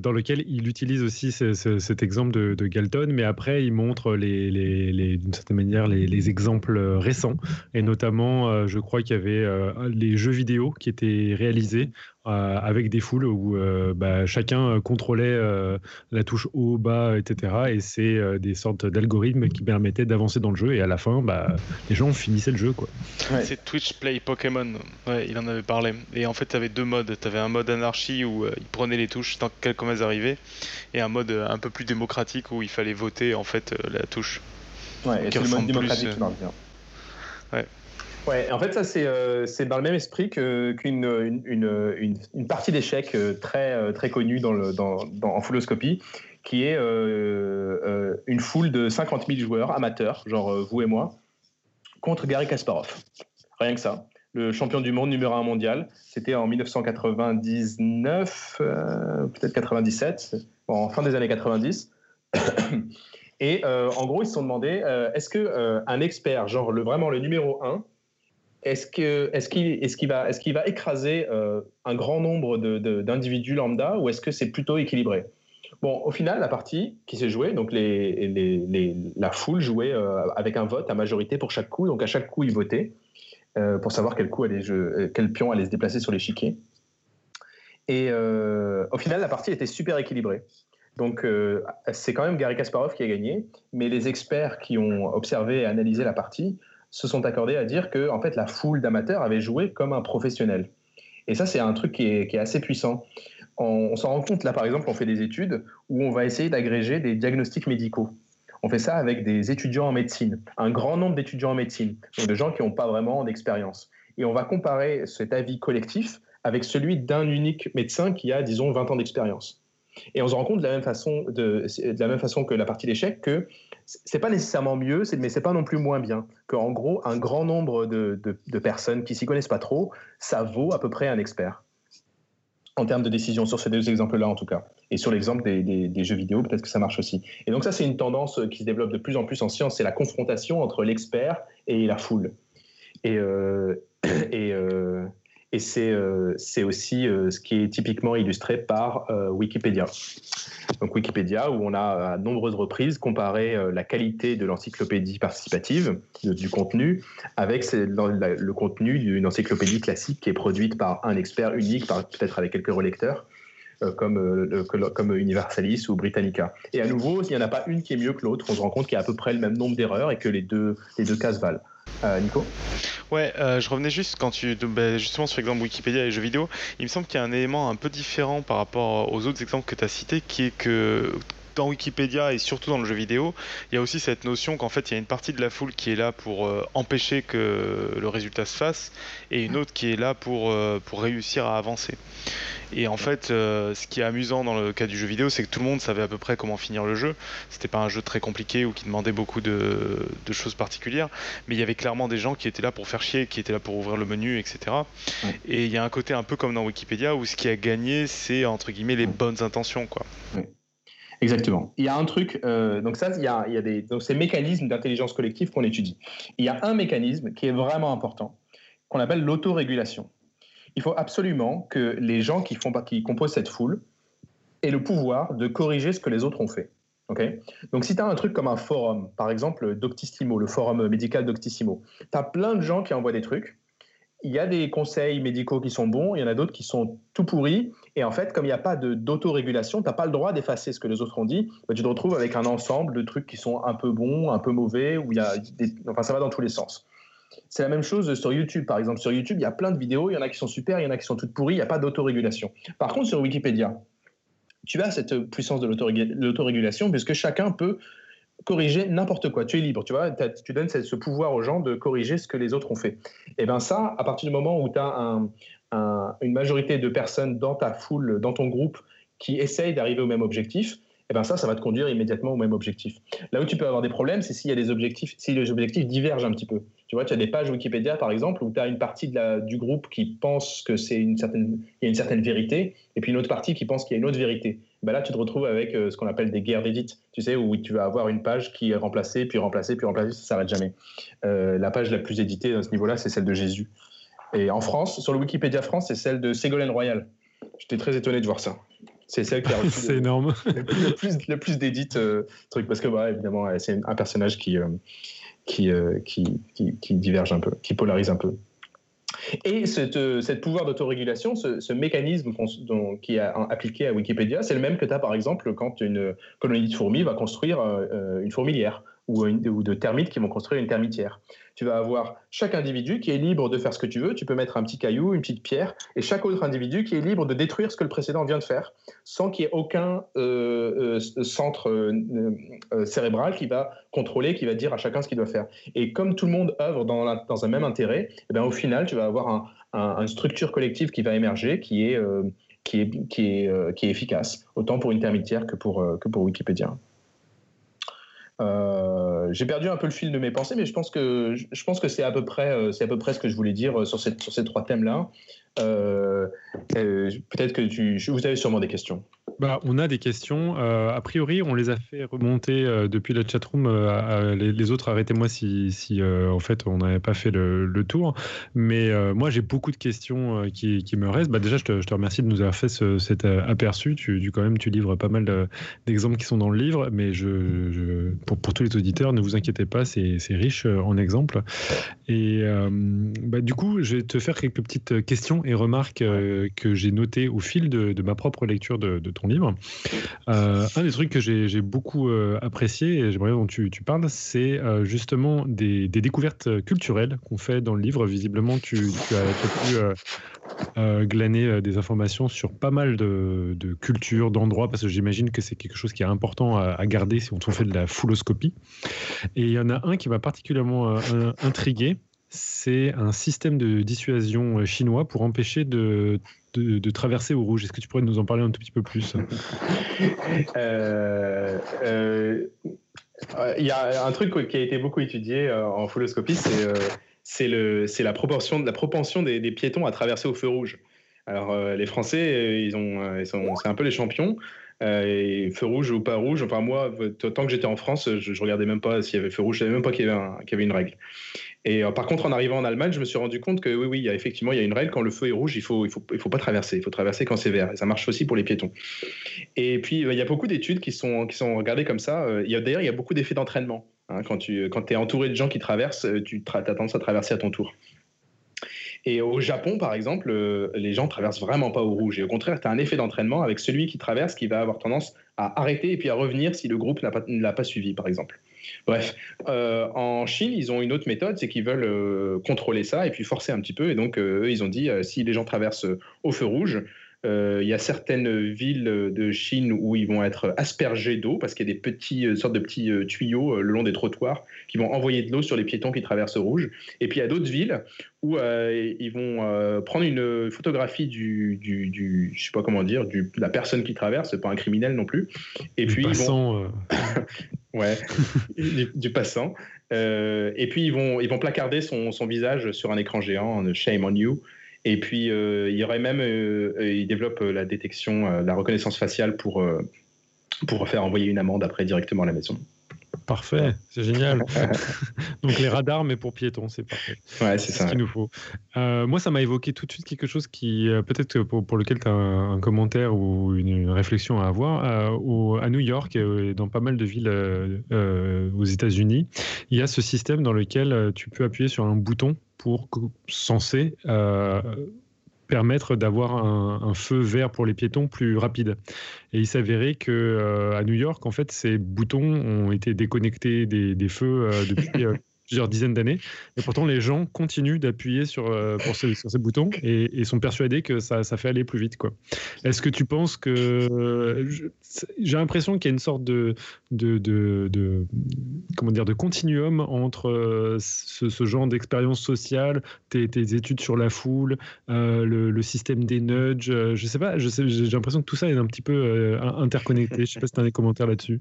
Speaker 4: dans lequel il utilise aussi cet exemple de, Galton, mais après il montre les, d'une certaine manière les, exemples récents, et notamment, je crois qu'il y avait les jeux vidéo qui étaient réalisés euh, avec des foules où euh, bah, chacun contrôlait euh, la touche haut, bas, etc. Et c'est des sortes d'algorithmes qui permettaient d'avancer dans le jeu. Et à la fin, bah, les gens finissaient le jeu. Quoi.
Speaker 3: C'est Twitch Play Pokémon. Ouais, il en avait parlé. Et en fait, tu avais deux modes. Tu avais un mode anarchie où il prenait les touches tant qu'elles elles arrivaient, et un mode un peu plus démocratique où il fallait voter en fait la touche.
Speaker 2: Ouais, et c'est le mode démocratique qui marche bien.
Speaker 3: Ouais.
Speaker 2: Ouais, en fait, ça, c'est euh, dans le même esprit qu'une une, partie d'échecs euh, très, euh, très connue en fulloscopie, qui est euh, une foule de 50 000 joueurs amateurs, genre vous et moi, contre Gary Kasparov. Rien que ça. Le champion du monde numéro 1 mondial. C'était en 1999, peut-être 97, en fin des années 90. Et en gros, ils se sont demandé est-ce qu'un un expert, genre vraiment le numéro 1, est-ce qu'il est va, est va écraser euh, un grand nombre d'individus lambda ou est-ce que c'est plutôt équilibré? Bon, au final, la partie qui s'est jouée, donc la foule jouait euh, avec un vote à majorité pour chaque coup. Donc à chaque coup, ils votaient euh, pour savoir quel, coup allait, quel pion allait se déplacer sur l'échiquier. Et au final, la partie était super équilibrée. Donc c'est quand même Gary Kasparov qui a gagné, mais les experts qui ont observé et analysé la partie se sont accordés à dire que en fait, la foule d'amateurs avait joué comme un professionnel. Et ça, c'est un truc qui est, assez puissant. On, s'en rend compte, là, par exemple, on fait des études où on va essayer d'agréger des diagnostics médicaux. On fait ça avec des étudiants en médecine, un grand nombre d'étudiants en médecine, donc de gens qui n'ont pas vraiment d'expérience. Et on va comparer cet avis collectif avec celui d'un unique médecin qui a, disons, 20 ans d'expérience. Et on se rend compte de la même façon, que la partie d'échec que c'est pas nécessairement mieux, mais c'est pas non plus moins bien. Qu'en gros, un grand nombre de, personnes qui s'y connaissent pas trop, ça vaut à peu près un expert. En termes de décision, sur ces deux exemples-là en tout cas. Et sur l'exemple des, jeux vidéo, peut-être que ça marche aussi. Et donc ça, c'est une tendance qui se développe de plus en plus en science, c'est la confrontation entre l'expert et la foule. Et, euh, euh, et euh, c'est aussi euh, ce qui est typiquement illustré par euh, Wikipédia. Donc Wikipédia, où on a à nombreuses reprises comparé la qualité de l'encyclopédie participative, du contenu, avec le contenu d'une encyclopédie classique qui est produite par un expert unique, peut-être avec quelques relecteurs. Comme, comme Universalis ou Britannica. Et à nouveau, il n'y en a pas une qui est mieux que l'autre. On se rend compte qu'il y a à peu près le même nombre d'erreurs et que les deux, les deux cas valent. Nico
Speaker 3: Ouais, euh, je revenais juste quand tu bah, justement sur l'exemple Wikipédia et jeux vidéo, il me semble qu'il y a un élément un peu différent par rapport aux autres exemples que tu as cités, qui est que dans Wikipédia et surtout dans le jeu vidéo, il y a aussi cette notion qu'en fait il y a une partie de la foule qui est là pour euh, empêcher que le résultat se fasse et une autre qui est là pour, euh, pour réussir à avancer. Et en fait, euh, ce qui est amusant dans le cas du jeu vidéo, c'est que tout le monde savait à peu près comment finir le jeu. C'était pas un jeu très compliqué ou qui demandait beaucoup de, de, choses particulières, mais il y avait clairement des gens qui étaient là pour faire chier, qui étaient là pour ouvrir le menu, etc. Et il y a un côté un peu comme dans Wikipédia où ce qui a gagné, c'est entre guillemets les bonnes intentions, quoi.
Speaker 2: Exactement. Il y a un truc, euh, donc ça, il y a, des, ces mécanismes d'intelligence collective qu'on étudie. Il y a un mécanisme qui est vraiment important, qu'on appelle l'autorégulation. Il faut absolument que les gens qui, font, qui composent cette foule aient le pouvoir de corriger ce que les autres ont fait. Okay donc si tu as un truc comme un forum, par exemple Doctissimo, le forum médical Doctissimo, tu as plein de gens qui envoient des trucs, il y a des conseils médicaux qui sont bons, il y en a d'autres qui sont tout pourris. Et en fait, comme il n'y a pas d'autorégulation, tu n'as pas le droit d'effacer ce que les autres ont dit. Bah, tu te retrouves avec un ensemble de trucs qui sont un peu bons, un peu mauvais, où il y a enfin, ça va dans tous les sens. C'est la même chose sur YouTube. Par exemple, sur YouTube, il y a plein de vidéos, il y en a qui sont super, il y en a qui sont toutes pourries, il n'y a pas d'autorégulation. Par contre, sur Wikipédia, tu as cette puissance de l'autorégulation, puisque chacun peut corriger n'importe quoi. Tu es libre, tu vois. Tu donnes ce pouvoir aux gens de corriger ce que les autres ont fait. Et bien ça, à partir du moment où tu as une majorité de personnes dans ta foule, dans ton groupe, qui essayent d'arriver au même objectif, et ben ça, ça va te conduire immédiatement au même objectif. Là où tu peux avoir des problèmes, c'est s'il y a des objectifs, si les objectifs divergent un petit peu. Tu vois, tu as des pages Wikipédia, par exemple, où tu as une partie du groupe qui pense que y a une certaine vérité, et puis une autre partie qui pense qu'il y a une autre vérité. Ben là, tu te retrouves avec euh, ce qu'on appelle des guerres d'édite, tu sais, où tu vas avoir une page qui est remplacée, puis remplacée, puis remplacée, ça s'arrête jamais. Euh, la page la plus éditée à ce niveau-là, c'est celle de Jésus. Et en France, sur le Wikipédia France, c'est celle de Ségolène Royal. J'étais très étonné de voir ça. C'est celle qui a reçu
Speaker 4: le, énorme.
Speaker 2: le, plus, le plus, d'édite euh, truc parce que bah, évidemment c'est un personnage qui, euh, qui, euh, qui, qui, qui, diverge un peu, qui polarise un peu. Et cette, euh, cette pouvoir d'autorégulation, ce, ce mécanisme qui est appliqué à Wikipédia, c'est le même que tu as par exemple quand une colonie de fourmis va construire une fourmilière ou, ou de termites qui vont construire une termitière tu vas avoir chaque individu qui est libre de faire ce que tu veux. Tu peux mettre un petit caillou, une petite pierre, et chaque autre individu qui est libre de détruire ce que le précédent vient de faire, sans qu'il y ait aucun euh, euh, centre euh, cérébral qui va contrôler, qui va dire à chacun ce qu'il doit faire. Et comme tout le monde œuvre dans, un même intérêt, eh bien, au final, tu vas avoir une structure collective qui va émerger, qui est, efficace, autant pour une termitière que pour Wikipédia. Euh, j'ai perdu un peu le fil de mes pensées, mais je pense que je pense que c'est à peu près euh, c'est à peu près ce que je voulais dire euh, sur, cette, sur ces trois thèmes là. Peut-être que tu, vous avez sûrement des questions.
Speaker 4: Bah, on a des questions. Euh, a priori, on les a fait remonter euh, depuis la chatroom. Euh, les, autres, arrêtez-moi si, si en fait, on n'avait pas fait le, tour. Mais moi, j'ai beaucoup de questions qui, me restent. Bah, déjà, je te, remercie de nous avoir fait cet aperçu. Tu, quand même, tu livres pas mal d'exemples qui sont dans le livre. Mais pour, tous les auditeurs, ne vous inquiétez pas, c'est riche en exemples. Et bah, du coup, je vais te faire quelques petites questions et remarques que j'ai notées au fil de, ma propre lecture de ton livre. Euh, un des trucs que j'ai beaucoup euh, apprécié, et j'aimerais dont tu, tu parles, c'est euh, justement des, découvertes culturelles qu'on fait dans le livre. Visiblement, tu, as, pu glaner des informations sur pas mal de, cultures, d'endroits, parce que j'imagine que c'est quelque chose qui est important à, garder si on fait de la fouloscopie. Et il y en a un qui m'a particulièrement intrigué c'est un système de dissuasion chinois pour empêcher de de, traverser au rouge. Est-ce que tu pourrais nous en parler un tout petit peu plus?
Speaker 2: Euh, euh, Il y a un truc qui a été beaucoup étudié euh, en fulloscopie, c'est la proportion, la propension des, piétons à traverser au feu rouge. Alors les Français, ils ont, sont, c'est un peu les champions. feu rouge ou pas rouge. Enfin moi, tant que j'étais en France, je, je regardais même pas s'il y avait feu rouge, je savais même pas qu'il y, y, avait une règle. Et euh, par contre, en arrivant en Allemagne, je me suis rendu compte que oui, oui, il y a, effectivement, il y a une règle quand le feu est rouge, il faut, il faut, il faut pas traverser. Il faut traverser quand c'est vert. Et ça marche aussi pour les piétons. Et puis, euh, il y a beaucoup d'études qui sont, qui sont regardées comme ça. Euh, il y d'ailleurs, il y a beaucoup d'effets d'entraînement. Hein. quand tu quand es entouré de gens qui traversent, tu as tendance à traverser à ton tour. Et au Japon, par exemple, les gens traversent vraiment pas au rouge. Et au contraire, tu as un effet d'entraînement avec celui qui traverse qui va avoir tendance à arrêter et puis à revenir si le groupe ne l'a pas suivi, par exemple. Bref, euh, en Chine, ils ont une autre méthode, c'est qu'ils veulent euh, contrôler ça et puis forcer un petit peu. Et donc, euh, eux, ils ont dit, si les gens traversent au feu rouge, euh, il y a certaines villes de Chine où ils vont être aspergés d'eau parce qu'il y a des petits, euh, sortes de petits euh, tuyaux le long des trottoirs qui vont envoyer de l'eau sur les piétons qui traversent rouge. Et puis il y a d'autres villes où ils vont prendre une photographie du, du, du, je sais pas comment dire, du, de la personne qui traverse, pas un criminel non plus.
Speaker 4: Et puis passant,
Speaker 2: ouais, du, passant. et puis ils vont, ils vont placarder son, son visage sur un écran géant, shame on you. Et puis, euh, il y aurait même, euh, euh, il développe la détection, la reconnaissance faciale pour, pour faire envoyer une amende après directement à la maison.
Speaker 4: Parfait, c'est génial. Donc les radars, mais pour piétons, c'est parfait.
Speaker 2: Ouais, c'est
Speaker 4: ça. Ce qu'il nous faut. moi, ça m'a évoqué tout de suite quelque chose qui, peut-être pour, pour, lequel tu as un, commentaire ou une, réflexion à avoir. à New York et dans pas mal de villes aux États-Unis, il y a ce système dans lequel tu peux appuyer sur un bouton pour censé euh, permettre d'avoir un, feu vert pour les piétons plus rapide. Et il s'avérait que euh, à New York, en fait, ces boutons ont été déconnectés des, feux euh, depuis plusieurs dizaines d'années. Et pourtant, les gens continuent d'appuyer sur, euh, ces, boutons et, sont persuadés que ça, fait aller plus vite. Est-ce que tu penses que. J'ai l'impression qu'il y a une sorte de, comment dire, de continuum entre euh, ce, genre d'expérience sociale, tes, études sur la foule, euh, le, système des nudges. je sais pas, j'ai l'impression que tout ça est un petit peu interconnecté. Je sais pas si tu as des commentaires là-dessus.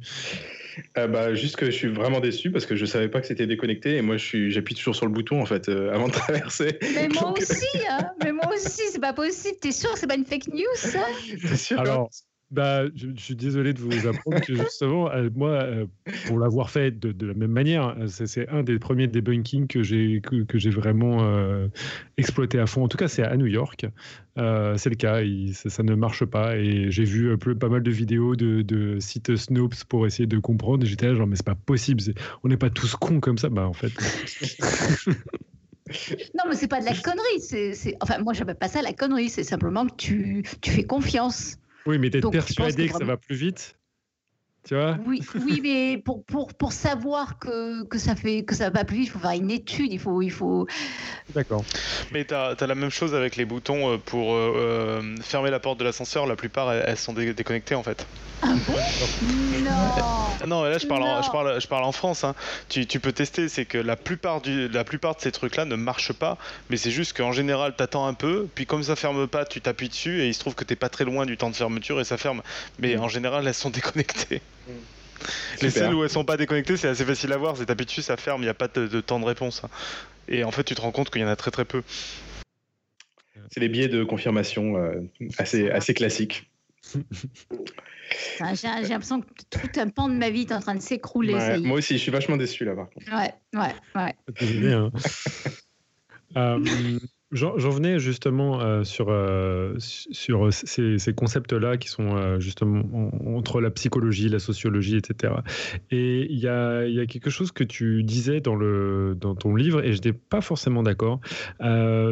Speaker 2: Euh, bah, juste que je suis vraiment déçu parce que je savais pas que c'était déconnecté et moi j'appuie toujours sur le bouton en fait euh, avant de traverser.
Speaker 1: Mais moi aussi, hein mais moi aussi, c'est pas possible. T'es sûr que c'est pas une fake news ça?
Speaker 2: T'es sûr
Speaker 4: Alors, bah, je, suis désolé de vous apprendre que justement, euh, moi, euh, pour l'avoir fait de, la même manière, euh, c'est un des premiers debunkings que j'ai que, que j'ai vraiment exploité à fond. En tout cas, c'est à New York. c'est le cas, ça, ne marche pas. Et j'ai vu pas mal de vidéos de, de sites Snopes pour essayer de comprendre. J'étais là, genre, mais c'est pas possible. on n'est pas tous cons comme ça. Bah, en fait.
Speaker 1: Non, mais c'est pas de la connerie. C'est, c'est- Enfin, moi, j'appelle pas ça la connerie. C'est simplement que tu, tu fais confiance.
Speaker 4: Oui, mais d'être persuadé
Speaker 1: que
Speaker 4: que ça va plus vite, tu vois?
Speaker 1: Oui, oui, mais pour, pour, pour savoir que, que ça fait que ça va plus vite, il faut faire une étude. Il faut, il faut.
Speaker 4: D'accord.
Speaker 3: Mais t'as as la même chose avec les boutons euh, pour euh, euh, fermer la porte de l'ascenseur. La plupart, elles, elles sont dé- déconnectées en fait.
Speaker 1: Ah bon? Non.
Speaker 3: Non, là je parle, en, je parle, je parle en France. hein. Tu, tu peux tester, c'est que la plupart, du, la plupart de ces trucs-là ne marchent pas, mais c'est juste qu'en général, t'attends un peu, puis comme ça ferme pas, tu t'appuies dessus et il se trouve que t'es pas très loin du temps de fermeture et ça ferme. Mais en général, elles sont déconnectées. Les celles où elles sont pas déconnectées, c'est assez facile à voir. C'est dessus, ça ferme, il n'y a pas de, de temps de réponse. Et en fait, tu te rends compte qu'il y en a très très peu.
Speaker 2: C'est les biais de confirmation euh, assez, assez classiques.
Speaker 1: J'ai l'impression que tout un pan de ma vie est en train de s'écrouler.
Speaker 2: Ouais, moi aussi, je suis vachement déçu là par contre.
Speaker 1: Ouais, ouais, ouais.
Speaker 4: Hein. Euh, J'en venais justement euh, sur, euh, sur ces, concepts-là qui sont euh, justement en- entre la psychologie, la sociologie, etc. Et il y a, y a quelque chose que tu disais dans, le, dans ton livre, et je n'étais pas forcément d'accord.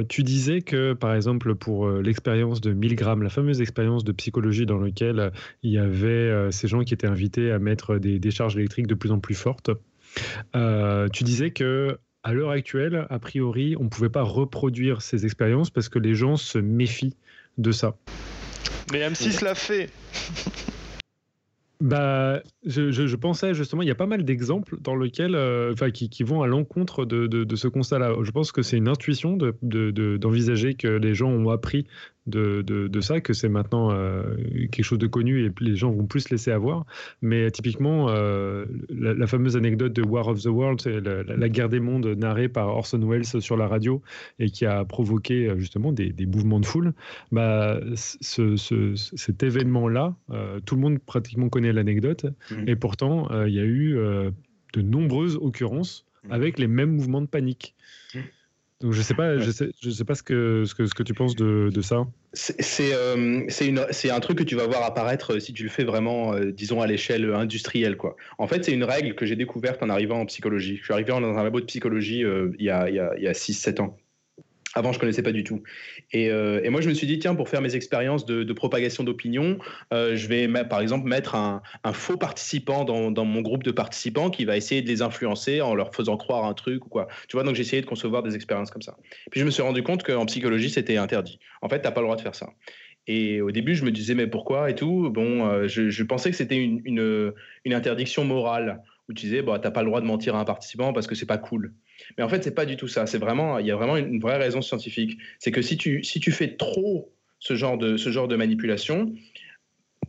Speaker 4: Tu disais que, par exemple, pour l'expérience de Milgram, la fameuse expérience de psychologie dans laquelle il y avait ces gens qui étaient invités à mettre des décharges électriques de plus en plus fortes, tu disais que à l'heure actuelle, a priori, on ne pouvait pas reproduire ces expériences parce que les gens se méfient de ça.
Speaker 3: Mais M6 l'a fait.
Speaker 4: Bah, je, je- je pensais justement, il y a pas mal d'exemples dans lesquels, euh, enfin, qui, qui vont à l'encontre de, de- de ce constat-là. Je pense que c'est une intuition de- de- de- d'envisager que les gens ont appris de, de- de ça, que c'est maintenant euh, quelque chose de connu et les gens vont plus se laisser avoir. Mais typiquement, euh, la, la fameuse anecdote de War of the Worlds, c'est la, la- guerre des mondes narrée par Orson Welles sur la radio et qui a provoqué euh, justement des, des mouvements de foule. Bah, ce- ce- cet événement-là, tout le monde pratiquement connaît l'anecdote,
Speaker 2: Mhm.
Speaker 4: et pourtant, il y a eu de nombreuses occurrences
Speaker 2: Mhm.
Speaker 4: avec les mêmes mouvements de panique. Donc je sais pas, je sais, je sais pas ce que, ce que, ce que tu penses de, de ça.
Speaker 2: C'est euh, un truc que tu vas voir apparaître euh, si tu le fais vraiment, euh, disons, à l'échelle industrielle. Quoi. En fait, c'est une règle que j'ai découverte en arrivant en psychologie. Je suis arrivé dans un labo de psychologie euh, il y a, il y a, il y a 6-7 ans. Avant, je connaissais pas du tout. Et, euh, et moi, je me suis dit, tiens, pour faire mes expériences de, propagation d'opinion, euh, je vais, par exemple, mettre un, faux participant dans, mon groupe de participants qui va essayer de les influencer en leur faisant croire un truc ou quoi. Tu vois, donc j'ai essayé de concevoir des expériences comme ça. Puis je me suis rendu compte qu'en psychologie, c'était interdit. En fait, t'as pas le droit de faire ça. Et au début, je me disais, mais pourquoi et tout? Bon, euh, je, pensais que c'était une interdiction morale où tu disais, bah, t'as pas le droit de mentir à un participant parce que c'est pas cool. Mais en fait, c'est pas du tout ça. C'est vraiment, il y a vraiment une vraie raison scientifique. C'est que si tu, si tu fais trop ce genre de, ce genre de manipulation,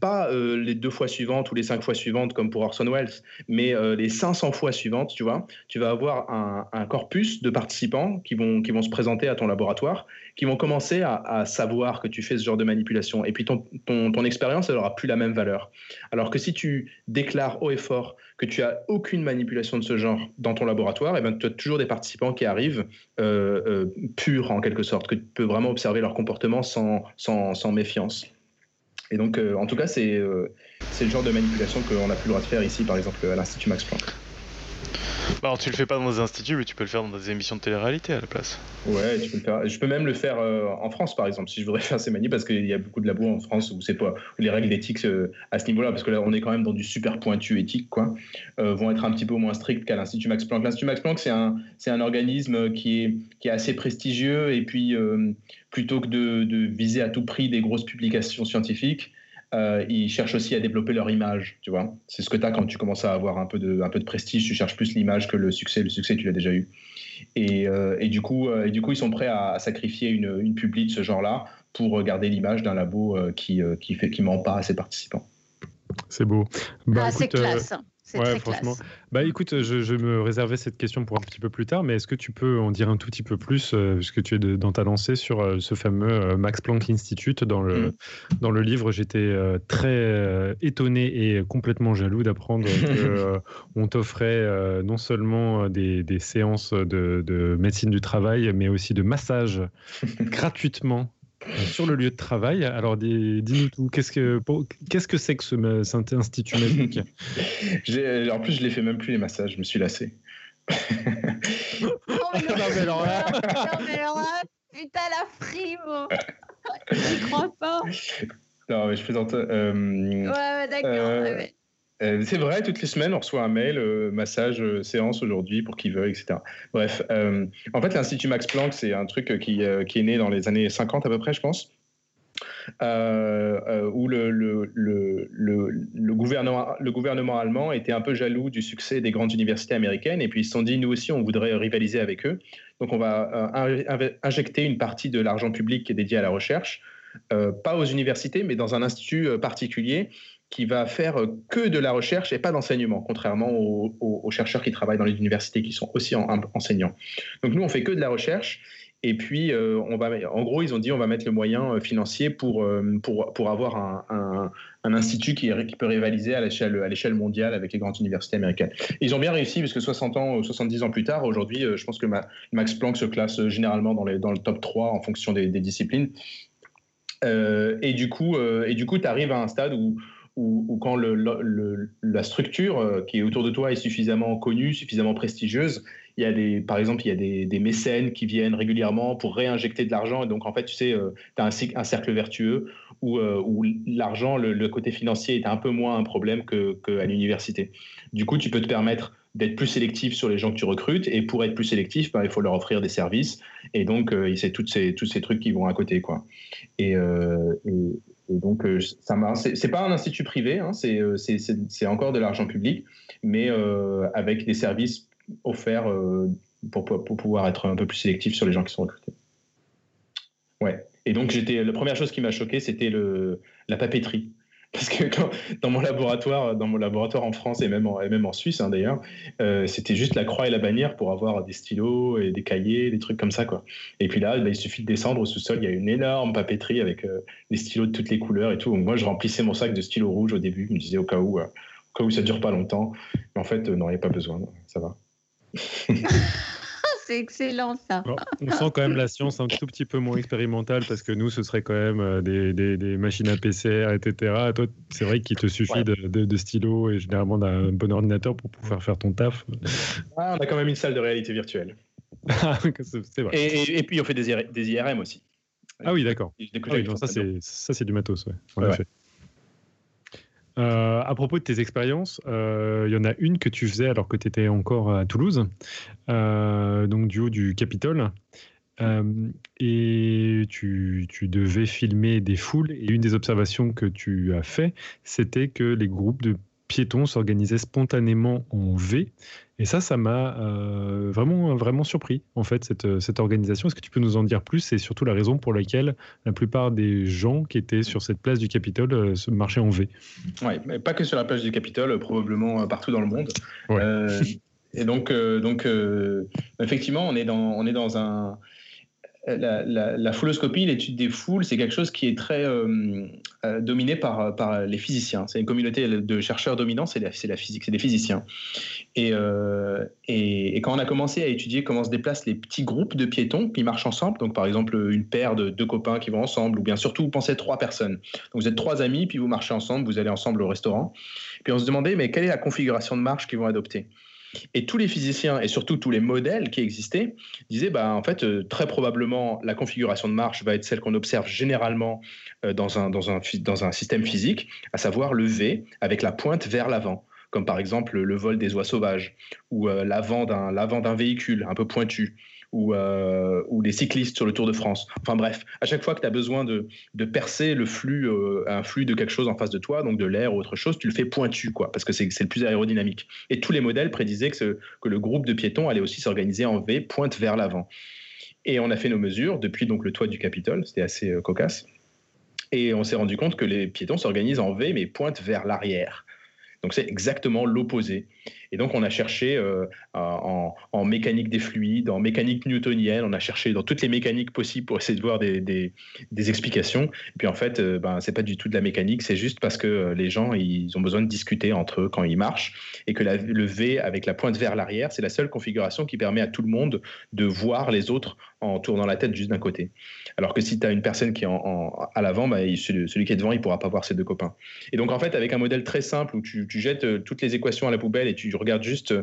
Speaker 2: pas euh, les deux fois suivantes ou les cinq fois suivantes comme pour Orson Welles, mais euh, les 500 fois suivantes, tu vois, tu vas avoir un, corpus de participants qui vont, qui vont se présenter à ton laboratoire, qui vont commencer à, savoir que tu fais ce genre de manipulation. Et puis ton, ton, expérience, elle aura plus la même valeur. Alors que si tu déclares haut et fort que tu as aucune manipulation de ce genre dans ton laboratoire, et ben, tu as toujours des participants qui arrivent euh, purs en quelque sorte, que tu peux vraiment observer leur comportement sans, sans, sans méfiance. Et donc, euh, en tout cas, euh, c'est le genre de manipulation qu'on n'a plus le droit de faire ici, par exemple, à l'Institut Max Planck.
Speaker 3: Bah, alors, tu le fais pas dans des instituts, mais tu peux le faire dans des émissions de télé-réalité à la place.
Speaker 2: Ouais, tu peux le faire. Je peux même le faire euh, en France, par exemple, si je voudrais faire ces manies, parce qu'il y a beaucoup de labos en France où c'est pas où les règles d'éthique euh, à ce niveau-là, parce que là, on est quand même dans du super pointu éthique, euh, vont être un petit peu moins strictes qu'à l'Institut Max Planck. L'Institut Max Planck, c'est un, organisme qui est, assez prestigieux, et puis plutôt que de viser à tout prix des grosses publications scientifiques, euh, ils cherchent aussi à développer leur image, tu vois. C'est ce que tu as quand tu commences à avoir un peu de, un peu de prestige, tu cherches plus l'image que le succès. Le succès, tu l'as déjà eu. Et, euh, et, du coup, euh, et du coup, ils sont prêts à, à sacrifier une, une publi de ce genre-là pour garder l'image d'un labo euh, qui, euh, qui, fait, qui ment pas à ses participants.
Speaker 4: C'est beau. Bah,
Speaker 1: ah, c'est
Speaker 4: euh,
Speaker 1: classe.
Speaker 4: Ouais,
Speaker 1: très
Speaker 4: franchement.
Speaker 1: classe.
Speaker 4: Bah écoute, je, je me réservais cette question pour un petit peu plus tard, mais est-ce que tu peux en dire un tout petit peu plus, euh, puisque tu es de- dans ta lancée sur euh, ce fameux euh, Max Planck Institute dans le,
Speaker 2: Mhm.
Speaker 4: dans le livre, j'étais euh, très étonné et complètement jaloux d'apprendre qu'on t'offrait non seulement des, des séances de, de médecine du travail, mais aussi de massage gratuitement sur le lieu de travail. Alors dis- dis-nous tout, qu'est-ce que qu'est-ce que c'est que ce, cet institut magique?
Speaker 2: J'ai- En plus, je les fais même plus les massages, je me suis lassé.
Speaker 1: Oh,
Speaker 4: Non, mais alors là-
Speaker 1: Non, mais alors là, putain, la frime Je crois pas.
Speaker 2: Non, mais je plaisante. euh,
Speaker 1: Ouais, ouais, d'accord.
Speaker 2: Euh,
Speaker 1: ouais, ouais.
Speaker 2: Euh, c'est vrai, toutes les semaines, on reçoit un mail, euh, massage, euh, séance aujourd'hui pour qui veut, etc. Bref, en fait, l'Institut Max Planck, c'est un truc qui, est né dans les années 50 à peu près, je pense, où le, gouvernement, le gouvernement allemand était un peu jaloux du succès des grandes universités américaines, et puis ils se sont dit, nous aussi, on voudrait rivaliser avec eux. Donc, on va in- injecter une partie de l'argent public qui est dédié à la recherche, pas aux universités, mais dans un institut particulier qui va faire euh, que de la recherche et pas d'enseignement, contrairement aux, chercheurs qui travaillent dans les universités, qui sont aussi en- en- enseignants. Donc nous, on fait que de la recherche. Et puis, euh, on va, en gros, ils ont dit on va mettre le moyen euh, financier pour, pour, pour avoir un, un- institut qui, qui peut rivaliser à l'échelle mondiale avec les grandes universités américaines. Ils ont bien réussi, parce que 60 ans ou 70 ans plus tard, aujourd'hui, je pense que Ma- Max Planck se classe généralement dans, les, dans le top 3 en fonction des, des disciplines. Euh, et du coup, tu arrives à un stade où, où quand la structure euh, qui est autour de toi est suffisamment connue, suffisamment prestigieuse, il y a des, par exemple, il y a des, mécènes qui viennent régulièrement pour réinjecter de l'argent. Et donc, en fait, tu sais, tu as un, un cercle vertueux où, euh, l'argent, le, côté financier est un peu moins un problème qu'à que l'université. Du coup, tu peux te permettre d'être plus sélectif sur les gens que tu recrutes. Et pour être plus sélectif, ben, il faut leur offrir des services. Et donc, euh, c'est toutes ces, tous ces trucs qui vont à côté. Quoi. Euh, et donc, euh, ça m'a- c'est pas un institut privé, hein, c'est euh, c'est- encore de l'argent public, mais euh, avec des services offerts pour pouvoir être un peu plus sélectif sur les gens qui sont recrutés. Ouais. Et donc, j'étais la première chose qui m'a choqué, c'était le la papeterie. Parce que dans mon laboratoire, dans mon laboratoire en France et même en, et même en Suisse hein, d'ailleurs, euh, c'était juste la croix et la bannière pour avoir des stylos et des cahiers, des trucs comme ça quoi. Et puis là, bah, il suffit de descendre au sous-sol, il y a une énorme papeterie avec euh, des stylos de toutes les couleurs et tout. Donc moi, je remplissais mon sac de stylos rouges au début, je me disais au cas où, euh, au cas où ça dure pas longtemps. Mais en fait, euh, non, il n'y a pas besoin, ça va.
Speaker 1: C'est excellent ça.
Speaker 4: Bon, on sent quand même la science un tout petit peu moins expérimentale parce que nous, ce serait quand même euh, des, des- des machines à PCR, etc. Toi, c'est vrai qu'il te suffit
Speaker 2: Ouais.
Speaker 4: de, de, de stylos et généralement d'un bon ordinateur pour pouvoir faire ton taf.
Speaker 2: Ah, on a quand même une salle de réalité virtuelle.
Speaker 4: c'est vrai.
Speaker 2: Et, et- et puis on fait des, IR des IRM aussi.
Speaker 4: Ah oui, d'accord. Ah oui, ça, c'est ça, c'est du matos, ouais, en
Speaker 2: Ouais,
Speaker 4: effet. Euh, à propos de tes expériences, euh, il y en a une que tu faisais alors que tu étais encore à Toulouse, euh, donc du haut du Capitole. Et tu, tu devais filmer des foules. Et une des observations que tu as fait, c'était que les groupes de piétons s'organisaient spontanément en V. Et ça, ça m'a euh, vraiment, vraiment surpris, en fait, cette, cette organisation. Est-ce que tu peux nous en dire plus? Et surtout la raison pour laquelle la plupart des gens qui étaient sur cette place du Capitole euh, se marchaient en V
Speaker 2: Ouais, mais pas que sur la plage du Capitole, probablement euh, partout dans le monde.
Speaker 4: Ouais.
Speaker 2: Euh, et donc, euh, donc euh, effectivement, on est dans, on est dans un. La, la, fouloscopie, l'étude des foules, c'est quelque chose qui est très euh, euh, dominé par, les physiciens. C'est une communauté de chercheurs dominants, c'est la, physique, c'est des physiciens. Et, euh, et quand on a commencé à étudier comment se déplacent les petits groupes de piétons qui marchent ensemble, donc par exemple une paire de deux copains qui vont ensemble, ou bien surtout vous pensez trois personnes. Donc vous êtes trois amis, puis vous marchez ensemble, vous allez ensemble au restaurant. Puis on se demandait, mais quelle est la configuration de marche qu'ils vont adopter? Et tous les physiciens et surtout tous les modèles qui existaient disaient, bah, en fait, euh, très probablement, la configuration de marche va être celle qu'on observe généralement euh, dans, un, dans, un, dans un système physique, à savoir le V avec la pointe vers l'avant, comme par exemple le vol des oies sauvages ou euh, l'avant d'un l'avant d'un véhicule un peu pointu. Ou, euh, ou les cyclistes sur le Tour de France. Enfin bref, à chaque fois que tu as besoin de, percer le flux, euh, un flux de quelque chose en face de toi, donc de l'air ou autre chose, tu le fais pointu, quoi, parce que c'est le plus aérodynamique. Et tous les modèles prédisaient que le groupe de piétons allait aussi s'organiser en V, pointe vers l'avant. Et on a fait nos mesures depuis donc le toit du Capitole, c'était assez euh, cocasse. Et on s'est rendu compte que les piétons s'organisent en V, mais pointent vers l'arrière. Donc c'est exactement l'opposé. Et donc on a cherché euh, en, mécanique des fluides, en mécanique newtonienne, on a cherché dans toutes les mécaniques possibles pour essayer de voir des, explications. Et puis en fait, euh, ben, c'est pas du tout de la mécanique, c'est juste parce que euh, les gens ils ont besoin de discuter entre eux quand ils marchent et que le V avec la pointe vers l'arrière, c'est la seule configuration qui permet à tout le monde de voir les autres en tournant la tête juste d'un côté. Alors que si tu as une personne qui est à l'avant, ben, celui, qui est devant, il pourra pas voir ses deux copains. Et donc en fait, avec un modèle très simple où tu, tu jettes euh, toutes les équations à la poubelle et tu regardes juste euh,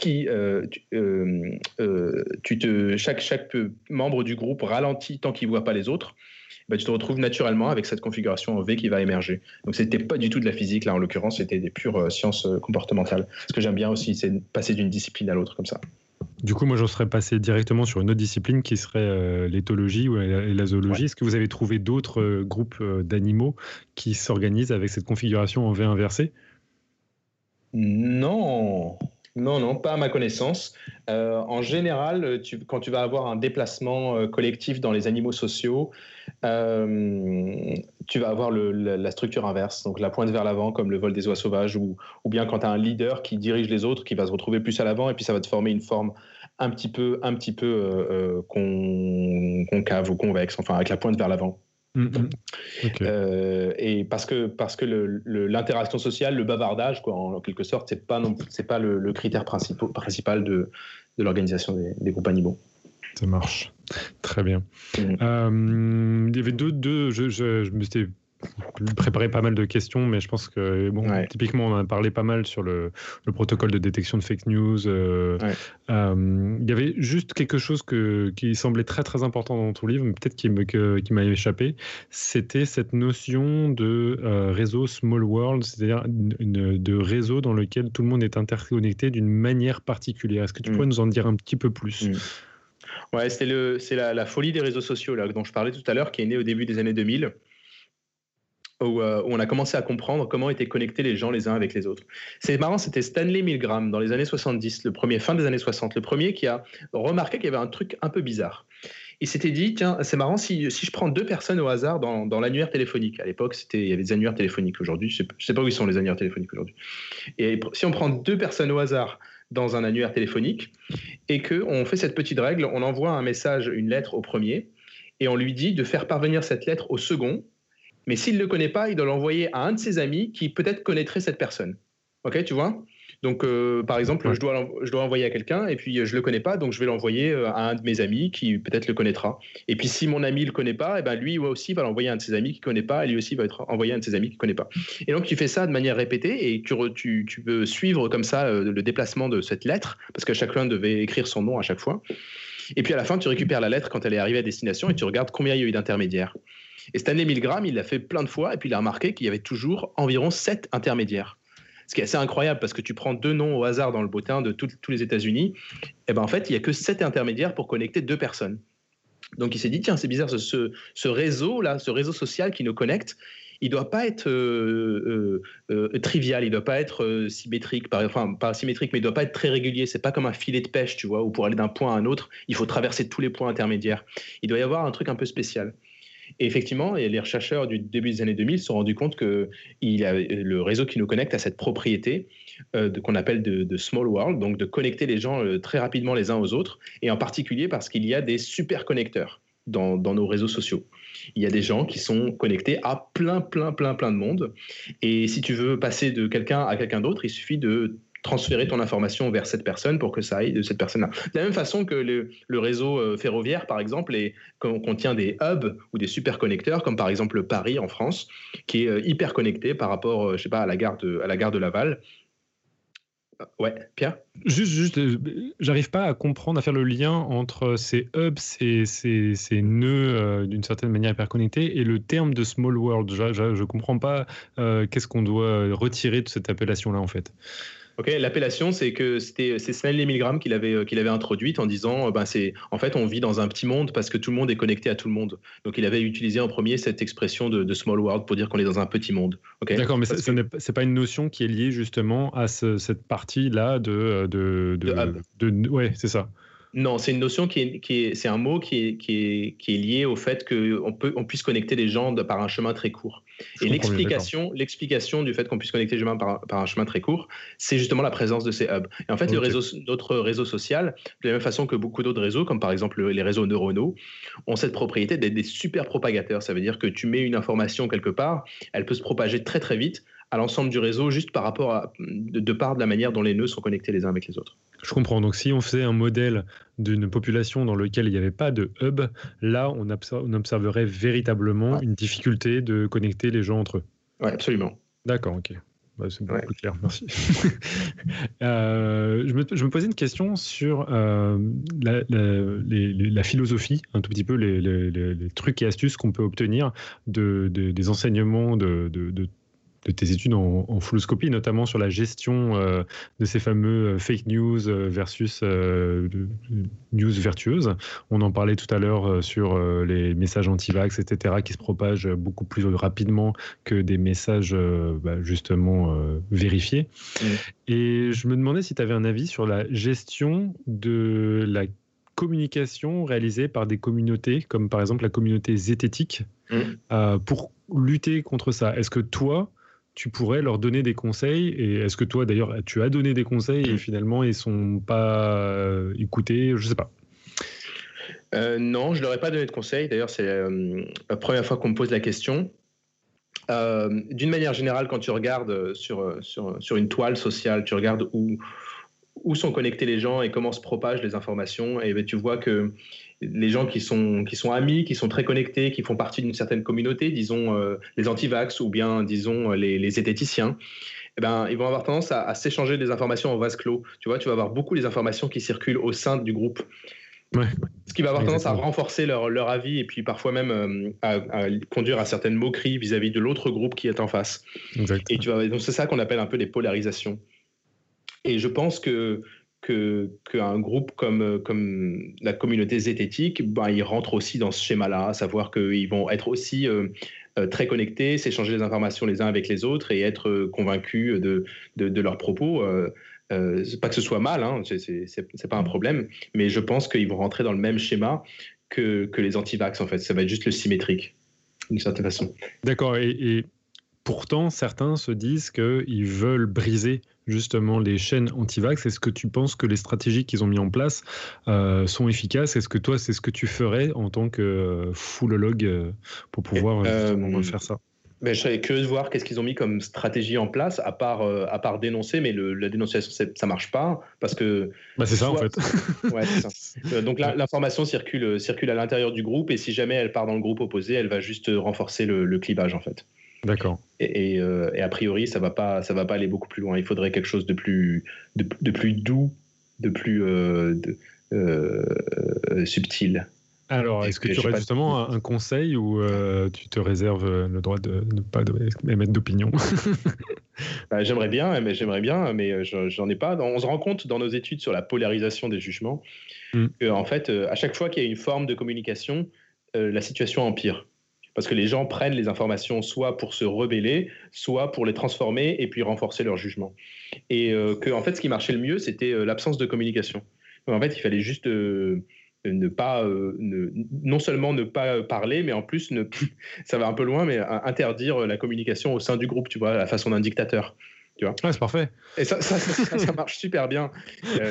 Speaker 2: qui euh, tu, euh, euh, tu te, chaque, chaque membre du groupe ralentit tant qu'il ne voit pas les autres, bah, tu te retrouves naturellement avec cette configuration en V qui va émerger. Donc c'était pas du tout de la physique là en l'occurrence, c'était des pures sciences comportementales. Ce que j'aime bien aussi, c'est passer d'une discipline à l'autre comme ça.
Speaker 4: Du coup, moi, je serais passé directement sur une autre discipline qui serait l'éthologie ou la, zoologie. Est-ce que vous avez trouvé d'autres groupes d'animaux qui s'organisent avec cette configuration en V inversé?
Speaker 2: Non, non, non, pas à ma connaissance. Euh, en général, quand tu vas avoir un déplacement euh, collectif dans les animaux sociaux, euh, tu vas avoir la, structure inverse, donc la pointe vers l'avant, comme le vol des oies sauvages, ou, bien quand tu as un leader qui dirige les autres, qui va se retrouver plus à l'avant, et puis ça va te former une forme un petit peu, un petit peu concave ou convexe, enfin avec la pointe vers l'avant. Mm, mm. Euh, et parce que, parce que l'interaction sociale, le bavardage, quoi, en, quelque sorte, c'est pas c'est pas le, critère principal, principal de, de l'organisation des, groupes animaux.
Speaker 4: Ça marche. Très bien. Mm. Euh, il y avait deux, deux je, je, je me suis préparé pas mal de questions, mais je pense que, bon, typiquement, on a parlé pas mal sur le, protocole de détection de fake news. Euh, euh, il y avait juste quelque chose que, qui semblait très très important dans ton livre, mais peut-être qui, qui m'a échappé. C'était cette notion de euh, réseau small world, c'est-à-dire de réseau dans lequel tout le monde est interconnecté d'une manière particulière. Est-ce que tu mm. pourrais nous en dire un petit peu plus? Mm.
Speaker 2: Ouais, c'est la, la, folie des réseaux sociaux là, dont je parlais tout à l'heure, qui est née au début des années 2000. Euh, où, on a commencé à comprendre comment étaient connectés les gens les uns avec les autres. C'est marrant, c'était Stanley Milgram dans les années 70, le premier, fin des années 60, le premier qui a remarqué qu'il y avait un truc un peu bizarre. Il s'était dit, tiens, c'est marrant, si, je prends deux personnes au hasard dans, dans l'annuaire téléphonique, à l'époque, il y avait des annuaires téléphoniques aujourd'hui, je ne sais, pas où ils sont les annuaires téléphoniques aujourd'hui. Et si on prend deux personnes au hasard dans un annuaire téléphonique et qu'on fait cette petite règle, on envoie un message, une lettre au premier, et on lui dit de faire parvenir cette lettre au second, mais s'il ne le connaît pas, il doit l'envoyer à un de ses amis qui peut-être connaîtrait cette personne. Ok, tu vois? Donc, euh, par exemple, je, dois, je dois envoyer à quelqu'un et puis je ne le connais pas, donc je vais l'envoyer euh, à un de mes amis qui peut-être le connaîtra. Et puis, si mon ami ne le connaît pas, et eh ben lui aussi va l'envoyer à un de ses amis qui ne connaît pas et lui aussi va être envoyé à un de ses amis qui ne connaît pas. Et donc, tu fais ça de manière répétée et tu, tu, tu peux suivre comme ça euh, le déplacement de cette lettre parce que chacun devait écrire son nom à chaque fois. Et puis à la fin, tu récupères la lettre quand elle est arrivée à destination et tu regardes combien il y a eu d'intermédiaires. Et Stanley Milgram, il l'a fait plein de fois, et puis il a remarqué qu'il y avait toujours environ sept intermédiaires. Ce qui est assez incroyable parce que tu prends deux noms au hasard dans le bottin de tous les États-Unis, et eh ben en fait, il n'y a que sept intermédiaires pour connecter deux personnes. Donc il s'est dit, tiens, c'est bizarre, ce, réseau-là, ce réseau social qui nous connecte, il ne doit pas être euh, euh, euh, trivial, il ne doit pas être symétrique, enfin pas symétrique, mais il ne doit pas être très régulier. C'est pas comme un filet de pêche, tu vois, où pour aller d'un point à un autre, il faut traverser tous les points intermédiaires. Il doit y avoir un truc un peu spécial. Et effectivement, les chercheurs du début des années 2000 se sont rendus compte que a, le réseau qui nous connecte a cette propriété euh, qu'on appelle de, small world, donc de connecter les gens euh, très rapidement les uns aux autres, et en particulier parce qu'il y a des super connecteurs dans, nos réseaux sociaux. Il y a des gens qui sont connectés à plein, plein, plein, plein de monde. Et si tu veux passer de quelqu'un à quelqu'un d'autre, il suffit de transférer ton information vers cette personne pour que ça aille de cette personne-là. De la même façon que le, réseau euh, ferroviaire, par exemple, contient des hubs ou des superconnecteurs, comme par exemple Paris en France, qui est euh, hyper connecté par rapport, euh, je sais pas, à la gare de, à la gare de Laval. Ouais, Pierre?
Speaker 4: Juste, juste j'arrive pas à comprendre, à faire le lien entre ces hubs, ces, ces, ces nœuds d'une certaine manière hyper connectés et le terme de small world. Je, je, comprends pas qu'est-ce qu'on doit retirer de cette appellation-là en fait.
Speaker 2: L'appellation, c'est que c'était c'est Stanley Milgram qui l'avait euh, avait introduite en disant, euh, ben c'est en fait on vit dans un petit monde parce que tout le monde est connecté à tout le monde. Donc il avait utilisé en premier cette expression de, small world pour dire qu'on est dans un petit monde.
Speaker 4: D'accord, mais ce n'est pas une notion qui est liée justement à cette partie là de de, de, de ouais c'est ça.
Speaker 2: Non, c'est une notion qui est, qui est c'est un mot qui est, qui est, qui est lié au fait qu'on peut, on puisse connecter les gens par un chemin très court. et l'explication, l'explication du fait qu'on puisse connecter les gens par, par, un chemin très court, c'est justement la présence de ces hubs. Et en fait, le réseau, notre réseau social, de la même façon que beaucoup d'autres réseaux, comme par exemple les réseaux neuronaux, ont cette propriété d'être des super propagateurs. Ça veut dire que tu mets une information quelque part, elle peut se propager très très vite à l'ensemble du réseau, juste par rapport à, de, de part de la manière dont les nœuds sont connectés les uns avec les autres.
Speaker 4: Je comprends. Donc, si on faisait un modèle d'une population dans lequel il n'y avait pas de hub, là, on, observerait véritablement une difficulté de connecter les gens entre eux.
Speaker 2: Oui, absolument.
Speaker 4: D'accord, ok. Bah, c'est beaucoup plus clair, merci. Euh, je, me, je, me, posais une question sur euh, la, la, la, philosophie, un tout petit peu les, les trucs et astuces qu'on peut obtenir de, de, des enseignements de, de de tes études en, en notamment sur la gestion euh, de ces fameux euh, fake news euh, versus news vertueuses. On en parlait tout à l'heure sur les messages anti-vax, etc., qui se propagent beaucoup plus rapidement que des messages bah, justement vérifiés. Mmh. Et je me demandais si tu avais un avis sur la gestion de la communication réalisée par des communautés, comme par exemple la communauté zététique, mmh. pour lutter contre ça. Est-ce que toi, tu pourrais leur donner des conseils Et est-ce que toi, d'ailleurs, tu as donné des conseils et finalement, ils sont pas euh, écoutés Je sais pas.
Speaker 2: Euh, non, je leur ai pas donné de conseils. D'ailleurs, c'est euh, la première fois qu'on me pose la question. D'une manière générale, quand tu regardes sur, sur, sur, une toile sociale, tu regardes où, où sont connectés les gens et comment se propagent les informations, et ben, tu vois que les gens qui sont, qui sont amis, qui sont très connectés, qui font partie d'une certaine communauté, disons euh, les anti-vax ou bien disons les, les zététiciens, eh ben, ils vont avoir tendance à, s'échanger des informations en vase clos. Tu vois, tu vas avoir beaucoup les informations qui circulent au sein du groupe. Ce qui va avoir tendance à renforcer leur, leur, avis et puis parfois même euh, à, conduire à certaines moqueries vis-à-vis de l'autre groupe qui est en face. Et tu vas, donc c'est ça qu'on appelle un peu des polarisations. Et je pense que qu'un groupe comme, comme la communauté zététique, ben, il rentre aussi dans ce schéma-là, savoir qu'ils vont être aussi euh, euh, très connectés, s'échanger des informations les uns avec les autres et être euh, convaincus de, de, leurs propos. Euh, pas que ce soit mal, hein, c'est pas un problème, mais je pense qu'ils vont rentrer dans le même schéma que, que les anti-vax, en fait. Ça va être juste le symétrique, d'une certaine façon.
Speaker 4: D'accord, et, et pourtant, certains se disent qu'ils veulent briser justement les chaînes anti-vax Est-ce que tu penses que les stratégies qu'ils ont mis en place euh, sont efficaces? Est-ce que toi, c'est ce que tu ferais en tant que euh, fullologue euh, pour pouvoir faire ça?
Speaker 2: ben, je serais curieux de voir qu'est-ce qu'ils ont mis comme stratégie en place, à part, à part dénoncer, mais le, la dénonciation, ça marche pas, parce que...
Speaker 4: Bah c'est ça, en fait.
Speaker 2: ouais, ça. donc l'information circule, circule à l'intérieur du groupe, et si jamais elle part dans le groupe opposé, elle va juste renforcer le, le clivage, en fait.
Speaker 4: D'accord.
Speaker 2: Euh, et, a priori, ça va pas, ça va pas aller beaucoup plus loin. Il faudrait quelque chose de plus, de, plus doux, de plus euh, euh, subtil.
Speaker 4: Alors, est-ce que tu aurais justement un conseil ou tu te réserves le droit de ne pas émettre d'opinion?
Speaker 2: Bah, J'aimerais bien, mais j'aimerais bien, mais j'en ai pas. On se rend compte dans nos études sur la polarisation des jugements mm. qu'en fait, à chaque fois qu'il y a une forme de communication, la situation empire parce que les gens prennent les informations soit pour se rebeller, soit pour les transformer et puis renforcer leur jugement. Et euh, que, en fait, ce qui marchait le mieux, c'était euh, l'absence de communication. Donc, en fait, il fallait juste euh, ne pas, non seulement ne pas parler, mais en plus, ne, ça va un peu loin, mais interdire la communication au sein du groupe, tu vois, à la façon d'un dictateur. Tu vois
Speaker 4: c'est parfait.
Speaker 2: Et ça, ça, ça, marche super bien.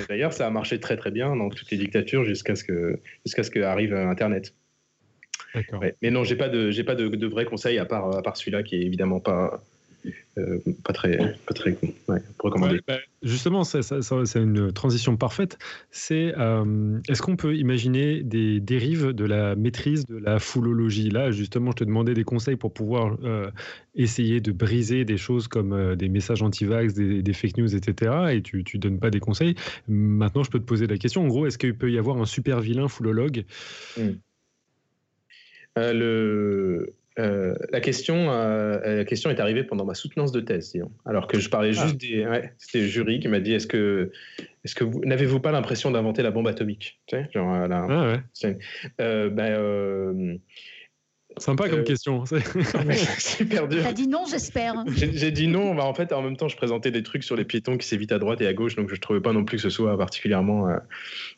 Speaker 2: D'ailleurs, ça a marché très très bien dans toutes les dictatures jusqu'à ce que jusqu'à ce qu'arrive Internet. Mais non, j'ai pas de, j'ai pas de, de vrais conseils à part, à part celui-là qui est évidemment pas, euh, pas très, pas très recommandé.
Speaker 4: Bah, justement, c'est une transition parfaite. C'est euh, est-ce qu'on peut imaginer des dérives de la maîtrise de la foulologie? Là, justement, je te demandais des conseils pour pouvoir euh, essayer de briser des choses comme des messages anti-vax, des, fake news, etc. Et tu, tu donnes pas des conseils. Maintenant, je peux te poser la question. En gros, est-ce qu'il peut y avoir un super vilain foulologue? Hmm.
Speaker 2: Euh, le, euh, la, question, euh, la question est arrivée pendant ma soutenance de thèse, alors que je parlais juste ah. des. c'était le jury qui m'a dit est-ce que, est-ce que vous n'avez-vous pas l'impression d'inventer la bombe atomique tu sais, genre,
Speaker 4: ah ouais.
Speaker 2: ben,
Speaker 4: Sympa comme euh, question.
Speaker 2: super dur.
Speaker 1: T'as dit non, j'espère.
Speaker 2: J'ai dit non. Bah, en fait, en même temps, je présentais des trucs sur les piétons qui s'évitent à droite et à gauche, donc je ne trouvais pas non plus que ce soit particulièrement, euh,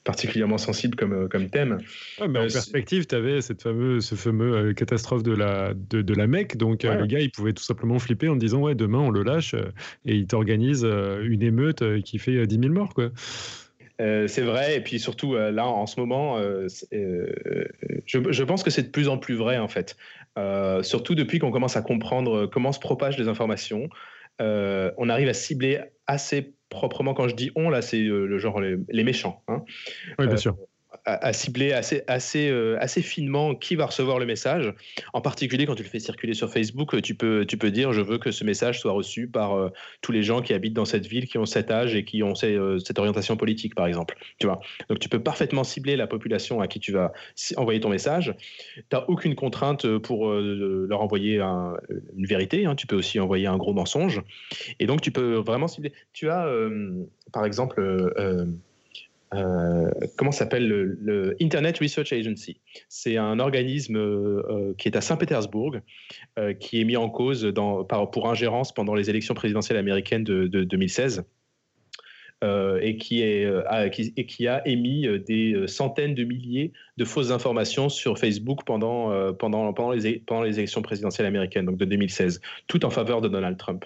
Speaker 2: particulièrement sensible comme, euh, comme thème.
Speaker 4: mais en perspective, tu avais cette fameuse, ce fameux catastrophe de la, de, de la Mecque. Donc, le gars, il pouvait tout simplement flipper en disant Ouais, demain, on le lâche et il t'organise une émeute qui fait 10 000 morts. Quoi.
Speaker 2: Euh, c'est vrai, et puis surtout euh, là en ce moment, euh, je, pense que c'est de plus en plus vrai en fait. surtout depuis qu'on commence à comprendre comment se propagent les informations, on arrive à cibler assez proprement. Quand je dis on, là, c'est le genre les, méchants. Hein.
Speaker 4: Oui, bien sûr.
Speaker 2: À, cibler assez, assez, euh, assez finement qui va recevoir le message. En particulier, quand tu le fais circuler sur Facebook, tu peux, tu peux dire je veux que ce message soit reçu par euh, tous les gens qui habitent dans cette ville, qui ont cet âge et qui ont euh, cette orientation politique, par exemple. Tu vois Donc, tu peux parfaitement cibler la population à qui tu vas envoyer ton message. Tu n'as aucune contrainte pour leur envoyer une vérité. Hein. Tu peux aussi envoyer un gros mensonge. Et donc, tu peux vraiment cibler. Tu as, par exemple, euh, comment s'appelle le, Internet Research Agency? C'est un organisme euh, euh, qui est à Saint-Pétersbourg, qui est mis en cause par, pour ingérence pendant les élections présidentielles américaines de, 2016. et, qui a, émis des centaines de milliers de fausses informations sur Facebook pendant, pendant, pendant, les, pendant les élections présidentielles américaines, donc de 2016, tout en faveur de Donald Trump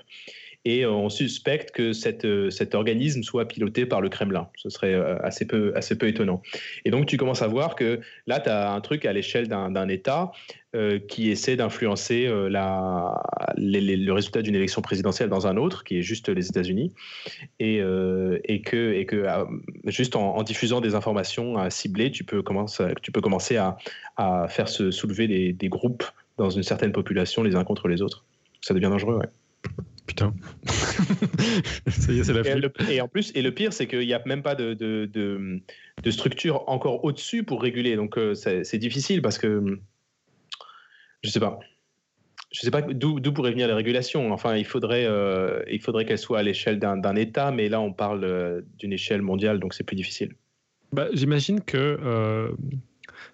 Speaker 2: et euh, on suspecte que euh, cet organisme soit piloté par le Kremlin. Ce serait euh, assez peu, étonnant. Et donc tu commences à voir que là, tu as un truc à l'échelle d'un État qui essaie d'influencer le résultat d'une élection présidentielle dans un autre, qui est juste les États-Unis, et, que, juste en, diffusant des informations ciblées, tu peux commencer, tu peux commencer à, faire se soulever des, des groupes dans une certaine population les uns contre les autres. Ça devient dangereux, ouais.
Speaker 4: Putain. Ça y est, c'est la
Speaker 2: et, et en plus, et le pire, c'est qu'il n'y a même pas de, de, de, structure encore au-dessus pour réguler. Donc, euh, c'est difficile parce que. Je sais pas. Je sais pas d'où pourraient venir les régulations. Enfin, il faudrait, euh, il faudrait qu'elles soient à l'échelle d'un État, mais là, on parle euh, d'une échelle mondiale, donc c'est plus difficile.
Speaker 4: Bah, J'imagine que.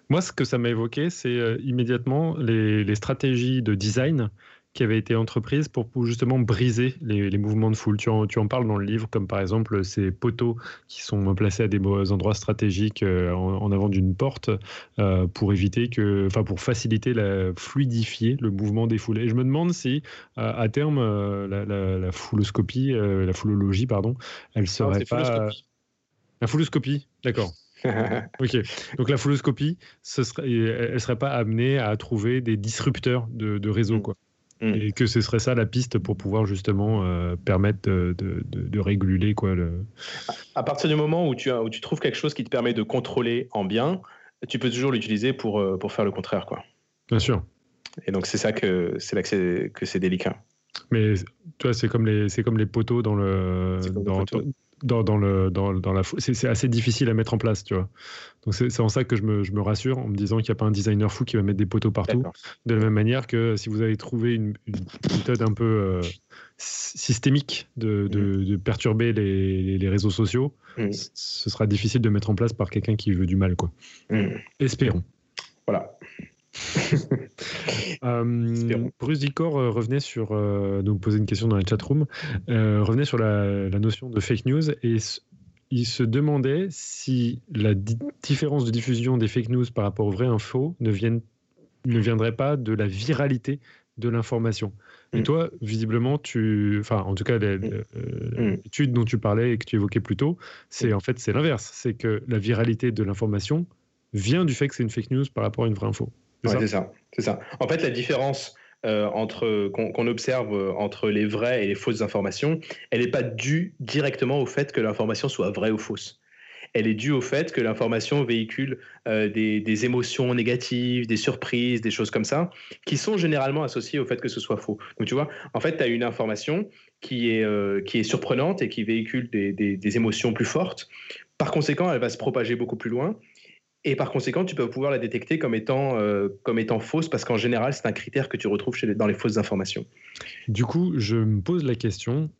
Speaker 4: Moi, ce que ça m'a évoqué, c'est immédiatement les, les, stratégies de design qui avait été entreprise pour, justement briser les, mouvements de foule. Tu en, tu en, parles dans le livre, comme par exemple ces poteaux qui sont placés à des endroits stratégiques euh, en, avant d'une porte euh, pour éviter que, enfin pour faciliter, la, fluidifier le mouvement des foules. Et je me demande si à terme la, la, la, fouloscopie, euh, la foulologie, pardon, elle serait pas la fouloscopie, d'accord. ok. Donc la fouloscopie, ce serait, elle serait pas amenée à trouver des disrupteurs de, de réseau, mm. quoi. Mm. Et que ce serait ça la piste pour pouvoir justement euh, permettre de, de, réguler. Quoi, le...
Speaker 2: À partir du moment où tu, où tu trouves quelque chose qui te permet de contrôler en bien, tu peux toujours l'utiliser pour, euh, pour faire le contraire. Quoi.
Speaker 4: Bien sûr.
Speaker 2: Et donc c'est ça que c'est là que c'est délicat.
Speaker 4: Mais toi, c'est comme les c'est comme les poteaux dans le dans, dans, dans, le, dans, dans la c'est assez difficile à mettre en place, tu vois. Donc c'est en ça que je me, je me, rassure en me disant qu'il n'y a pas un designer fou qui va mettre des poteaux partout. De la même manière que si vous avez trouvé une, méthode un peu euh, systémique de, de, mm. perturber les, les, réseaux sociaux, mm. ce sera difficile de mettre en place par quelqu'un qui veut du mal, quoi. Mm. Espérons.
Speaker 2: Voilà.
Speaker 4: euh, Bruce Dicor euh, revenait sur, euh, donc posait une question dans la chatroom, euh, revenait sur la, notion de fake news et il se demandait si la différence de diffusion des fake news par rapport aux vraies infos ne, ne viendrait pas de la viralité de l'information. Et mm. toi, visiblement, tu, enfin, en tout cas, mm. l'étude dont tu parlais et que tu évoquais plus tôt, c'est mm. en fait c'est l'inverse, c'est que la viralité de l'information vient du fait que c'est une fake news par rapport à une vraie info.
Speaker 2: C'est ça. C'est ça. En fait, la différence euh, entre qu'on observe euh, entre les vraies et les fausses informations, elle n'est pas due directement au fait que l'information soit vraie ou fausse. Elle est due au fait que l'information véhicule euh, des, émotions négatives, des surprises, des choses comme ça, qui sont généralement associées au fait que ce soit faux. Donc tu vois, en fait, tu as une information qui est, qui est surprenante et qui véhicule des, des émotions plus fortes. Par conséquent, elle va se propager beaucoup plus loin. Et par conséquent, tu peux pouvoir la détecter comme étant, euh, comme étant fausse, parce qu'en général, c'est un critère que tu retrouves chez dans les fausses informations.
Speaker 4: Du coup, je me pose la question.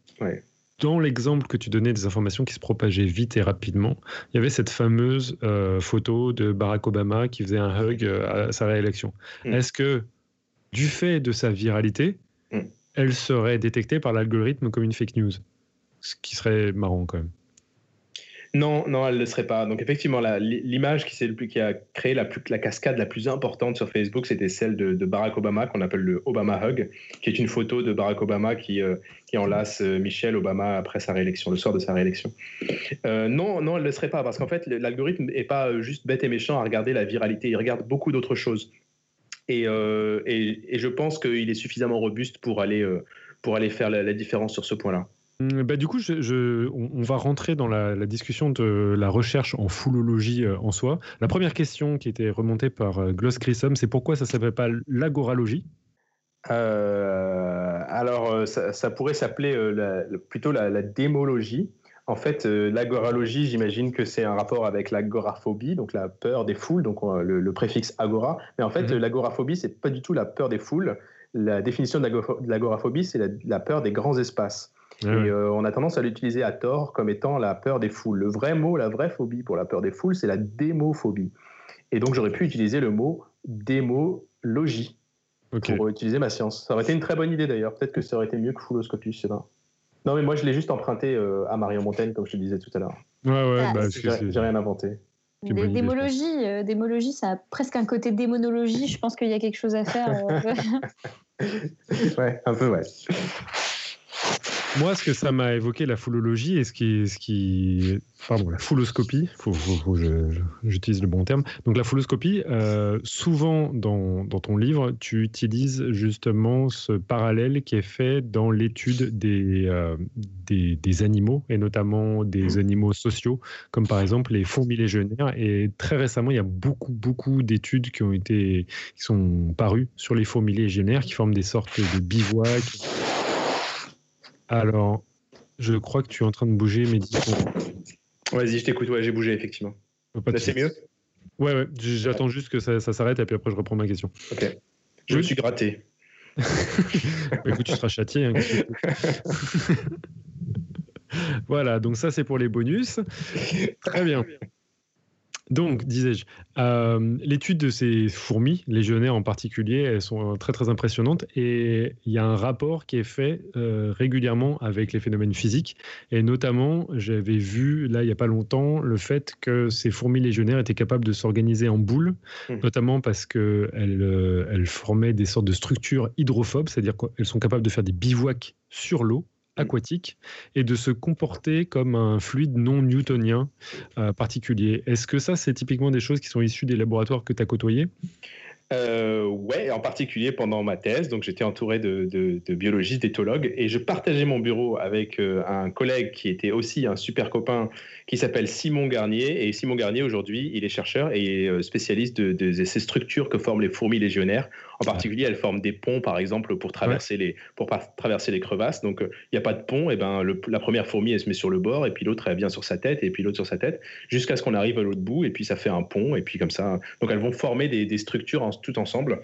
Speaker 4: Dans l'exemple que tu donnais des informations qui se propageaient vite et rapidement, il y avait cette fameuse euh, photo de Barack Obama qui faisait un hug euh, à sa réélection. Hmm. Est-ce que, du fait de sa viralité, hmm. elle serait détectée par l'algorithme comme une fake news? Ce qui serait marrant quand même.
Speaker 2: Non, non, elle ne le serait pas. Donc effectivement, l'image qui, a créé la, plus, cascade la plus importante sur Facebook, c'était celle de, Barack Obama, qu'on appelle le Obama Hug, qui est une photo de Barack Obama qui, euh, enlace euh, Michelle Obama après sa réélection, le soir de sa réélection. Euh, non, non, elle ne le serait pas, parce qu'en fait, l'algorithme n'est pas juste bête et méchant à regarder la viralité, il regarde beaucoup d'autres choses. Et, et, je pense qu'il est suffisamment robuste pour aller, pour aller faire la différence sur ce point-là.
Speaker 4: Bah, du coup, je, on, va rentrer dans la, discussion de la recherche en foulologie euh, en soi. La première question qui était remontée par euh, Gloss Grissom, c'est pourquoi ça ne s'appelle pas l'agoralogie?
Speaker 2: Alors, ça, pourrait s'appeler plutôt la, démologie. En fait, l'agoralogie, j'imagine que c'est un rapport avec l'agoraphobie, donc la peur des foules, donc le, préfixe agora. Mais en fait, mm-hmm. l'agoraphobie, c'est pas du tout la peur des foules. La définition de l'agoraphobie, c'est la, peur des grands espaces. Et euh, on a tendance à l'utiliser à tort comme étant la peur des foules. Le vrai mot, la vraie phobie pour la peur des foules, c'est la démophobie. Et donc j'aurais pu utiliser le mot démologie pour utiliser ma science. Ça aurait été une très bonne idée d'ailleurs. Peut-être que ça aurait été mieux que fouloscopie, je sais pas. Non, mais moi je l'ai juste emprunté euh, à Marion Montaigne, comme je te disais tout à l'heure.
Speaker 4: Ouais, ouais,
Speaker 2: ah, bah, j'ai rien inventé.
Speaker 6: Des, démologie, euh, démologie, ça a presque un côté démonologie. Je pense qu'il y a quelque chose à faire.
Speaker 2: ouais, un peu, ouais.
Speaker 4: Moi, ce que ça m'a évoqué, la foulologie et ce qui, ce qui, pardon, la fouloscopie, faut, faut, j'utilise le bon terme. Donc la fouloscopie, euh, souvent dans, dans, ton livre, tu utilises justement ce parallèle qui est fait dans l'étude des, euh, des, des, animaux et notamment des animaux sociaux, comme par exemple les fourmis légionnaires. Et très récemment, il y a beaucoup, beaucoup d'études qui ont été, qui sont parues sur les fourmis légionnaires, qui forment des sortes de bivouacs alors, je crois que tu es en train de bouger, mais dis
Speaker 2: Vas-y, je t'écoute. Ouais, j'ai bougé, effectivement. Là, c'est mieux
Speaker 4: Ouais, ouais. J'attends juste que ça, s'arrête et puis après, je reprends ma question.
Speaker 2: Ok. Je me suis gratté.
Speaker 4: Écoute, tu seras châtié. Hein, voilà, donc ça, c'est pour les bonus. Très bien. Donc, disais-je, euh, l'étude de ces fourmis, légionnaires en particulier, elles sont très très impressionnantes et il y a un rapport qui est fait euh, régulièrement avec les phénomènes physiques et notamment j'avais vu là il n'y a pas longtemps le fait que ces fourmis légionnaires étaient capables de s'organiser en boules, mmh. notamment parce qu'elles euh, elles formaient des sortes de structures hydrophobes, c'est-à-dire qu'elles sont capables de faire des bivouacs sur l'eau aquatique et de se comporter comme un fluide non newtonien euh, particulier. Est-ce que ça, c'est typiquement des choses qui sont issues des laboratoires que tu as côtoyés?
Speaker 2: Euh, ouais, en particulier pendant ma thèse. Donc, j'étais entouré de, biologistes, d'éthologues, et je partageais mon bureau avec euh, un collègue qui était aussi un super copain qui s'appelle Simon Garnier. Et Simon Garnier, aujourd'hui, il est chercheur et euh, spécialiste de, ces structures que forment les fourmis légionnaires. En particulier, elles forment des ponts, par exemple, pour traverser, les, pour traverser les crevasses. Donc, il n'y a pas de pont. Et ben, la première fourmi, elle se met sur le bord, et puis l'autre, elle vient sur sa tête, et puis l'autre sur sa tête, jusqu'à ce qu'on arrive à l'autre bout, et puis ça fait un pont, et puis comme ça. Donc, elles vont former des, des structures en tout ensemble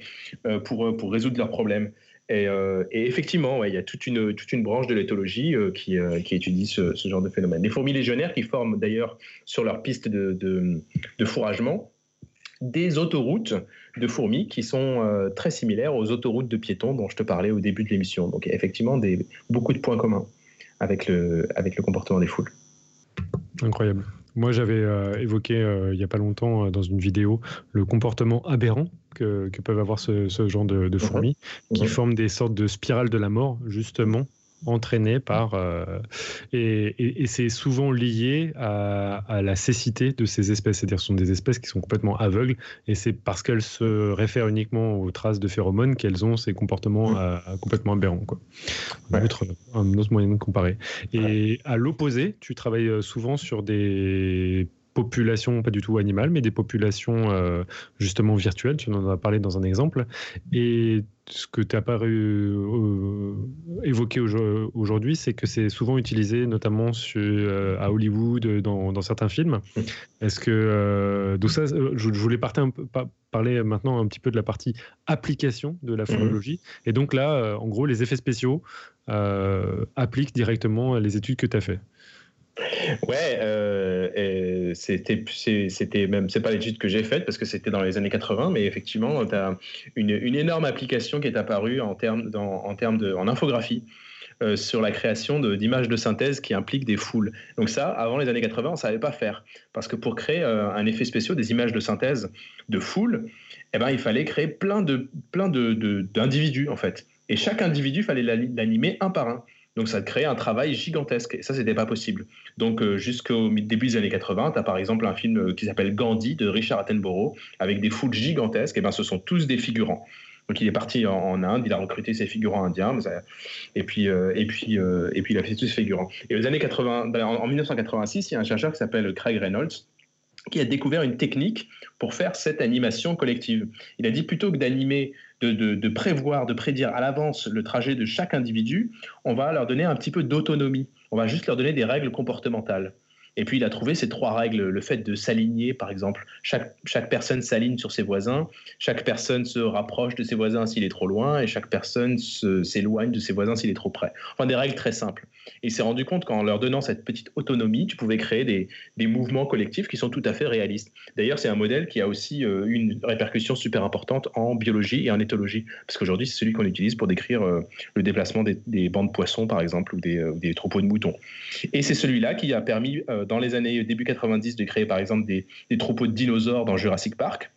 Speaker 2: euh, pour, euh, pour résoudre leurs problèmes. Et, euh, effectivement, il y a toute une, toute une branche de l'éthologie qui, qui, étudie ce, genre de phénomène. Les fourmis légionnaires qui forment d'ailleurs sur leur piste de, de, fourragement des autoroutes de fourmis qui sont très similaires aux autoroutes de piétons dont je te parlais au début de l'émission. Donc effectivement des, beaucoup de points communs avec le, avec le comportement des foules.
Speaker 4: Incroyable. Moi, j'avais euh, évoqué euh, il n'y a pas longtemps euh, dans une vidéo le comportement aberrant que, peuvent avoir ce, genre de, fourmis, qui forment des sortes de spirales de la mort, justement, entraîné par euh, et, c'est souvent lié à, la cécité de ces espèces, c'est-à-dire ce sont des espèces qui sont complètement aveugles et c'est parce qu'elles se réfèrent uniquement aux traces de phéromones qu'elles ont ces comportements euh, complètement aberrants. Quoi. Un, autre, moyen de comparer. Et à l'opposé, tu travailles euh, souvent sur des populations, pas du tout animales, mais des populations justement virtuelles. Tu en as parlé dans un exemple. Et ce que tu as pas euh, évoqué aujourd'hui, c'est que c'est souvent utilisé notamment sur, euh, à Hollywood, dans, dans, certains films. Est-ce que. Euh, donc, ça, je, voulais partir un peu, parler maintenant un petit peu de la partie application de la phonologie. Et donc là, en gros, les effets spéciaux appliquent directement les études que tu as faites.
Speaker 2: Ouais, euh, c'était, même, c'est pas l'étude que j'ai faite parce que c'était dans les années 80, mais effectivement, tu as une, énorme application qui est apparue en termes, en termes de, en infographie. Euh, sur la création d'images de, synthèse qui impliquent des foules. Donc ça, avant les années 80, on ne savait pas faire. Parce que pour créer euh, un effet spécial, des images de synthèse de foules, eh ben, il fallait créer plein de plein de, d'individus, en fait. Et chaque individu, il fallait l'animer un par un. Donc ça créait un travail gigantesque et ça c'était pas possible. Donc euh, jusqu'au début des années 80, tu as par exemple un film euh, qui s'appelle Gandhi de Richard Attenborough avec des foules gigantesques et ben ce sont tous des figurants. Donc il est parti en, Inde, il a recruté ses figurants indiens, et puis, et puis, et puis il a fait tous ses figurants. Et aux années 80, ben, en 1986, il y a un chercheur qui s'appelle Craig Reynolds qui a découvert une technique pour faire cette animation collective. Il a dit plutôt que d'animer, de, prévoir, de prédire à l'avance le trajet de chaque individu, on va leur donner un petit peu d'autonomie. On va juste leur donner des règles comportementales. Et puis il a trouvé ces trois règles, le fait de s'aligner par exemple, chaque, chaque personne s'aligne sur ses voisins, chaque personne se rapproche de ses voisins s'il est trop loin, et chaque personne s'éloigne de ses voisins s'il est trop près. Enfin des règles très simples. Il s'est rendu compte qu'en leur donnant cette petite autonomie, tu pouvais créer des, des mouvements collectifs qui sont tout à fait réalistes. D'ailleurs, c'est un modèle qui a aussi euh, une répercussion super importante en biologie et en éthologie, parce qu'aujourd'hui, c'est celui qu'on utilise pour décrire euh, le déplacement des, des, bancs de poissons, par exemple, ou des, euh, des troupeaux de moutons. Et c'est celui-là qui a permis, dans les années début 90, de créer, par exemple, des, des troupeaux de dinosaures dans Jurassic Park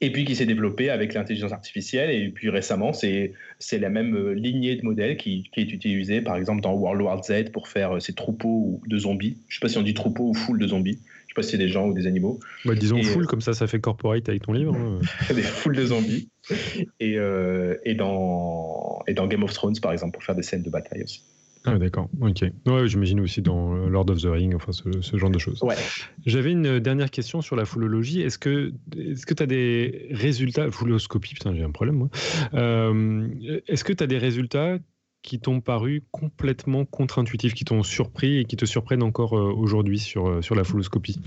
Speaker 2: et puis qui s'est développé avec l'intelligence artificielle. Et puis récemment, c'est la même euh, lignée de modèles qui, qui, est utilisée, par exemple, dans World War Z pour faire euh, ces troupeaux de zombies. Je ne sais pas si on dit troupeau ou foule de zombies. Je ne sais pas si c'est des gens ou des animaux.
Speaker 4: Bah, disons foule, euh, comme ça, ça fait corporate avec ton livre. Hein.
Speaker 2: des foules de zombies. Et, et, dans, et dans Game of Thrones, par exemple, pour faire des scènes de bataille aussi.
Speaker 4: Ah, d'accord, ok. Ouais, J'imagine aussi dans euh, Lord of the Ring, enfin ce, genre de choses.
Speaker 2: Ouais.
Speaker 4: J'avais une dernière question sur la foulologie. Est-ce que est-ce que tu as des résultats Fouloscopie, putain, j'ai un problème moi. Euh, est-ce que tu as des résultats qui t'ont paru complètement contre-intuitifs, qui t'ont surpris et qui te surprennent encore euh, aujourd'hui sur, sur la fouloscopie?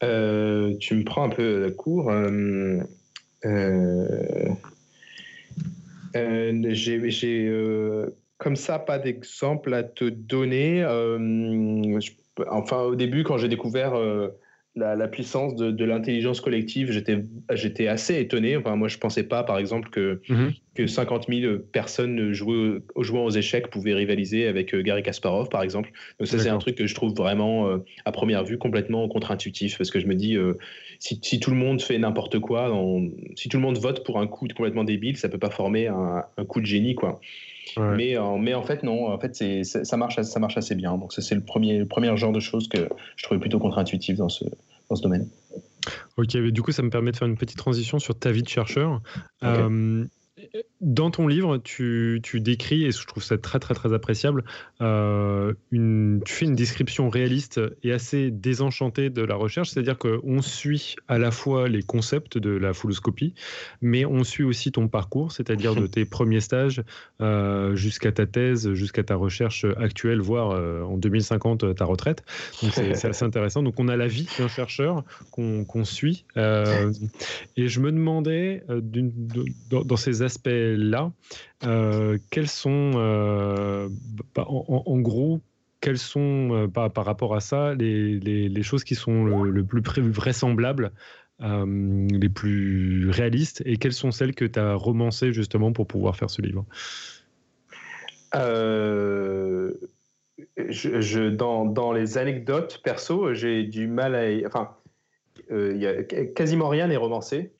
Speaker 2: Tu me prends un peu la cour. j'ai comme ça, pas d'exemple à te donner. Euh, enfin, au début, quand j'ai découvert euh, la, puissance de, l'intelligence collective, j'étais assez étonné. Enfin, moi, je ne pensais pas, par exemple, que, mhm. que 50 000 personnes jouant aux échecs pouvaient rivaliser avec euh, Gary Kasparov, par exemple. Donc ça, c'est un truc que je trouve vraiment, à première vue, complètement contre-intuitif, parce que je me dis, si, tout le monde fait n'importe quoi, si tout le monde vote pour un coup complètement débile, ça peut pas former un, un coup de génie, quoi. Mais, euh, mais en fait, non, en fait, c'est, ça, marche, ça marche assez bien. Donc, c'est le premier, le premier genre de choses que je trouvais plutôt contre-intuitif dans ce, dans ce domaine.
Speaker 4: Ok, du coup, ça me permet de faire une petite transition sur ta vie de chercheur. Euh, dans ton livre, tu, décris, et je trouve ça très très très appréciable, euh, une, tu fais une description réaliste et assez désenchantée de la recherche, c'est-à-dire qu'on suit à la fois les concepts de la fouloscopie, mais on suit aussi ton parcours, c'est-à-dire de tes premiers stages euh, jusqu'à ta thèse, jusqu'à ta recherche actuelle, voire euh, en 2050 ta retraite. Donc c'est assez intéressant. Donc on a la vie d'un chercheur qu'on suit. et je me demandais, dans, dans ces aspects-là, euh, quels sont, euh, bah, en, gros, quelles sont, euh, par, rapport à ça, les, choses qui sont le, plus vraisemblables, les plus réalistes, et quelles sont celles que tu as romancées justement pour pouvoir faire ce livre?
Speaker 2: Je, dans, les anecdotes perso, j'ai du mal à. Enfin, quasiment rien n'est romancé.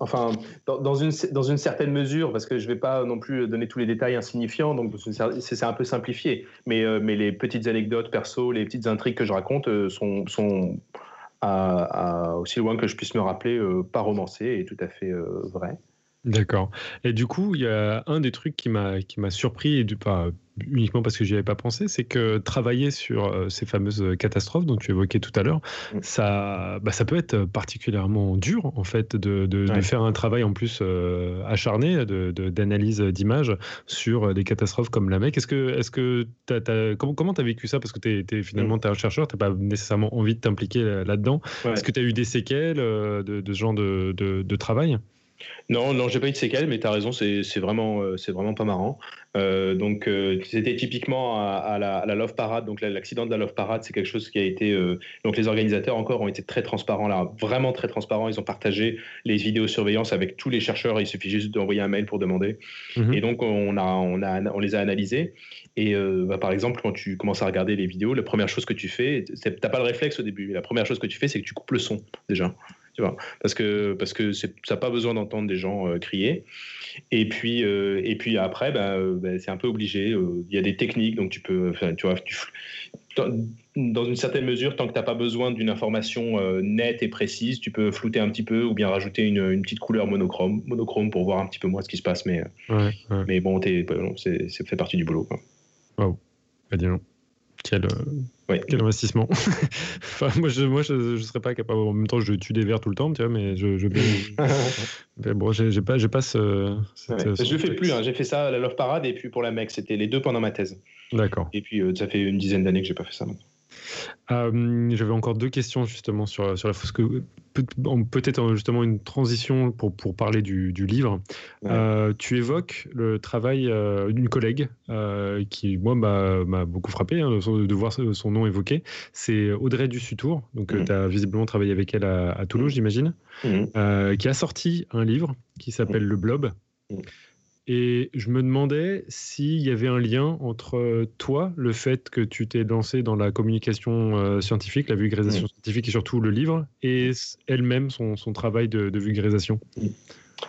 Speaker 2: Enfin, dans, une, dans une certaine mesure, parce que je ne vais pas non plus donner tous les détails insignifiants, donc c'est un peu simplifié. Mais, euh, mais les petites anecdotes perso, les petites intrigues que je raconte euh, sont, sont aussi loin que je puisse me rappeler, euh, pas romancées et tout à fait vraies.
Speaker 4: D'accord. Et du coup, il y a un des trucs qui m'a qui m'a surpris et du pas uniquement parce que j'y avais pas pensé, c'est que travailler sur euh, ces fameuses catastrophes dont tu évoquais tout à l'heure, mmh. ça bah, ça peut être particulièrement dur en fait de, de, faire un travail en plus euh, acharné de d'analyse d'images sur des catastrophes comme la MEC. Est-ce que est-ce que comment comment tu as vécu ça? Parce que tu es, finalement mmh. es un chercheur, tu pas nécessairement envie de t'impliquer là-dedans. Est-ce que tu as eu des séquelles euh, de, de ce genre de, de travail?
Speaker 2: Non, non, j'ai pas eu de séquelles, mais tu as raison, c'est vraiment, euh, c'est vraiment pas marrant. Euh, donc, euh, c'était typiquement à, la, Love Parade. Donc, l'accident de la Love Parade, c'est quelque chose qui a été. donc, les organisateurs encore ont été très transparents là, vraiment très transparents. Ils ont partagé les vidéos surveillance avec tous les chercheurs. Il suffit juste d'envoyer un mail pour demander. Mhm. Et donc, on, a, on, a, on les a analysés. Et bah, par exemple, quand tu commences à regarder les vidéos, la première chose que tu fais, t'as pas le réflexe au début. La première chose que tu fais, c'est que tu coupes le son déjà Tu vois, parce que, parce que ça n'a pas besoin d'entendre des gens euh, crier. Et puis, euh, et puis après, bah, euh, bah, c'est un peu obligé. Il y a des techniques, donc tu peux, tu vois, tu, dans une certaine mesure, tant que tu n'as pas besoin d'une information nette et précise, tu peux flouter un petit peu ou bien rajouter une, une, petite couleur monochrome, monochrome pour voir un petit peu moins ce qui se passe. Mais, mais bon, c'est fait partie du boulot. Quoi.
Speaker 4: Wow. Bah, quel, euh, quel investissement. enfin, moi, je moi je, serais pas capable. En même temps, je tue des verres tout le temps, tu vois, mais je. je mais bon, j'ai pas, pas ce.
Speaker 2: je le fais plus. Hein. J'ai fait ça à la Love Parade et puis pour la MEC. C'était les deux pendant ma thèse.
Speaker 4: D'accord.
Speaker 2: Et puis, euh, ça fait une dizaine d'années que j'ai pas fait ça maintenant.
Speaker 4: Euh, j'avais encore deux questions justement sur, sur la que peut-être justement une transition pour, pour parler du, du livre. Euh, tu évoques le travail euh, d'une collègue qui, moi, m'a beaucoup frappé hein, de voir son nom évoqué. C'est Audrey Dussutour. Donc, mmh. tu as visiblement travaillé avec elle à, Toulouse, mmh. j'imagine, mmh. qui a sorti un livre qui s'appelle Le Blob. Et je me demandais s'il y avait un lien entre toi, le fait que tu t'es lancé dans la communication euh, scientifique, la vulgarisation scientifique et surtout le livre, et elle-même son, son, travail de, vulgarisation.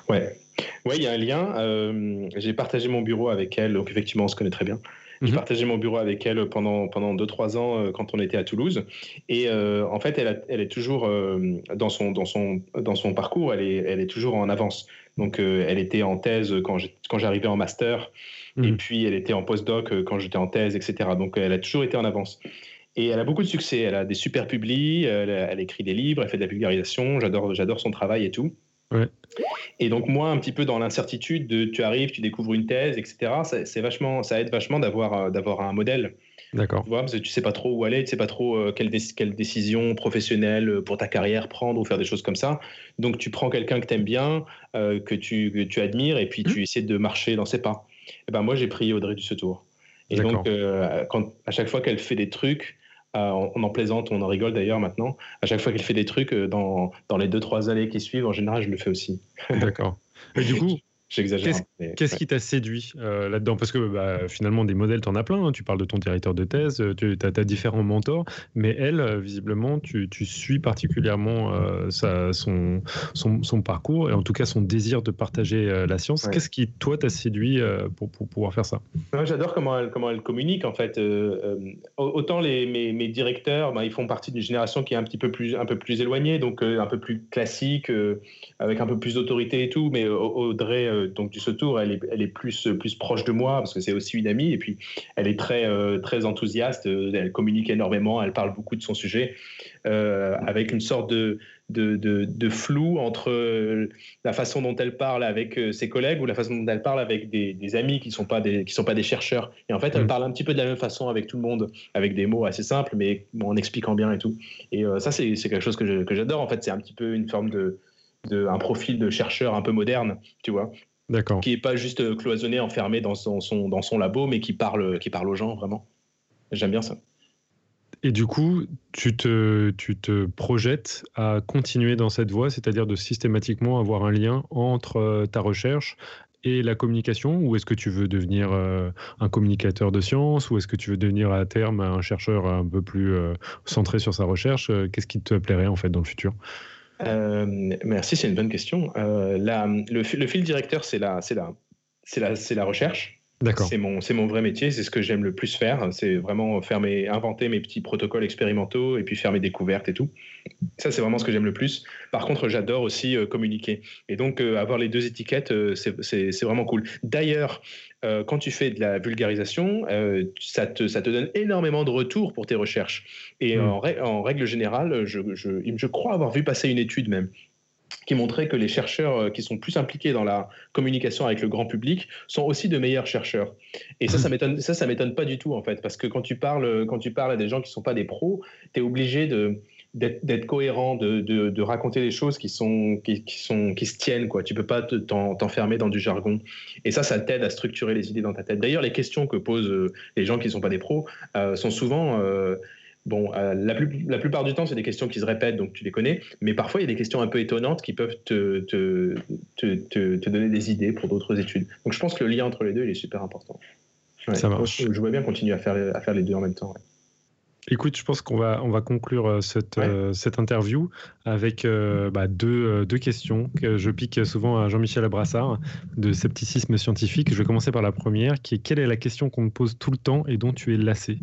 Speaker 2: Ouais, ouais, il y a un lien. Euh, j'ai partagé mon bureau avec elle, donc effectivement, on se connaît très bien. J'ai mhm. partagé mon bureau avec elle pendant pendant deux trois ans euh, quand on était à Toulouse. Et en fait, elle, elle est toujours dans son dans son dans son parcours, elle est elle est toujours en avance. Donc, euh, elle était en thèse quand j'arrivais en master, et mhm. puis elle était en postdoc euh, quand j'étais en thèse, etc. Donc, elle a toujours été en avance. Et elle a beaucoup de succès. Elle a des super publis, elle, écrit des livres, elle fait de la vulgarisation. J'adore, j'adore son travail et tout. Et donc moi, un petit peu dans l'incertitude de tu arrives, tu découvres une thèse, etc. C'est vachement, ça aide vachement d'avoir euh, d'avoir un modèle.
Speaker 4: D'accord.
Speaker 2: Tu vois, parce que tu sais pas trop où aller, tu sais pas trop euh, quelle, quelle, décision professionnelle euh, pour ta carrière prendre ou faire des choses comme ça. Donc tu prends quelqu'un que tu aimes bien, que, tu, que tu admires, et puis tu mmh. essaies de marcher dans ses pas. Et ben moi, j'ai pris Audrey Dussetour. Et donc, quand, à chaque fois qu'elle fait des trucs, on en plaisante, on en rigole d'ailleurs maintenant. À chaque fois qu'elle fait des trucs, dans, dans les deux, trois années qui suivent, en général, je le fais aussi.
Speaker 4: D'accord. Et du coup,
Speaker 2: J'exagère.
Speaker 4: Qu'est-ce qui t'a séduit euh, là-dedans? Parce que bah, finalement, des modèles, tu en as plein. Hein. Tu parles de ton directeur de thèse, euh, tu as, différents mentors, mais elle, euh, visiblement, tu, suis particulièrement son, son, parcours et en tout cas son désir de partager la science. Qu'est-ce qui, toi, t'a séduit pour, pour, pouvoir faire ça?
Speaker 2: J'adore comment elle, comment elle communique, en fait. autant les, mes, mes directeurs, bah, ils font partie d'une génération qui est un petit peu plus, un peu plus éloignée, donc un peu plus classique, avec un peu plus d'autorité et tout, mais Audrey euh, donc du Sautour, elle est, elle est plus, plus proche de moi parce que c'est aussi une amie et puis elle est très, euh, très enthousiaste, elle communique énormément, elle parle beaucoup de son sujet euh, avec une sorte de, de, de, flou entre la façon dont elle parle avec ses collègues ou la façon dont elle parle avec des, amis qui ne sont, pas des, qui sont pas des chercheurs. Et en fait, elle mm. parle un petit peu de la même façon avec tout le monde, avec des mots assez simples, mais en expliquant bien et tout. Et ça, c'est quelque chose que j'adore. En fait, c'est un petit peu une forme de, de, un profil de chercheur un peu moderne, tu vois.
Speaker 4: D'accord.
Speaker 2: Qui n'est pas juste euh, cloisonné, enfermé dans son, dans son labo, mais qui parle, qui parle aux gens, vraiment. J'aime bien ça.
Speaker 4: Et du coup, tu te, tu te projettes à continuer dans cette voie, c'est-à-dire de systématiquement avoir un lien entre euh, ta recherche et la communication Ou est-ce que tu veux devenir euh, un communicateur de science Ou est-ce que tu veux devenir à terme un chercheur un peu plus centré sur sa recherche? Qu'est-ce qui te plairait en fait dans le futur?
Speaker 2: Euh, merci, c'est une bonne question. Euh, le, fil directeur, c'est la, la, la, la recherche. C'est mon, mon vrai métier, c'est ce que j'aime le plus faire. C'est vraiment faire mes, inventer mes petits protocoles expérimentaux et puis faire mes découvertes et tout. Ça, c'est vraiment ce que j'aime le plus. Par contre, j'adore aussi euh, communiquer. Et donc, euh, avoir les deux étiquettes, euh, c'est vraiment cool. D'ailleurs, quand tu fais de la vulgarisation, ça te, ça, te, donne énormément de retours pour tes recherches. Et hmm. en, en, règle générale, je, je, je crois avoir vu passer une étude même qui montrait que les chercheurs euh, qui sont plus impliqués dans la communication avec le grand public sont aussi de meilleurs chercheurs. Et ça, ça m'étonne, ça, ça m'étonne pas du tout en fait, parce que quand tu parles, quand tu parles à des gens qui sont pas des pros, tu es obligé de d'être cohérent, de, de, raconter des choses qui sont qui, sont qui se tiennent quoi. Tu peux pas t'enfermer dans du jargon. Et ça, ça t'aide à structurer les idées dans ta tête. D'ailleurs, les questions que posent euh, les gens qui sont pas des pros euh, sont souvent Bon, euh, la, la, plupart du temps, c'est des questions qui se répètent, donc tu les connais, mais parfois, il y a des questions un peu étonnantes qui peuvent te, te, te, te donner des idées pour d'autres études. Donc je pense que le lien entre les deux, il est super important.
Speaker 4: Ça marche.
Speaker 2: Je, vois bien continuer à faire, à faire les deux en même temps.
Speaker 4: Écoute, je pense qu'on va, on va conclure euh, cette,
Speaker 2: Ouais.
Speaker 4: euh, cette interview avec euh, bah, deux, deux questions que je pique souvent à Jean-Michel Abrassard de scepticisme scientifique. Je vais commencer par la première, qui est quelle est la question qu'on te pose tout le temps et dont tu es lassé?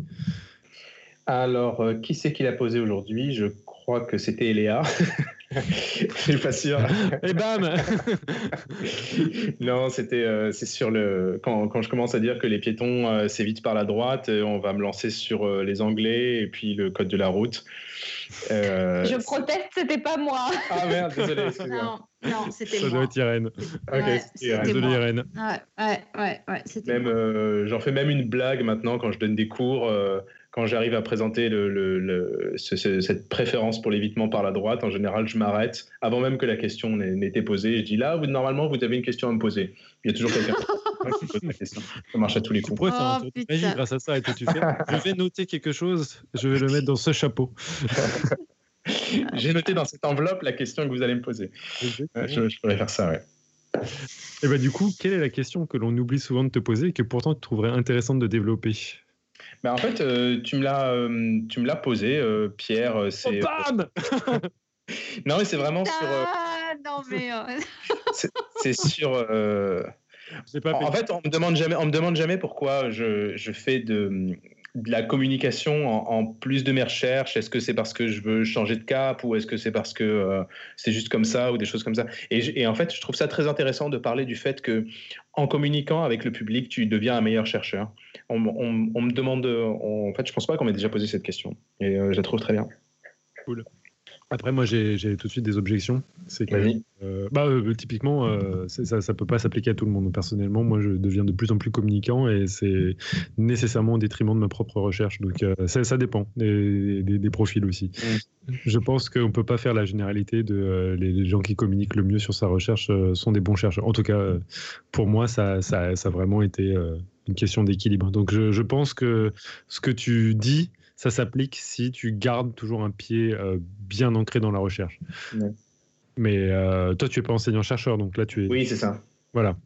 Speaker 2: Alors, euh, qui c'est qui l'a posé aujourd'hui? Je crois que c'était Eléa. Je suis pas sûr.
Speaker 4: Et bam
Speaker 2: non, c'était euh, c'est sur le quand, quand je commence à dire que les piétons euh, s'évitent par la droite, euh, on va me lancer sur euh, les Anglais et puis le code de la route. Euh,
Speaker 6: Je proteste, c'était pas moi.
Speaker 2: Ah merde, désolé.
Speaker 1: Non, non, c'était
Speaker 4: Ça
Speaker 1: moi.
Speaker 4: doit être Irène.
Speaker 2: Ok,
Speaker 1: Ouais,
Speaker 2: Irène.
Speaker 4: Désolé
Speaker 1: moi.
Speaker 4: Irène.
Speaker 1: Ouais, ouais, ouais, ouais, c'était
Speaker 2: Même, euh, j'en fais même une blague maintenant quand je donne des cours. Quand j'arrive à présenter le, le- le- ce- ce- cette préférence pour l'évitement par la droite, en général, je m'arrête avant même que la question n'ait n'ait été posée. Je dis là, vous, normalement, vous avez une question à me poser. Il y a toujours quelqu'un qui pose la question. Ça marche à tous les
Speaker 4: Tu
Speaker 2: coups.
Speaker 4: pourrais faire un
Speaker 1: Oh,
Speaker 4: tour de
Speaker 1: putain.
Speaker 4: magie grâce à ça. Et toi, tu fais, je vais noter quelque chose, je vais le mettre dans ce chapeau.
Speaker 2: J'ai noté dans cette enveloppe la question que vous allez me poser. Je, je pourrais faire ça, ouais.
Speaker 4: Et bah, du coup, quelle est la question que l'on oublie souvent de te poser et que pourtant tu trouverais intéressante de développer?
Speaker 2: Bah, en fait, euh, tu me l'as, euh, tu me l'as posé, euh, Pierre. euh,
Speaker 4: Oh,
Speaker 2: C'est
Speaker 4: bam
Speaker 2: non, mais c'est vraiment sur, euh,
Speaker 1: Ah, non, mais. euh,
Speaker 2: c'est- c'est sur. euh,
Speaker 4: pas
Speaker 2: En
Speaker 4: fait.
Speaker 2: fait, on me demande jamais, on me demande jamais pourquoi je, je fais de, de la communication en, plus de mes recherches? Est-ce que c'est parce que je veux changer de cap ou est-ce que c'est parce que euh, c'est juste comme ça ou des choses comme ça? Et, en fait, je trouve ça très intéressant de parler du fait que en communiquant avec le public, tu deviens un meilleur chercheur. On, me demande, on- en fait, je pense pas qu'on m'ait déjà posé cette question et euh, je la trouve très bien.
Speaker 4: Après, moi, j'ai tout de suite des objections. C'est que,
Speaker 2: Vas-y.
Speaker 4: euh, bah, euh, typiquement, euh, ça, ça peut pas s'appliquer à tout le monde. Personnellement, moi, je deviens de plus en plus communicant et c'est nécessairement au détriment de ma propre recherche. Donc, ça, ça dépend des, des- des profils aussi. Je pense qu'on peut pas faire la généralité de les, les gens qui communiquent le mieux sur sa recherche sont des bons chercheurs. En tout cas, pour moi, ça, ça, ça a vraiment été une question d'équilibre. Donc, je, je pense que ce que tu dis, ça s'applique si tu gardes toujours un pied euh, bien ancré dans la recherche.
Speaker 2: Ouais.
Speaker 4: Mais euh, toi, tu es pas enseignant-chercheur, donc là, tu es.
Speaker 2: Oui, c'est ça.
Speaker 4: Voilà.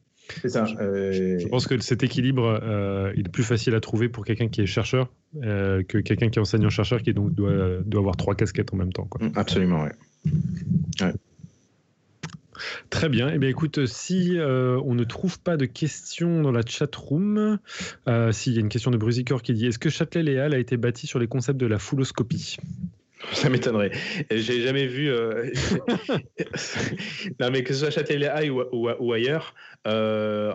Speaker 2: C'est ça. euh,
Speaker 4: Je pense que cet équilibre, euh, il est plus facile à trouver pour quelqu'un qui est chercheur euh, que quelqu'un qui est enseignant-chercheur qui donc doit, doit avoir trois casquettes en même temps. Quoi.
Speaker 2: Absolument, ouais.
Speaker 4: Très bien. Eh écoute, si euh, on ne trouve pas de questions dans la chat room, euh, s'il y a une question de Brusicor qui dit Est-ce que Châtelet-Léal a été bâti sur les concepts de la fouloscopie?
Speaker 2: Ça m'étonnerait. J'ai jamais vu. euh, non, mais que ce soit Châtelet ou, ou, ou ailleurs, euh,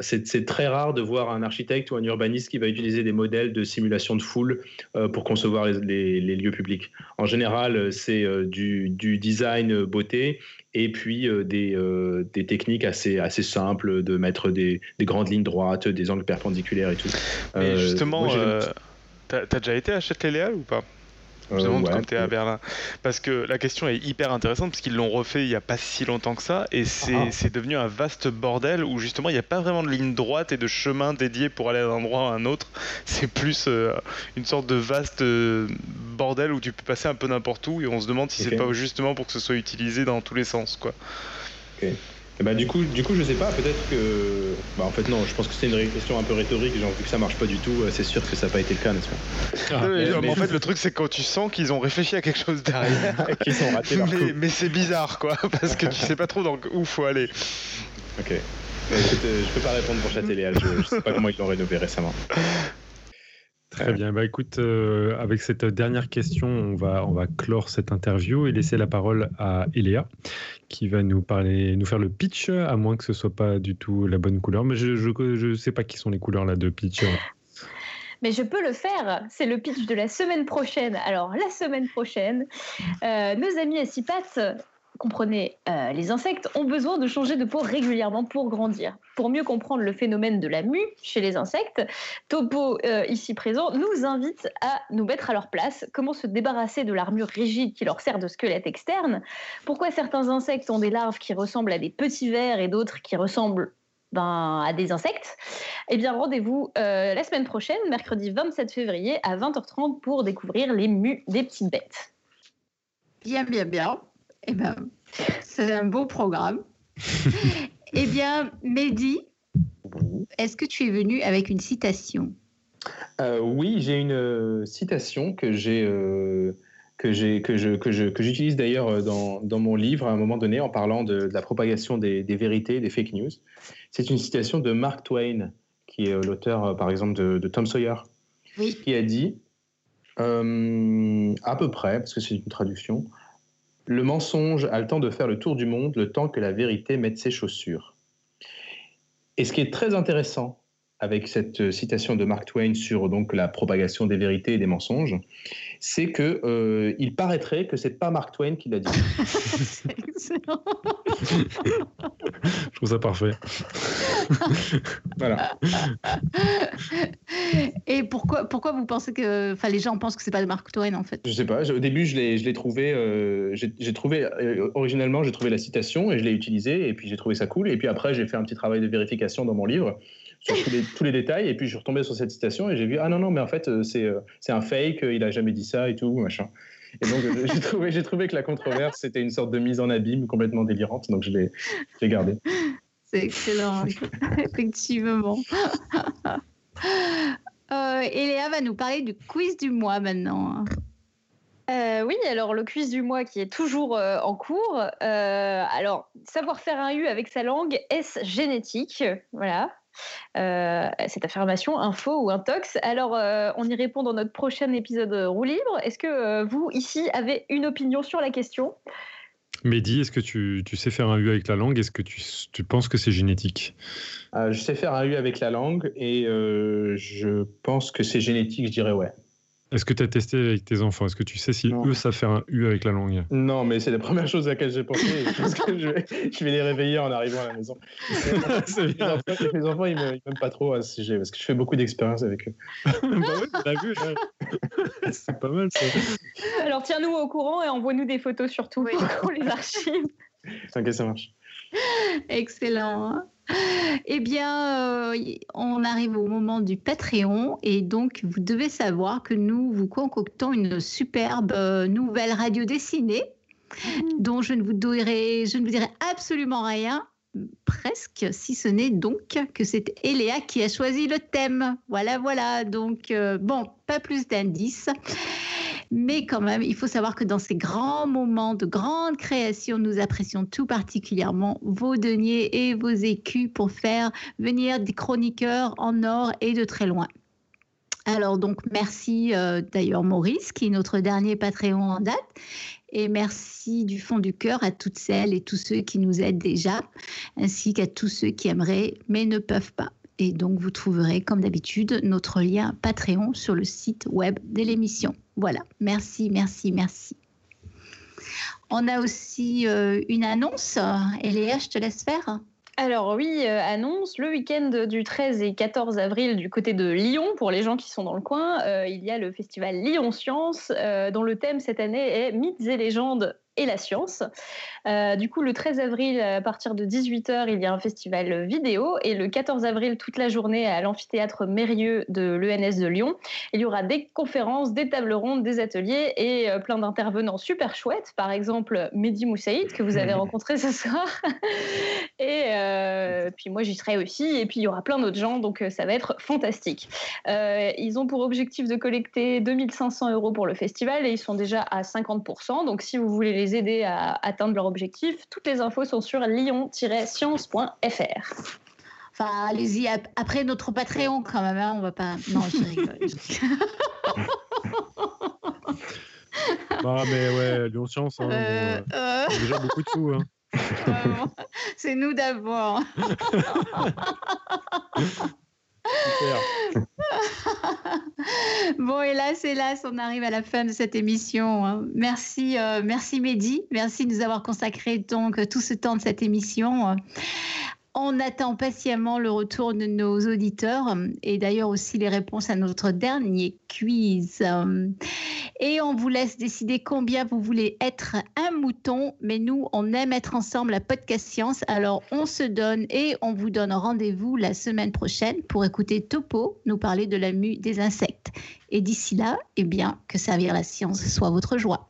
Speaker 2: c'est très rare de voir un architecte ou un urbaniste qui va utiliser des modèles de simulation de foule euh, pour concevoir les, les- les lieux publics. En général, c'est du, du design beauté et puis des, des techniques assez, assez simples de mettre des, des grandes lignes droites, des angles perpendiculaires et tout.
Speaker 3: Mais justement, t'as t'as déjà été à Châtelet-Léal ou pas? Je me
Speaker 2: euh,
Speaker 3: demande
Speaker 2: ouais,
Speaker 3: comme tu es à Berlin. Parce que la question est hyper intéressante, parce qu'ils l'ont refait il n'y a pas si longtemps que ça, et c'est
Speaker 2: Ah.
Speaker 3: c'est devenu un vaste bordel où justement il n'y a pas vraiment de ligne droite et de chemin dédié pour aller d'un endroit à un autre. C'est plus euh, une sorte de vaste euh, bordel où tu peux passer un peu n'importe où, et on se demande si c'est
Speaker 2: Ok.
Speaker 3: pas justement pour que ce soit utilisé dans tous les sens. quoi.
Speaker 2: Eh ben, du coup, du coup, je sais pas. Peut-être que, bah, en fait, non. Je pense que c'est une question un peu rhétorique. Genre, vu que ça marche pas du tout, euh, c'est sûr que ça n'a pas été le cas, n'est-ce pas?
Speaker 3: Non, mais,
Speaker 2: mais-
Speaker 3: en fait, le truc c'est quand tu sens qu'ils ont réfléchi à quelque chose derrière.
Speaker 2: Qu'ils ont raté leur coup.
Speaker 3: mais mais c'est bizarre quoi, parce que tu sais pas trop dans où faut aller.
Speaker 2: Ok. Mais écoute, euh, je peux pas répondre pour Châtelet-Léal. Je, je sais pas comment ils l'ont rénové récemment.
Speaker 4: Très bien. Bah, écoute, euh, avec cette dernière question, on va, on va clore cette interview et laisser la parole à Eléa, qui va nous parler, nous faire le pitch, à moins que ce soit pas du tout la bonne couleur. Mais je ne je sais pas qui sont les couleurs là de pitch.
Speaker 6: Mais je peux le faire. C'est le pitch de la semaine prochaine. Alors, la semaine prochaine, euh, nos amis à six pattes, comprenez, euh, les insectes, ont besoin de changer de peau régulièrement pour grandir. Pour mieux comprendre le phénomène de la mue chez les insectes, Topo, euh, ici présent, nous invite à nous mettre à leur place. Comment se débarrasser de l'armure rigide qui leur sert de squelette externe? Pourquoi certains insectes ont des larves qui ressemblent à des petits vers et d'autres qui ressemblent ben, à des insectes? Eh bien, rendez-vous euh, la semaine prochaine, mercredi 27 février à 20h30 pour découvrir les mus des petites bêtes.
Speaker 1: Bien, bien, bien. Eh ben, c'est un beau programme. eh bien, Mehdi, est-ce que tu es venu avec une citation?
Speaker 2: Euh, oui, j'ai une citation que j'ai euh, que j'ai que je que je que j'utilise d'ailleurs euh, dans, dans mon livre à un moment donné en parlant de, de la propagation des, des vérités, des fake news. C'est une citation de Mark Twain, qui est euh, l'auteur, par exemple, de, de Tom Sawyer,
Speaker 1: Oui.
Speaker 2: qui a dit euh, à peu près, parce que c'est une traduction, le mensonge a le temps de faire le tour du monde, le temps que la vérité mette ses chaussures. Et ce qui est très intéressant avec cette citation de Mark Twain sur donc la propagation des vérités et des mensonges, c'est que euh, il paraîtrait que c'est pas Mark Twain qui l'a dit.
Speaker 1: C'est excellent.
Speaker 4: Je trouve ça parfait.
Speaker 2: Voilà.
Speaker 1: Et pourquoi, pourquoi vous pensez que. Enfin, les gens pensent que c'est pas Mark Twain, en fait?
Speaker 2: Je sais pas. Au début, je l'ai, je l'ai trouvé. euh, j'ai, j'ai trouvé euh, originalement, j'ai trouvé la citation et je l'ai utilisée et puis j'ai trouvé ça cool. Et puis après, j'ai fait un petit travail de vérification dans mon livre sur tous les, tous les détails. Et puis je suis retombé sur cette citation et j'ai vu ah non non mais en fait euh, c'est euh, c'est un fake. euh, Il a jamais dit ça et tout machin. Et donc j'ai trouvé j'ai trouvé que la controverse c'était une sorte de mise en abîme complètement délirante. Donc je l'ai je l'ai gardé.
Speaker 1: C'est excellent, effectivement. Euh, et Léa va nous parler du quiz du mois maintenant.
Speaker 6: Euh, oui, alors le quiz du mois qui est toujours euh, en cours. Euh, alors, savoir faire un U avec sa langue, est-ce génétique? Voilà. Euh, cette affirmation, un faux ou un tox. Alors, euh, on y répond dans notre prochain épisode roue libre. Est-ce que euh, vous, ici, avez une opinion sur la question?
Speaker 4: Mehdi, est-ce que tu, tu sais faire un U avec la langue? Est-ce que tu, tu penses que c'est génétique?
Speaker 2: Euh, je sais faire un U avec la langue et euh, je pense que c'est génétique. Je dirais ouais.
Speaker 4: Est-ce que tu as testé avec tes enfants? Est-ce que tu sais si
Speaker 2: Non.
Speaker 4: eux savent faire un U avec la langue?
Speaker 2: Non, mais c'est la première chose à laquelle j'ai pensé. je pense que je vais, je vais les réveiller en arrivant à la maison.
Speaker 4: C'est
Speaker 2: Mes
Speaker 4: bien.
Speaker 2: enfants, mes enfants, ils ne m'aiment pas trop à ce sujet parce que je fais beaucoup d'expériences avec eux.
Speaker 4: bah ouais, vu. C'est pas mal ça.
Speaker 6: Alors, tiens-nous au courant et envoie-nous des photos surtout
Speaker 1: Oui.
Speaker 6: pour qu'on les archive.
Speaker 2: Ok, ça marche.
Speaker 1: Excellent. Eh bien, euh, on arrive au moment du Patreon et donc vous devez savoir que nous vous concoctons une superbe euh, nouvelle radio dessinée dont je ne vous dirai, je ne vous dirai absolument rien, presque, si ce n'est donc que c'est Eléa qui a choisi le thème. Voilà, voilà. Donc, euh, bon, pas plus d'indices. Mais quand même, il faut savoir que dans ces grands moments de grande création, nous apprécions tout particulièrement vos deniers et vos écus pour faire venir des chroniqueurs en or et de très loin. Alors donc merci euh, d'ailleurs Maurice qui est notre dernier Patreon en date et merci du fond du cœur à toutes celles et tous ceux qui nous aident déjà ainsi qu'à tous ceux qui aimeraient mais ne peuvent pas. Et donc vous trouverez comme d'habitude notre lien Patreon sur le site web de l'émission. Voilà, merci, merci, merci. On a aussi euh, une annonce. Eléa, je te laisse faire.
Speaker 6: Alors oui, euh, annonce, le week-end du 13 et 14 avril du côté de Lyon, pour les gens qui sont dans le coin, euh, il y a le festival Lyon Science, dont le thème cette année est Mythes et légendes et la science. Euh, du coup, le 13 avril, à partir de 18h, il y a un festival vidéo, et le 14 avril, toute la journée, à l'amphithéâtre Mérieux de l'ENS de Lyon, il y aura des conférences, des tables rondes, des ateliers et euh, plein d'intervenants super chouettes. Par exemple, Mehdi Moussaïd, que vous avez rencontré ce soir. et euh, puis moi, j'y serai aussi. Et puis, il y aura plein d'autres gens, donc ça va être fantastique. Ils ont pour objectif de collecter 2500 euros pour le festival et ils sont déjà à 50%. Donc, si vous voulez les aider à atteindre leur objectif, toutes les infos sont sur lyon-science.fr.
Speaker 1: Enfin, allez-y ap- après notre Patreon quand même. hein, on va pas. Non, je rigole.
Speaker 4: Bah, mais ouais, Lyon Science, hein, bon,
Speaker 1: Euh,
Speaker 4: euh,
Speaker 1: euh,
Speaker 4: c'est déjà beaucoup de sous. Hein.
Speaker 1: C'est nous d'abord. Bon, hélas, hélas, on arrive à la fin de cette émission. hein. Merci, euh, merci Mehdi. Merci de nous avoir consacré donc tout ce temps de cette émission. On attend patiemment le retour de nos auditeurs et d'ailleurs aussi les réponses à notre dernier quiz. Et on vous laisse décider combien vous voulez être un mouton, mais nous, on aime être ensemble la podcast science. Alors on se donne et on vous donne rendez-vous la semaine prochaine pour écouter Topo nous parler de la mue des insectes. Et d'ici là, eh bien, que servir la science soit votre joie.